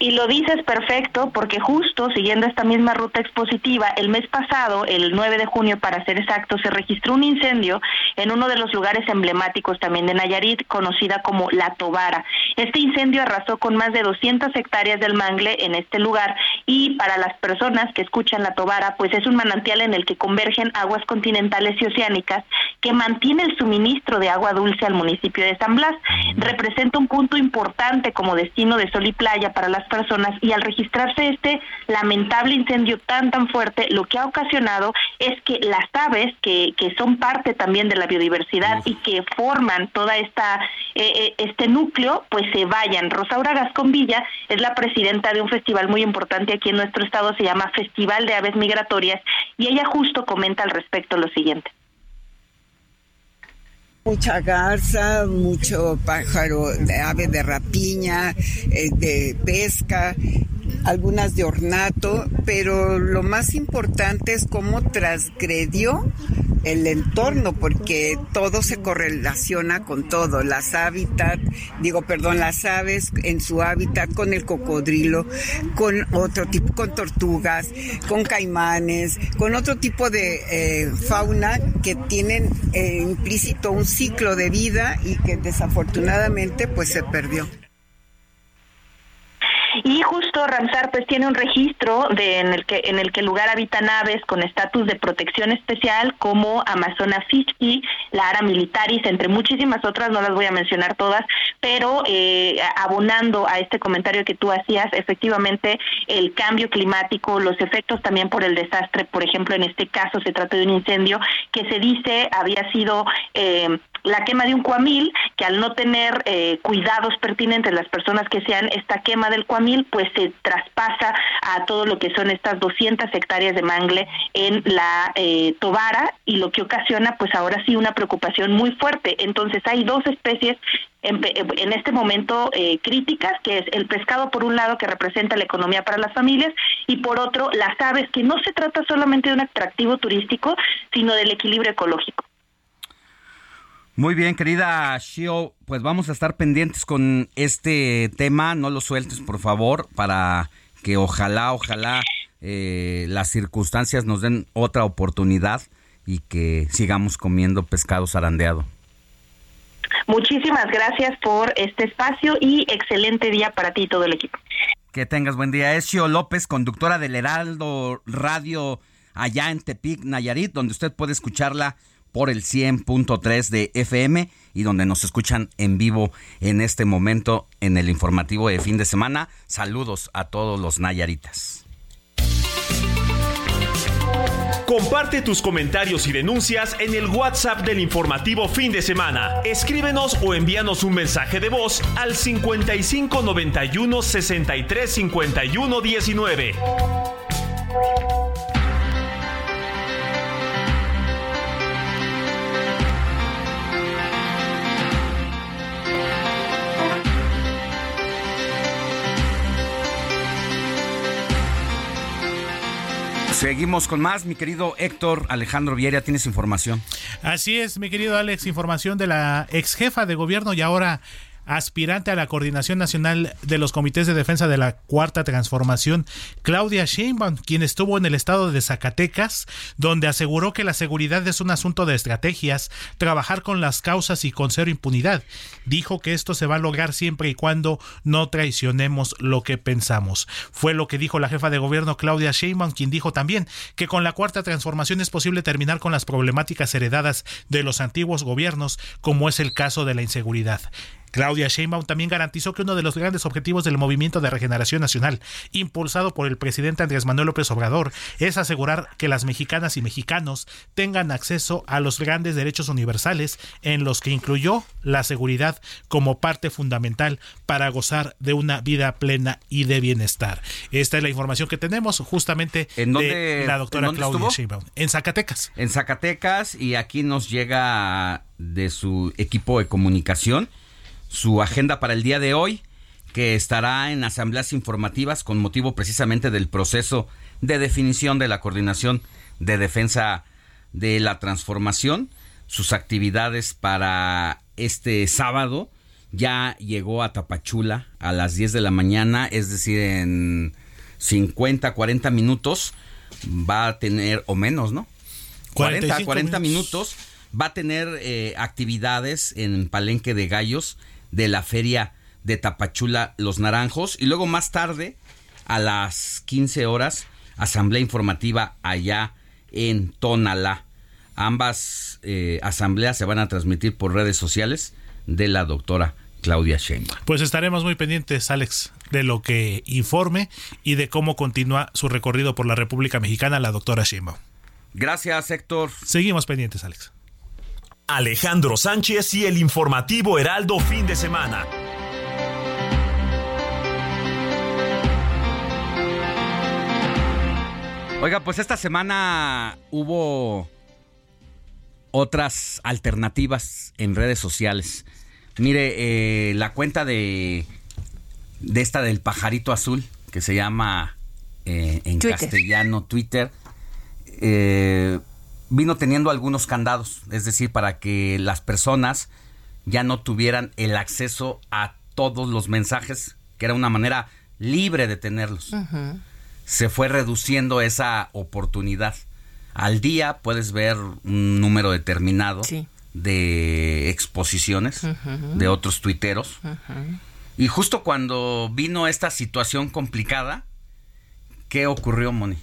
Y lo dices perfecto porque justo siguiendo esta misma ruta expositiva, el mes pasado, el 9 de junio para ser exacto, se registró un incendio en uno de los lugares emblemáticos también de Nayarit, conocida como La Tobara. Este incendio arrasó con más de 200 hectáreas del mangle en este lugar y para las personas que escuchan La Tobara, pues es un manantial en el que convergen aguas continentales y oceánicas que mantiene el suministro de agua dulce al municipio de San Blas. Representa un punto importante como destino de sol y playa para las personas y al registrarse este lamentable incendio tan tan fuerte, lo que ha ocasionado es que las aves que, que son parte también de la biodiversidad y que forman toda esta eh, eh, este núcleo, pues se vayan. Rosaura Gascón Villa es la presidenta de un festival muy importante aquí en nuestro estado, se llama Festival de Aves Migratorias, y ella justo comenta al respecto lo siguiente mucha garza, mucho pájaro, de ave de rapiña, eh, de pesca, algunas de ornato, pero lo más importante es cómo transgredió el entorno, porque todo se correlaciona con todo, las hábitat, digo, perdón, las aves en su hábitat, con el cocodrilo, con otro tipo, con tortugas, con caimanes, con otro tipo de eh, fauna que tienen eh, implícito un ciclo de vida y que desafortunadamente pues se perdió. Y justo Ramsar pues tiene un registro de en el que en el que lugar habitan aves con estatus de protección especial como Amazona Fishki, la Ara Militaris, entre muchísimas otras, no las voy a mencionar todas, pero eh, abonando a este comentario que tú hacías, efectivamente el cambio climático, los efectos también por el desastre, por ejemplo, en este caso se trata de un incendio que se dice había sido eh, la quema de un cuamil, que al no tener eh, cuidados pertinentes las personas que sean esta quema del cuamil, pues se traspasa a todo lo que son estas 200 hectáreas de mangle en la eh, Tobara y lo que ocasiona pues ahora sí una preocupación muy fuerte. Entonces hay dos especies en, este momento eh, críticas, que es el pescado por un lado que representa la economía para las familias y por otro las aves, que no se trata solamente de un atractivo turístico, sino del equilibrio ecológico. Muy bien, querida Shio, pues vamos a estar pendientes con este tema, no lo sueltes por favor, para que ojalá, ojalá eh, las circunstancias nos den otra oportunidad y que sigamos comiendo pescado zarandeado. Muchísimas gracias por este espacio y excelente día para ti y todo el equipo. Que tengas buen día. Es Shio López, conductora del Heraldo Radio allá en Tepic, Nayarit, donde usted puede escucharla por el 100.3 de FM y donde nos escuchan en vivo en este momento en el informativo de fin de semana. Saludos a todos los Nayaritas. Comparte tus comentarios y denuncias en el WhatsApp del informativo fin de semana. Escríbenos o envíanos un mensaje de voz al 55 91 63 51 19. Seguimos con más, mi querido Héctor Alejandro Vieira, tienes información. Así es, mi querido Alex, información de la ex jefa de gobierno y ahora aspirante a la coordinación nacional de los comités de defensa de la cuarta transformación, Claudia Sheinbaum, quien estuvo en el estado de Zacatecas, donde aseguró que la seguridad es un asunto de estrategias, trabajar con las causas y con cero impunidad. Dijo que esto se va a lograr siempre y cuando no traicionemos lo que pensamos. Fue lo que dijo la jefa de gobierno Claudia Sheinbaum, quien dijo también que con la cuarta transformación es posible terminar con las problemáticas heredadas de los antiguos gobiernos, como es el caso de la inseguridad. Claudia Sheinbaum también garantizó que uno de los grandes objetivos del Movimiento de Regeneración Nacional, impulsado por el presidente Andrés Manuel López Obrador, es asegurar que las mexicanas y mexicanos tengan acceso a los grandes derechos universales, en los que incluyó la seguridad como parte fundamental para gozar de una vida plena y de bienestar. Esta es la información que tenemos justamente ¿En de la doctora Claudia Sheinbaum. En Zacatecas. En Zacatecas y aquí nos llega de su equipo de comunicación su agenda para el día de hoy, que estará en asambleas informativas con motivo precisamente del proceso de definición de la coordinación de defensa de la transformación, sus actividades para este sábado ya llegó a Tapachula a las 10 de la mañana, es decir, en 50, 40 minutos va a tener, o menos, ¿no? 40, 40 minutos. va a tener eh, actividades en Palenque de Gallos de la feria de Tapachula Los Naranjos y luego más tarde a las 15 horas asamblea informativa allá en Tonalá. Ambas eh, asambleas se van a transmitir por redes sociales de la doctora Claudia Sheinbaum. Pues estaremos muy pendientes, Alex, de lo que informe y de cómo continúa su recorrido por la República Mexicana la doctora Sheinbaum. Gracias, Héctor. Seguimos pendientes, Alex. Alejandro Sánchez y el informativo Heraldo fin de semana. Oiga, pues esta semana hubo otras alternativas en redes sociales. Mire, eh, la cuenta de, de esta del pajarito azul, que se llama eh, en castellano Twitter, eh, vino teniendo algunos candados, es decir, para que las personas ya no tuvieran el acceso a todos los mensajes, que era una manera libre de tenerlos. Se fue reduciendo esa oportunidad. Al día puedes ver un número determinado de exposiciones de otros tuiteros. Y justo cuando vino esta situación complicada, ¿qué ocurrió, Moni?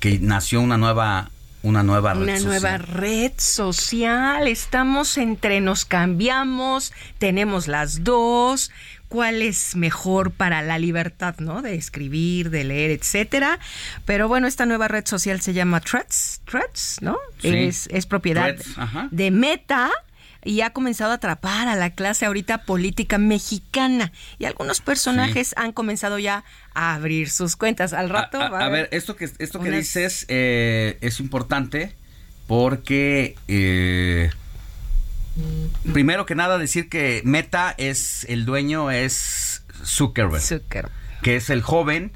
Que nació una nueva una nueva red una nueva red social. Estamos entre nos cambiamos, tenemos las dos. ¿Cuál es mejor para la libertad, no? De escribir, de leer, etcétera. Pero bueno, esta nueva red social se llama Threads, Threads, ¿no? Es, es propiedad de Meta y ha comenzado a atrapar a la clase ahorita política mexicana. Y algunos personajes han comenzado ya a abrir sus cuentas. Al rato a, ver, esto que, esto que dices eh, es importante porque... Eh, primero que nada decir que Meta es el dueño es Zuckerberg, Zuckerberg. que es el joven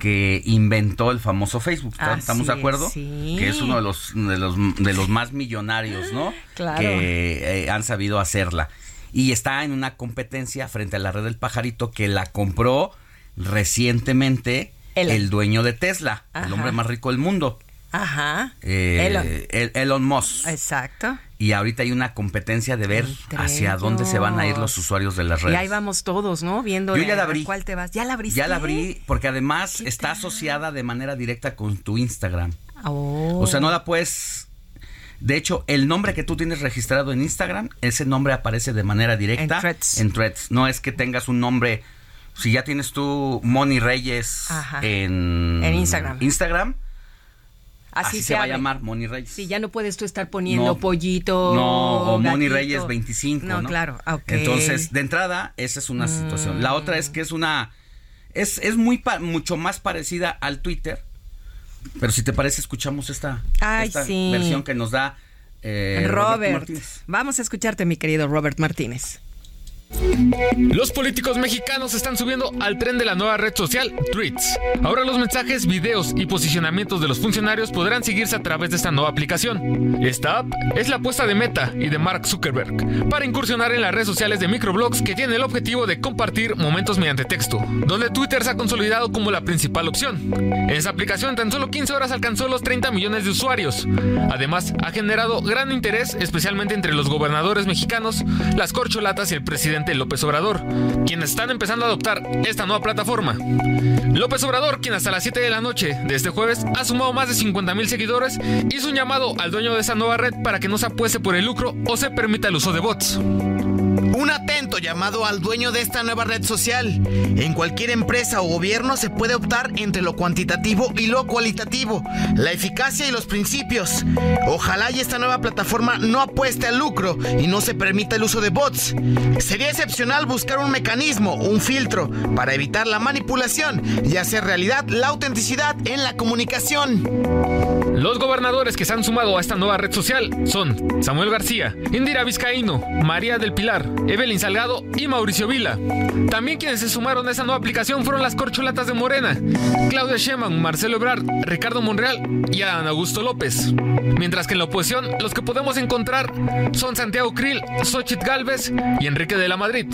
que inventó el famoso Facebook. ¿Estamos de acuerdo? Que es uno de los, de los, de los más millonarios, ¿no? Claro. Que eh, han sabido hacerla. Y está en una competencia frente a la red del pajarito que la compró recientemente el dueño de Tesla, el hombre más rico del mundo. Ajá. Eh, Elon. Elon Musk. Exacto. Y ahorita hay una competencia de ver hacia dónde se van a ir los usuarios de las redes. Y ahí vamos todos, ¿no? Viendo Yo ya la abrí. cuál te vas. ¿Ya la abriste? Ya la abrí porque además está asociada de manera directa con tu Instagram. Oh. O sea, no la puedes... De hecho, el nombre que tú tienes registrado en Instagram, ese nombre aparece de manera directa En Threads. en Threads. No es que tengas un nombre... Si ya tienes tú Moni Reyes En Instagram. Instagram, Así, así, se, va a llamar Moni Reyes. Sí, ya no puedes tú estar poniendo No. pollito. No, o Moni. Reyes 25. No, No, claro. ah, ok. Entonces, de entrada, esa es una situación. La otra es que es una. Es, es muy mucho más parecida al Twitter. Pero si te parece, escuchamos esta, Ay, esta sí. versión que nos da eh, Robert. Martínez. Vamos a escucharte, mi querido Robert Martínez. Los políticos mexicanos están subiendo al tren de la nueva red social Tweets. Ahora los mensajes, videos y posicionamientos de los funcionarios podrán seguirse a través de esta nueva aplicación. Esta app es la apuesta de Meta y de Mark Zuckerberg para incursionar en las redes sociales de microblogs que tienen el objetivo de compartir momentos mediante texto, donde Twitter se ha consolidado como la principal opción. En esa aplicación tan solo 15 horas alcanzó los 30 millones de usuarios. Además, ha generado gran interés especialmente entre los gobernadores mexicanos, las corcholatas y el presidente López Obrador, quienes están empezando a adoptar esta nueva plataforma. López Obrador, quien hasta las 7 de la noche de este jueves ha sumado más de 50 mil seguidores, hizo un llamado al dueño de esa nueva red para que no se apueste por el lucro o se permita el uso de bots. Un atento llamado al dueño de esta nueva red social. En cualquier empresa o gobierno se puede optar entre lo cuantitativo y lo cualitativo, la eficacia y los principios. Ojalá y esta nueva plataforma no apueste al lucro y no se permita el uso de bots. Sería excepcional buscar un mecanismo, un filtro, para evitar la manipulación y hacer realidad la autenticidad en la comunicación. Los gobernadores que se han sumado a esta nueva red social son Samuel García, Indira Vizcaíno, María del Pilar, Evelyn Salgado y Mauricio Vila. También quienes se sumaron a esta nueva aplicación fueron las corcholatas de Morena, Claudia Sheinbaum, Marcelo Ebrard, Ricardo Monreal y Adán Augusto López. Mientras que en la oposición, los que podemos encontrar son Santiago Krill, Xochitl Galvez y Enrique de la Madrid.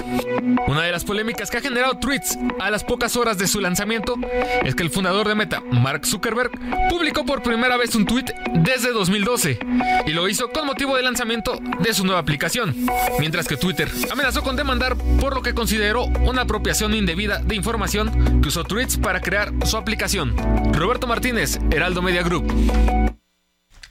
Una de las polémicas que ha generado tweets a las pocas horas de su lanzamiento es que el fundador de Meta, Mark Zuckerberg, publicó por primera vez un tweet desde 2012 y lo hizo con motivo del lanzamiento de su nueva aplicación, mientras que Twitter amenazó con demandar por lo que consideró una apropiación indebida de información que usó tweets para crear su aplicación. Roberto Martínez, Heraldo Media Group.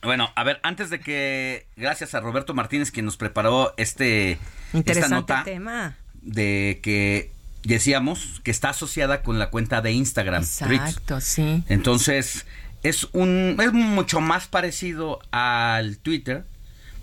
Bueno, a ver, antes de que, gracias a Roberto Martínez quien nos preparó este esta nota tema. de que decíamos que está asociada con la cuenta de Instagram. Exacto, sí. Entonces, es un es mucho más parecido al Twitter,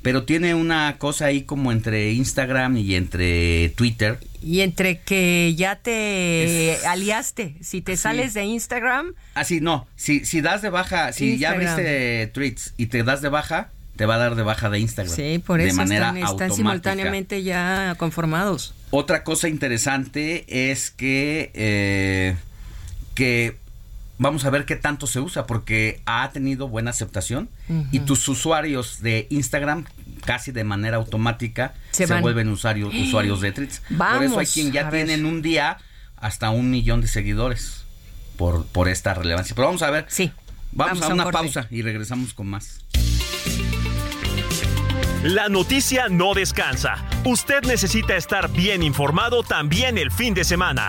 pero tiene una cosa ahí como entre Instagram y entre Twitter. Y entre que ya te aliaste, si te sales de Instagram. Así, no, si, si das de baja, si ya abriste tweets y te das de baja, te va a dar de baja de Instagram. Sí, por de eso manera están, están automática. simultáneamente ya conformados. Otra cosa interesante es que, eh, que vamos a ver qué tanto se usa, porque ha tenido buena aceptación y tus usuarios de Instagram casi de manera automática Se vuelven usuarios, usuarios de Threads. Por eso hay quien ya tiene en un día hasta un millón de seguidores por, por esta relevancia. Pero vamos a ver. Sí. Vamos, Vamos a a un una corte. pausa y regresamos con más. La noticia no descansa. Usted necesita estar bien informado también el fin de semana.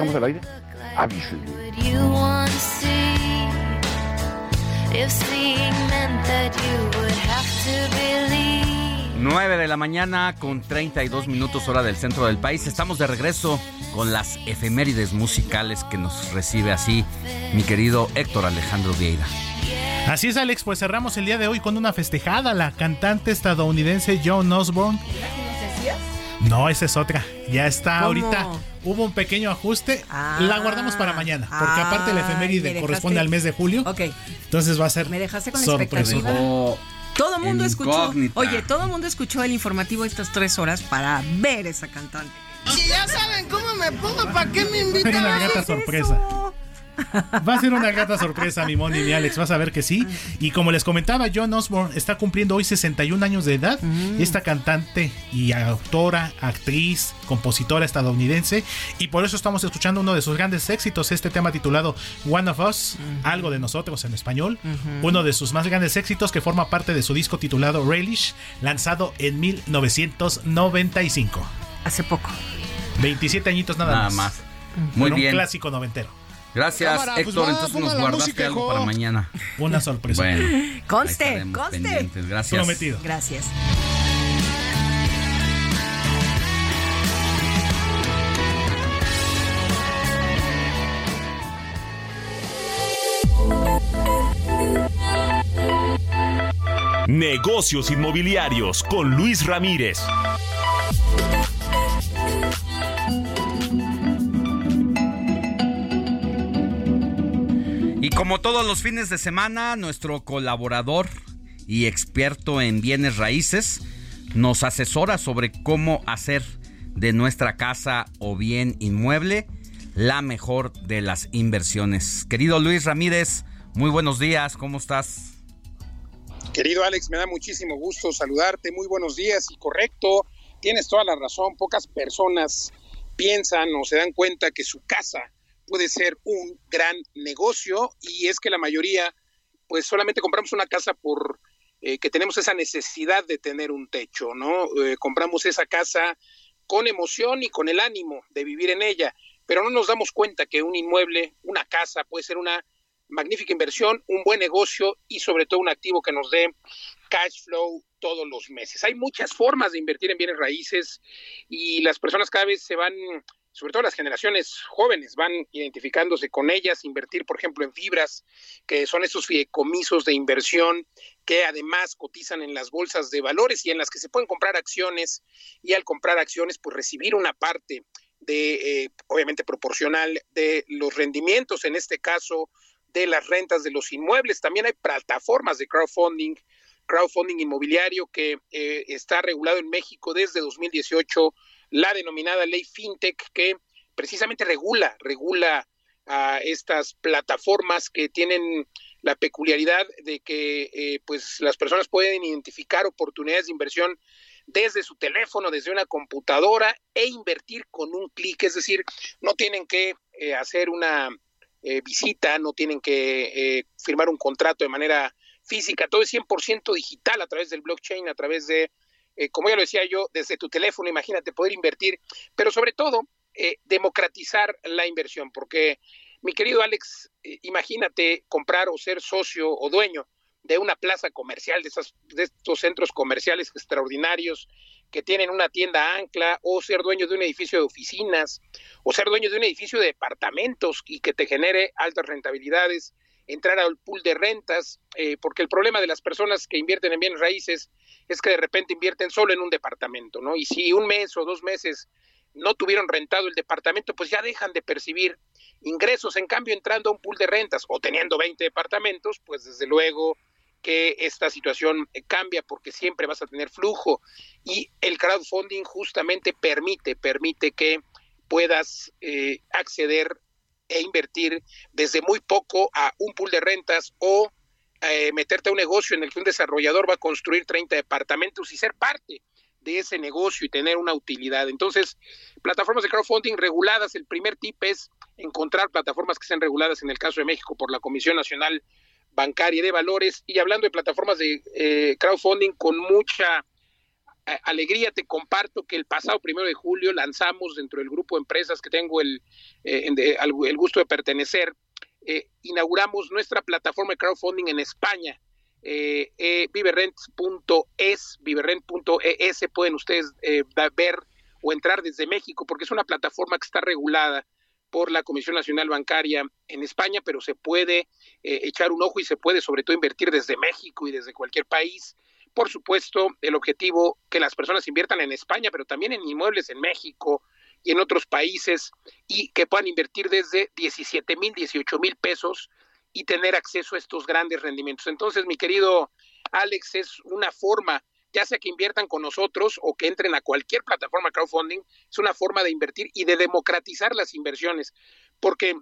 Estamos al aire? Avísenme. If seeing meant that you would have to believe. 9 de la mañana con 32 minutos hora del centro del país. Estamos de regreso con las efemérides musicales que nos recibe así mi querido Héctor Alejandro Vieira. Así es, Alex, pues cerramos el día de hoy con una festejada. La cantante estadounidense Joan Osborne. No, esa es otra. Ya está ¿Cómo? ahorita. Hubo un pequeño ajuste. la guardamos para mañana. Porque aparte la efeméride dejaste- corresponde al mes de julio. Ok. Entonces va a ser Me dejaste con sorpresa. expectativa. Todo el mundo en escuchó. incógnita. Oye, todo el mundo escuchó el informativo estas tres horas para ver esa cantante. Si ya saben cómo me pongo, ¿para qué me invitan? una grata sorpresa. Va a ser una grata sorpresa, mi Moni y mi Alex. Vas a ver que sí. Y como les comentaba, John Osborne está cumpliendo hoy 61 años de edad. Esta cantante y autora, actriz, compositora estadounidense. Y por eso estamos escuchando uno de sus grandes éxitos, este tema titulado One of Us, algo de nosotros en español. Uno de sus más grandes éxitos que forma parte de su disco titulado Relish, lanzado en 1995. Hace poco. 27 añitos nada, Nada más. más. Muy Con bien. Un clásico noventero. Gracias, Cámara, pues Héctor. Entonces nos guardaste música, algo para mañana. Una sorpresa. Bueno. Conste, conste. pendientes. Gracias. Prometido. Gracias. Negocios inmobiliarios con Luis Ramírez. Y como todos los fines de semana, nuestro colaborador y experto en bienes raíces nos asesora sobre cómo hacer de nuestra casa o bien inmueble la mejor de las inversiones. Querido Luis Ramírez, muy buenos días, ¿cómo estás? Querido Alex, me da muchísimo gusto saludarte. Muy buenos días y correcto, tienes toda la razón. Pocas personas piensan o se dan cuenta que su casa puede ser un gran negocio y es que la mayoría pues solamente compramos una casa por eh, que tenemos esa necesidad de tener un techo, ¿no? Eh, compramos esa casa con emoción y con el ánimo de vivir en ella, pero no nos damos cuenta que un inmueble, una casa puede ser una magnífica inversión, un buen negocio y sobre todo un activo que nos dé cash flow todos los meses. Hay muchas formas de invertir en bienes raíces y las personas cada vez se van, sobre todo las generaciones jóvenes, van identificándose con ellas, invertir, por ejemplo, en fibras, que son esos fideicomisos de inversión que además cotizan en las bolsas de valores y en las que se pueden comprar acciones y al comprar acciones, pues recibir una parte de, eh, obviamente, proporcional de los rendimientos, en este caso, de las rentas de los inmuebles. También hay plataformas de crowdfunding, crowdfunding inmobiliario que eh, está regulado en México desde 2018, la denominada ley FinTech, que precisamente regula, regula a estas plataformas que tienen la peculiaridad de que eh, pues las personas pueden identificar oportunidades de inversión desde su teléfono, desde una computadora e invertir con un clic, es decir, no tienen que eh, hacer una eh, visita, no tienen que eh, firmar un contrato de manera física, todo es 100% digital a través del blockchain, a través de, eh, como ya lo decía yo, desde tu teléfono, imagínate poder invertir, pero sobre todo eh, democratizar la inversión, porque mi querido Alex, eh, imagínate comprar o ser socio o dueño de una plaza comercial, de, esas, de estos centros comerciales extraordinarios que tienen una tienda ancla, o ser dueño de un edificio de oficinas, o ser dueño de un edificio de departamentos y que te genere altas rentabilidades, entrar al pool de rentas, eh, porque el problema de las personas que invierten en bienes raíces es que de repente invierten solo en un departamento, ¿no? Y si un mes o dos meses no tuvieron rentado el departamento, pues ya dejan de percibir ingresos. En cambio, entrando a un pool de rentas o teniendo 20 departamentos, pues desde luego que esta situación cambia porque siempre vas a tener flujo y el crowdfunding justamente permite, permite que puedas eh, acceder e invertir desde muy poco a un pool de rentas o eh, meterte a un negocio en el que un desarrollador va a construir 30 departamentos y ser parte de ese negocio y tener una utilidad. Entonces, plataformas de crowdfunding reguladas, el primer tip es encontrar plataformas que sean reguladas en el caso de México por la Comisión Nacional Bancaria de Valores y hablando de plataformas de eh, crowdfunding con mucha alegría te comparto que el pasado primero de julio lanzamos dentro del grupo de empresas que tengo el, eh, el gusto de pertenecer, eh, inauguramos nuestra plataforma de crowdfunding en España, eh, eh, viverent.es, viverent.es, pueden ustedes eh, ver o entrar desde México, porque es una plataforma que está regulada por la Comisión Nacional Bancaria en España, pero se puede echar un ojo y se puede sobre todo invertir desde México y desde cualquier país. Por supuesto, el objetivo que las personas inviertan en España, pero también en inmuebles en México y en otros países y que puedan invertir desde 17 mil, 18 mil pesos y tener acceso a estos grandes rendimientos. Entonces, mi querido Alex, es una forma, ya sea que inviertan con nosotros o que entren a cualquier plataforma crowdfunding, es una forma de invertir y de democratizar las inversiones, porque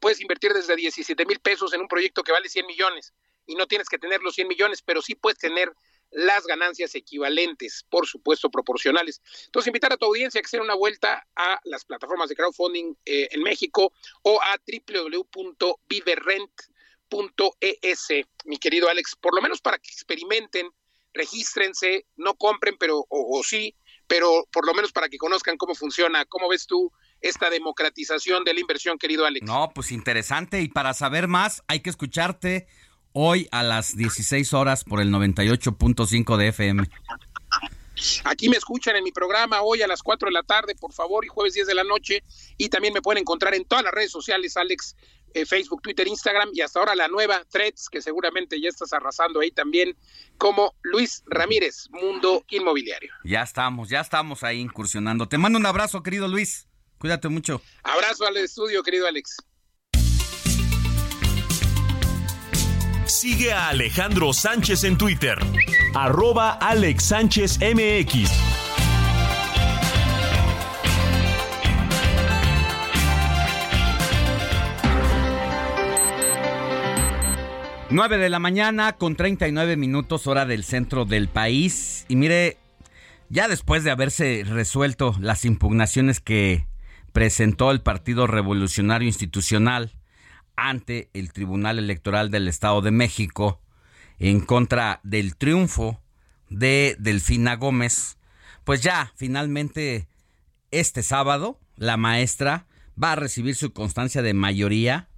puedes invertir desde 17 mil pesos en un proyecto que vale 100 millones y no tienes que tener los 100 millones, pero sí puedes tener las ganancias equivalentes, por supuesto, proporcionales. Entonces, invitar a tu audiencia a que se una vuelta a las plataformas de crowdfunding eh, en México o a www.viverrent.es, mi querido Alex, por lo menos para que experimenten, regístrense, no compren, pero o, o sí, pero por lo menos para que conozcan cómo funciona. ¿Cómo ves tú esta democratización de la inversión, querido Alex? No, pues interesante. Y para saber más, hay que escucharte hoy a las 16 horas por el 98.5 de FM. Aquí me escuchan en mi programa hoy a las 4 de la tarde, por favor, y jueves 10 de la noche. Y también me pueden encontrar en todas las redes sociales, Alex, eh, Facebook, Twitter, Instagram y hasta ahora la nueva Threads, que seguramente ya estás arrasando ahí también, como Luis Ramírez, Mundo Inmobiliario. Ya estamos, ya estamos ahí incursionando. Te mando un abrazo, querido Luis. Cuídate mucho. Abrazo al estudio, querido Alex. Sigue a Alejandro Sánchez en Twitter, arroba Alex Sánchez MX. Nueve de la mañana con 39 minutos hora del centro del país. Y mire, ya después de haberse resuelto las impugnaciones que presentó el Partido Revolucionario Institucional ante el Tribunal Electoral del Estado de México en contra del triunfo de Delfina Gómez, pues ya finalmente este sábado la maestra va a recibir su constancia de mayoría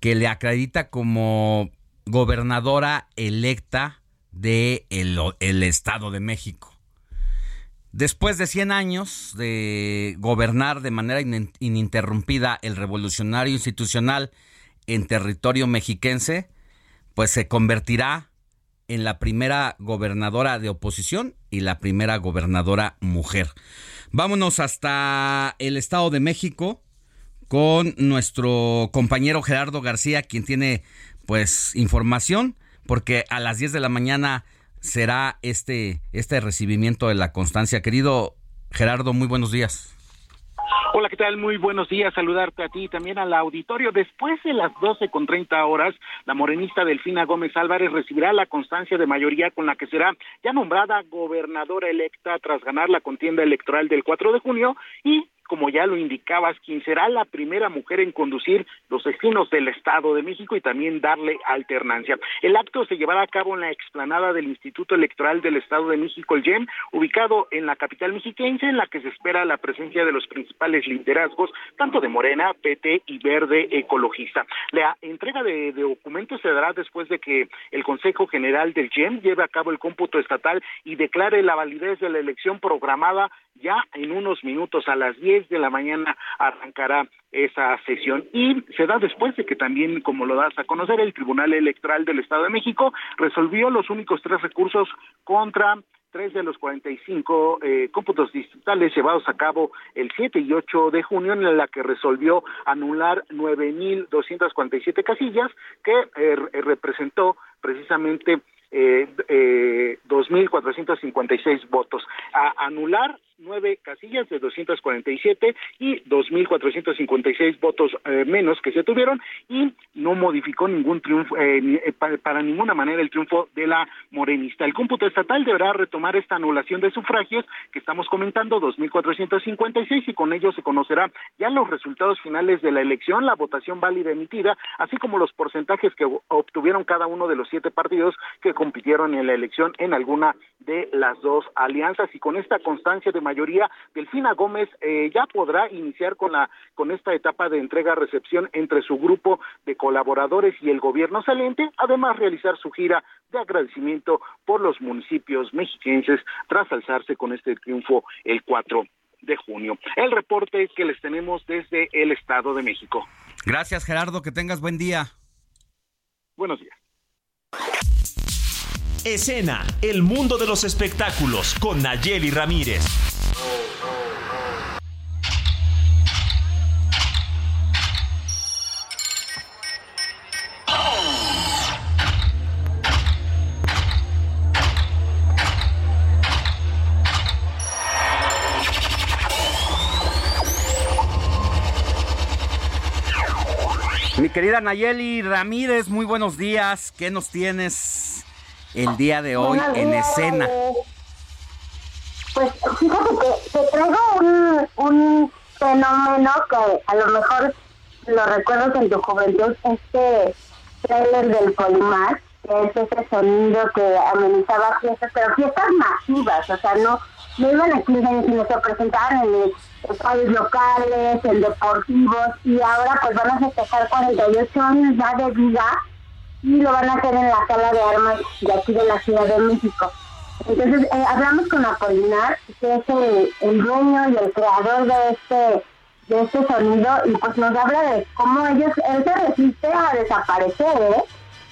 que le acredita como gobernadora electa de el, Estado de México. Después de 100 años de gobernar de manera ininterrumpida el revolucionario institucional en territorio mexiquense, pues se convertirá en la primera gobernadora de oposición y la primera gobernadora mujer. Vámonos hasta el Estado de México con nuestro compañero Gerardo García, quien tiene pues información, porque a las 10 de la mañana será este, este recibimiento de la constancia. Querido Gerardo, muy buenos días. Hola, ¿qué tal? Muy buenos días. Saludarte a ti y también al auditorio. Después de las doce con treinta horas, la morenista Delfina Gómez Álvarez recibirá la constancia de mayoría con la que será ya nombrada gobernadora electa tras ganar la contienda electoral del 4 de junio y como ya lo indicabas, quien será la primera mujer en conducir los destinos del Estado de México y también darle alternancia. El acto se llevará a cabo en la explanada del Instituto Electoral del Estado de México, el GEM, ubicado en la capital mexiquense, en la que se espera la presencia de los principales liderazgos, tanto de Morena, PT y Verde Ecologista. La entrega de, documentos se dará después de que el Consejo General del GEM lleve a cabo el cómputo estatal y declare la validez de la elección programada ya en unos minutos a las 10 de la mañana arrancará esa sesión y se da después de que también, como lo das a conocer, el Tribunal Electoral del Estado de México resolvió los únicos tres recursos contra tres de los 45 eh, cómputos distritales llevados a cabo el 7 y 8 de junio, en la que resolvió anular 9.247 casillas, que eh, representó precisamente eh, eh, 2.456 votos. A anular nueve casillas de 247 y 2.456 votos eh, menos que se tuvieron y no modificó ningún triunfo, eh, eh, para, ninguna manera el triunfo de la morenista. El cómputo estatal deberá retomar esta anulación de sufragios que estamos comentando, 2.456 y con ello se conocerá ya los resultados finales de la elección, la votación válida emitida, así como los porcentajes que obtuvieron cada uno de los siete partidos que compitieron en la elección en alguna de las dos alianzas y con esta constancia de mayoría, Delfina Gómez eh, ya podrá iniciar con la con esta etapa de entrega-recepción entre su grupo de colaboradores y el gobierno saliente, además realizar su gira de agradecimiento por los municipios mexiquenses tras alzarse con este triunfo el 4 de junio. El reporte que les tenemos desde el Estado de México. Gracias Gerardo, que tengas buen día. Buenos días. Escena, el mundo de los espectáculos con Nayeli Ramírez. Mi querida Nayeli Ramírez, muy buenos días. ¿Qué nos tienes el día de hoy en escena? Pues fíjate que te traigo un, un fenómeno que a lo mejor lo recuerdas en tu juventud, este trailer del Colmar, que es ese sonido que amenizaba fiestas, pero fiestas masivas, o sea, no no iban a 15 años, sino se presentaban en estadios locales, en deportivos, y ahora pues van a festejar 48 años ya de vida y lo van a hacer en la sala de armas de aquí de la Ciudad de México. Entonces, eh, hablamos con Apolinar, que es el, dueño y el creador de este de este sonido y pues nos habla de cómo ellos, él se resiste a desaparecer, ¿eh?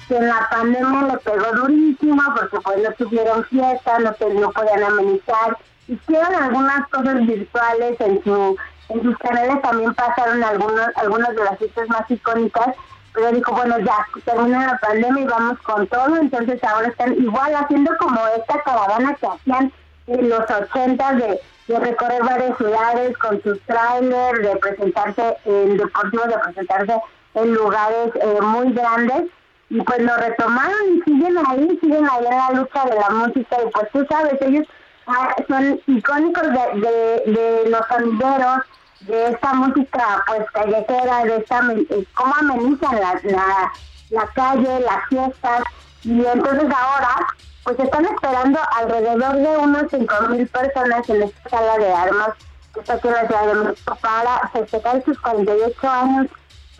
que en la pandemia le pegó durísimo porque pues no tuvieron fiesta, no, no podían amenizar, hicieron algunas cosas virtuales en su en sus canales también pasaron algunos, algunas de las fiestas más icónicas, pero dijo, bueno, ya, termina la pandemia y vamos con todo, entonces ahora están igual haciendo como esta caravana que hacían en los ochentas de, de recorrer varias ciudades con sus trailers, de presentarse en deportivos, de presentarse en lugares eh, muy grandes, y pues lo retomaron y siguen ahí, siguen ahí en la lucha de la música, y pues tú sabes, ellos ah, son icónicos de, los sonideros, de esta música pues callejera, de esta eh, cómo amenizan la, la, calle, las fiestas, y entonces ahora pues están esperando alrededor de unos 5 mil personas en esta sala de armas que está aquí en la Ciudad de México para festejar sus 48 años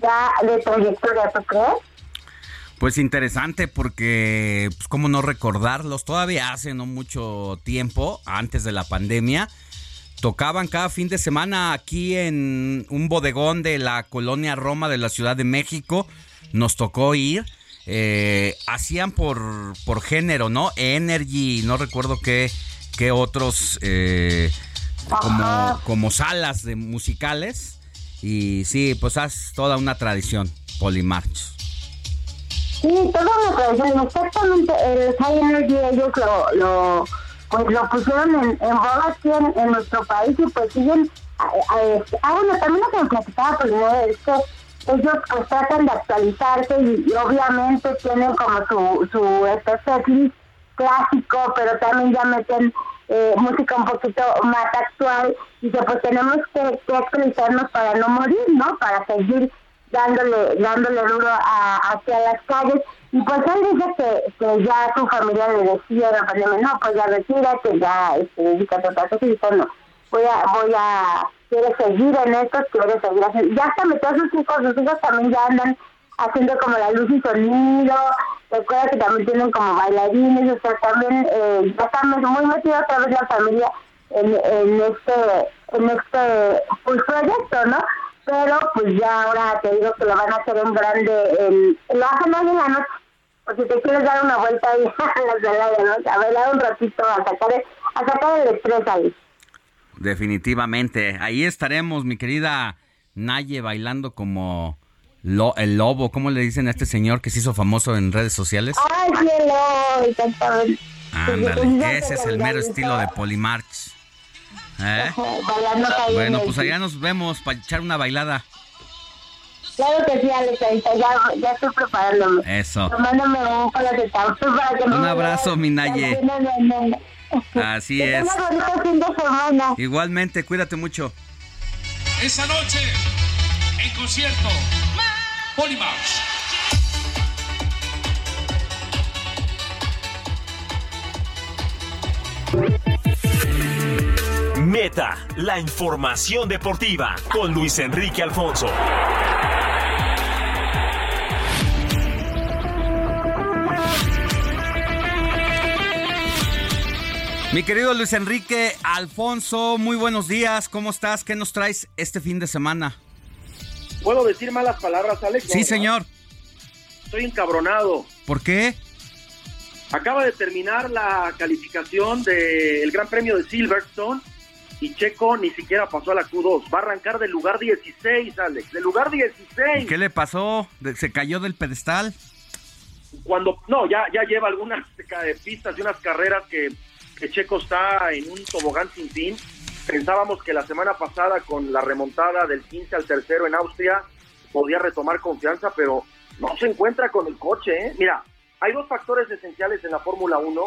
ya de trayectoria, ¿tú crees? Pues interesante porque, pues, cómo no recordarlos, todavía hace no mucho tiempo, antes de la pandemia, tocaban cada fin de semana aquí en un bodegón de la colonia Roma de la Ciudad de México, nos tocó ir, eh, hacían por, por género, ¿no? Energy, no recuerdo qué, qué otros, eh, como, como salas de musicales, y sí, pues es toda una tradición, Polimarch. Sí, toda una tradición, exactamente, el High Energy ellos lo, lo, pues lo pusieron en, en aquí en, en nuestro país y pues siguen, a- a- ah bueno, también lo que me platicaba primero es que ellos pues tratan de actualizarse y, obviamente tienen como su, su este clásico, pero también ya meten eh, música un poquito más actual y que pues tenemos que actualizarnos para no morir, ¿no? Para seguir dándole dándole duro a, hacia las calles. Y pues él dice que, que ya su familia le decía no, pues ya retírate, ya este, dedícate a cosa y dijo, no, voy a, voy a, quiere seguir en esto, quiere seguir haciendo, ya hasta metió a sus hijos, sus hijos también ya andan haciendo como la luz y sonido, recuerda que también tienen como bailarines, o sea, también eh, ya están muy metida otra la familia en, en este, en este pues, proyecto, ¿no? Pero pues ya ahora te digo que lo van a hacer en grande, en, lo hacen hoy en la noche, o si te quieres dar una vuelta ahí a la salada, ¿no? A bailar un ratito, a sacar, el- a sacar el estrés ahí. Definitivamente. Ahí estaremos, mi querida Naye, bailando como lo- el lobo. ¿Cómo le dicen a este señor que se hizo famoso en redes sociales? ¡Ay, cielo! Exactamente. Ándale, ese es el mero estilo de Polimarch. ¿Eh? Bailando Bueno, en pues allá nos vemos para echar una bailada. Claro que sí, Alex, ya, ya estoy preparándome. Eso. Tomándome un paracetamol para que no Un abrazo, mi Naye. Así Que es. tengas bonito fin de semana. Igualmente, cuídate mucho. Esa noche, en concierto, Polimarch. Meta, la información deportiva con Luis Enrique Alfonso. Mi querido Luis Enrique Alfonso, muy buenos días. ¿Cómo estás? ¿Qué nos traes este fin de semana? ¿Puedo decir malas palabras, Alex? Sí, señor. Estoy encabronado. ¿Por qué? Acaba de terminar la calificación del Gran Premio de Silverstone y Checo ni siquiera pasó a la Q2. Va a arrancar del lugar 16, Alex. Del lugar 16. ¿Qué le pasó? ¿De- ¿Se cayó del pedestal? Cuando, no, ya, ya lleva algunas eh, pistas y unas carreras que, que Checo está en un tobogán sin fin. Pensábamos que la semana pasada con la remontada del 15 al tercero en Austria podía retomar confianza, pero no se encuentra con el coche. ¿eh? Mira, hay dos factores esenciales en la Fórmula 1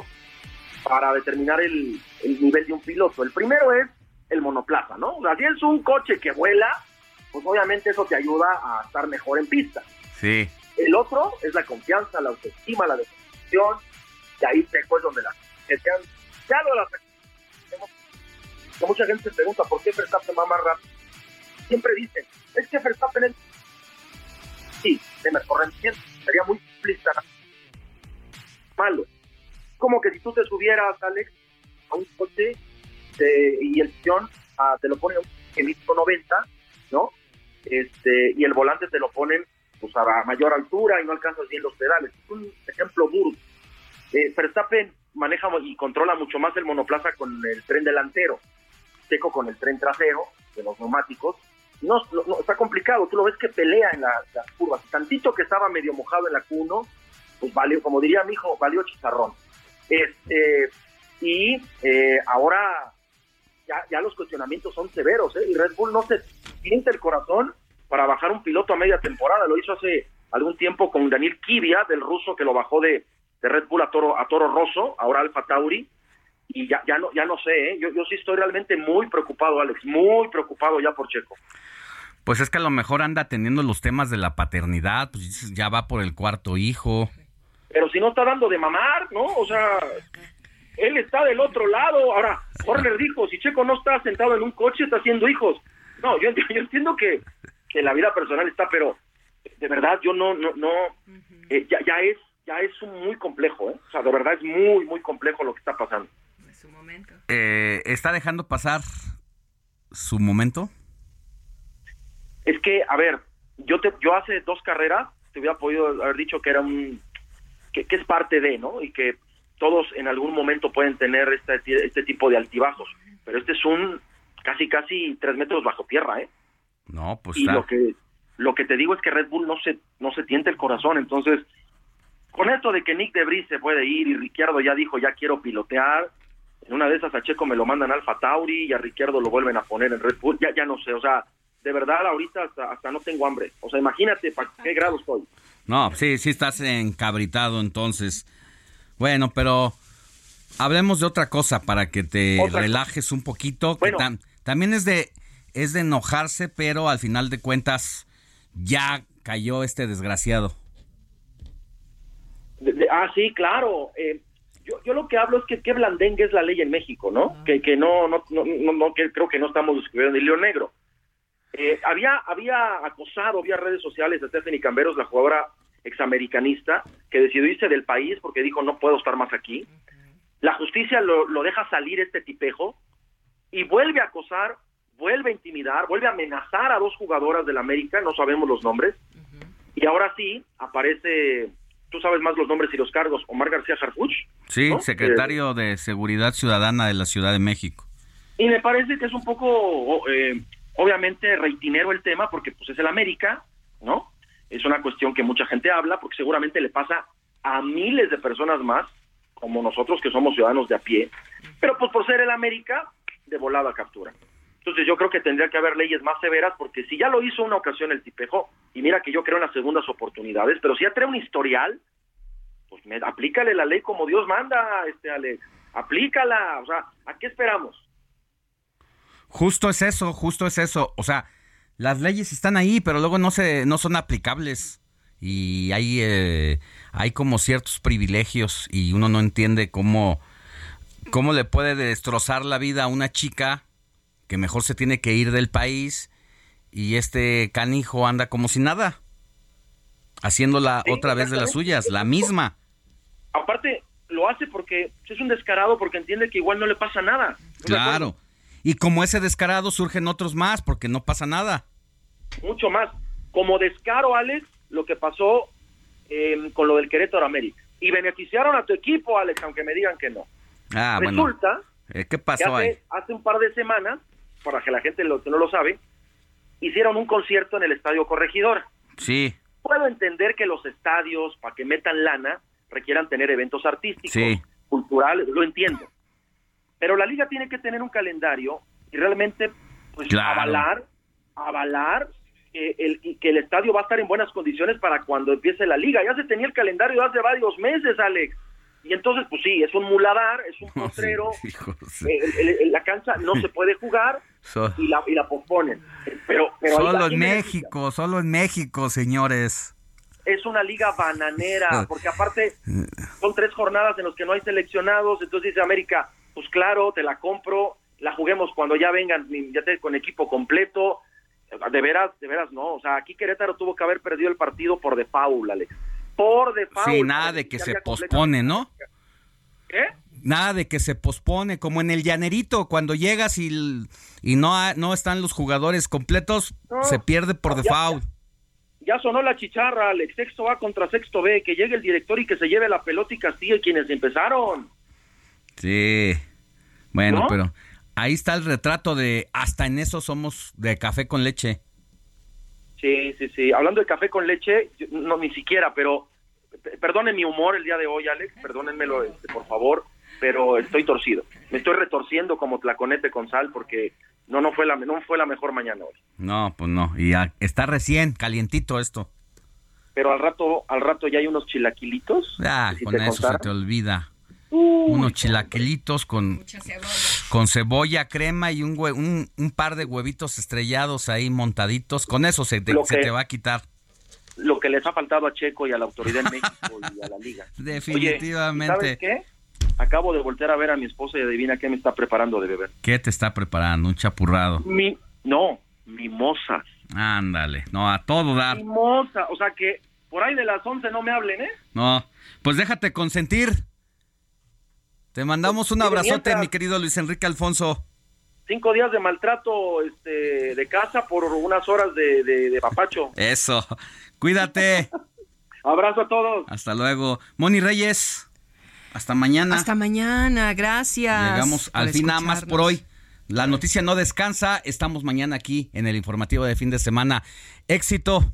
para determinar el, el nivel de un piloto. El primero es el monoplaza, ¿no? O sea, si es un coche que vuela, pues obviamente eso te ayuda a estar mejor en pista. Sí. El otro es la confianza, la autoestima, la definición, y ahí Checo es donde la que se han- ya lo de las que mucha gente se pregunta por qué Verstappen va más rápido. Siempre dicen, es que Verstappen es... Sí, de mejor rendimiento, sería muy simplista. Malo. Como que si tú te subieras, Alex, a un coche te- y el sillón ah, te lo pone a un 190, ¿no? Este, y el volante te lo ponen pues, a mayor altura y no alcanzas bien los pedales. Es un ejemplo burdo. Eh, maneja y controla mucho más el monoplaza con el tren delantero, Checo con el tren trasero de los neumáticos. No, está complicado, tú lo ves que pelea en la- las curvas. Tantito que estaba medio mojado en la Q1, pues valió, como diría mi hijo, valió chicharrón. Este, y eh, ahora ya, ya los cuestionamientos son severos, ¿eh? Y Red Bull no se pinta el corazón para bajar un piloto a media temporada. Lo hizo hace algún tiempo con Daniel Kivia, del ruso que lo bajó de, de Red Bull a Toro, a Toro Rosso, ahora Alfa Tauri. Y ya, ya, no, ya no sé, ¿eh? yo, yo sí estoy realmente muy preocupado, Alex, muy preocupado ya por Checo. Pues es que a lo mejor anda teniendo los temas de la paternidad, pues ya va por el cuarto hijo. Pero si no está dando de mamar, ¿no? O sea, él está del otro lado. Ahora, Horner dijo, si Checo no está sentado en un coche, está haciendo hijos. No, yo, enti- yo entiendo que, que la vida personal está, pero de verdad yo no, no, no, eh, ya, ya es, ya es un muy complejo, ¿eh? O sea, de verdad es muy, muy complejo lo que está pasando. Eh, ¿Está dejando pasar su momento? Es que, a ver, yo te, yo hace dos carreras te hubiera podido haber dicho que era un, que, que es parte de, ¿no? Y que todos en algún momento pueden tener este, este tipo de altibajos. Pero este es un casi, casi tres metros bajo tierra, ¿eh? No, pues y está. lo que lo que te digo es que Red Bull no se no se tiente el corazón entonces con esto de que Nick Debris se puede ir y Ricciardo ya dijo ya quiero pilotear en una de esas a Checo me lo mandan a Alfa Tauri y a Ricciardo lo vuelven a poner en Red Bull ya ya no sé o sea de verdad ahorita hasta, hasta no tengo hambre o sea imagínate para qué grado estoy No, sí, sí estás encabritado entonces. Bueno, pero hablemos de otra cosa para que te Otra relajes un poquito. que tam- también es de, es de enojarse, pero al final de cuentas ya cayó este desgraciado. De- de- ah, sí, claro. Eh, yo, yo lo que hablo es que qué blandengue es la ley en México, ¿no? Que, que no, no, no, no, no, que creo que no estamos descubriendo el hilo negro. Eh, había, había acosado vía redes sociales a Stephanie Camberos, la jugadora examericanista, que decidió irse del país porque dijo no puedo estar más aquí. La justicia lo, lo deja salir este tipejo y vuelve a acosar, vuelve a intimidar, vuelve a amenazar a dos jugadoras del América, no sabemos los nombres. Y ahora sí aparece, tú sabes más los nombres y los cargos, Omar García Harfuch. Sí, ¿no? secretario de Seguridad Ciudadana de la Ciudad de México. Y me parece que es un poco, eh, obviamente, reitinero el tema, porque pues es el América, ¿no? Es una cuestión que mucha gente habla, porque seguramente le pasa a miles de personas más, como nosotros que somos ciudadanos de a pie, pero pues por ser el América, de volada captura. Entonces yo creo que tendría que haber leyes más severas, porque si ya lo hizo una ocasión el tipejo, y mira que yo creo en las segundas oportunidades, pero si ya trae un historial, pues aplícale la ley como Dios manda, este Alex, aplícala, o sea, ¿a qué esperamos? Justo es eso, justo es eso. O sea, las leyes están ahí, pero luego no se, no son aplicables. Y hay, eh, hay como ciertos privilegios y uno no entiende cómo, cómo le puede destrozar la vida a una chica que mejor se tiene que ir del país y este canijo anda como si nada, haciéndola Sí, otra vez de las suyas, la misma. Aparte, lo hace porque es un descarado, porque entiende que igual no le pasa nada. Claro. Y como ese descarado surgen otros más, porque no pasa nada. Mucho más. Como descaro, Alex, lo que pasó eh, con lo del Querétaro América. Y beneficiaron a tu equipo, Alex, aunque me digan que no. Ah. Resulta Eh, ¿Qué que pasó ahí? hace, hace un par de semanas, para que la gente lo, que no lo sabe, hicieron un concierto en el Estadio Corregidor. Sí, Puedo entender que los estadios, para que metan lana, requieran tener eventos artísticos, sí. culturales, lo entiendo. Pero la liga tiene que tener un calendario y realmente pues Claro. avalar, avalar que el, y que el estadio va a estar en buenas condiciones para cuando empiece la liga. Ya se tenía el calendario hace varios meses, Alex. Y entonces, pues sí, es un muladar, es un potrero, eh, el- la cancha no se puede jugar So- y la, y la posponen. Pero, solo en México, solo en México, señores. es una liga bananera, porque aparte son tres jornadas en las que no hay seleccionados, entonces dice América, pues claro, te la compro, la juguemos cuando ya vengan, ya te, con equipo completo. De veras, de veras, no. O sea, aquí Querétaro tuvo que haber perdido el partido por default, Alex. Por default. Sí, nada de que se pospone, ¿no? ¿Qué? Nada de que se pospone, como en el llanerito, cuando llegas y, y no, no están los jugadores completos, No, se pierde por ya- default. Ya sonó la chicharra, Alex. Sexto A contra sexto B. Que llegue el director y que se lleve la pelota y castigue quienes empezaron. Sí. Bueno, ¿No? pero ahí está el retrato de hasta en eso somos de café con leche. Sí, sí, sí. Hablando de café con leche, yo- no, ni siquiera, pero p- perdonen mi humor el día de hoy, Alex, perdónenmelo, este, por favor, pero estoy torcido. Me estoy retorciendo como tlaconete con sal porque no, no fue la, no fue la mejor mañana hoy. No, pues no. Y está recién, calientito esto. Pero al rato, al rato ya hay unos chilaquilitos. Ah, si con eso se te olvida. Uy, Unos chilaquilitos con, con cebolla, crema y un, hue- un, un par de huevitos estrellados ahí montaditos. Con eso se te va a quitar. Lo que les ha faltado a Checo y a la autoridad en México y a la liga. Definitivamente. Oye, ¿sabes qué? Acabo de voltear a ver a mi esposa y adivina qué me está preparando de beber. ¿Qué te está preparando? Un chapurrado. Mi, no, mimosas. Ándale. No, a todo dar. Mimosa, o sea que por ahí de las 11 no me hablen, ¿eh? No, pues déjate consentir. Te mandamos un abrazote, mientras- mi querido Luis Enrique Alfonso. Cinco días de maltrato este, de casa por unas horas de, de, de papacho. Eso. Cuídate. Abrazo a todos. Hasta luego. Moni Reyes. Hasta mañana. Hasta mañana, gracias. Llegamos al fin nada más por hoy. La noticia no descansa. Estamos mañana aquí en el informativo de fin de semana. Éxito.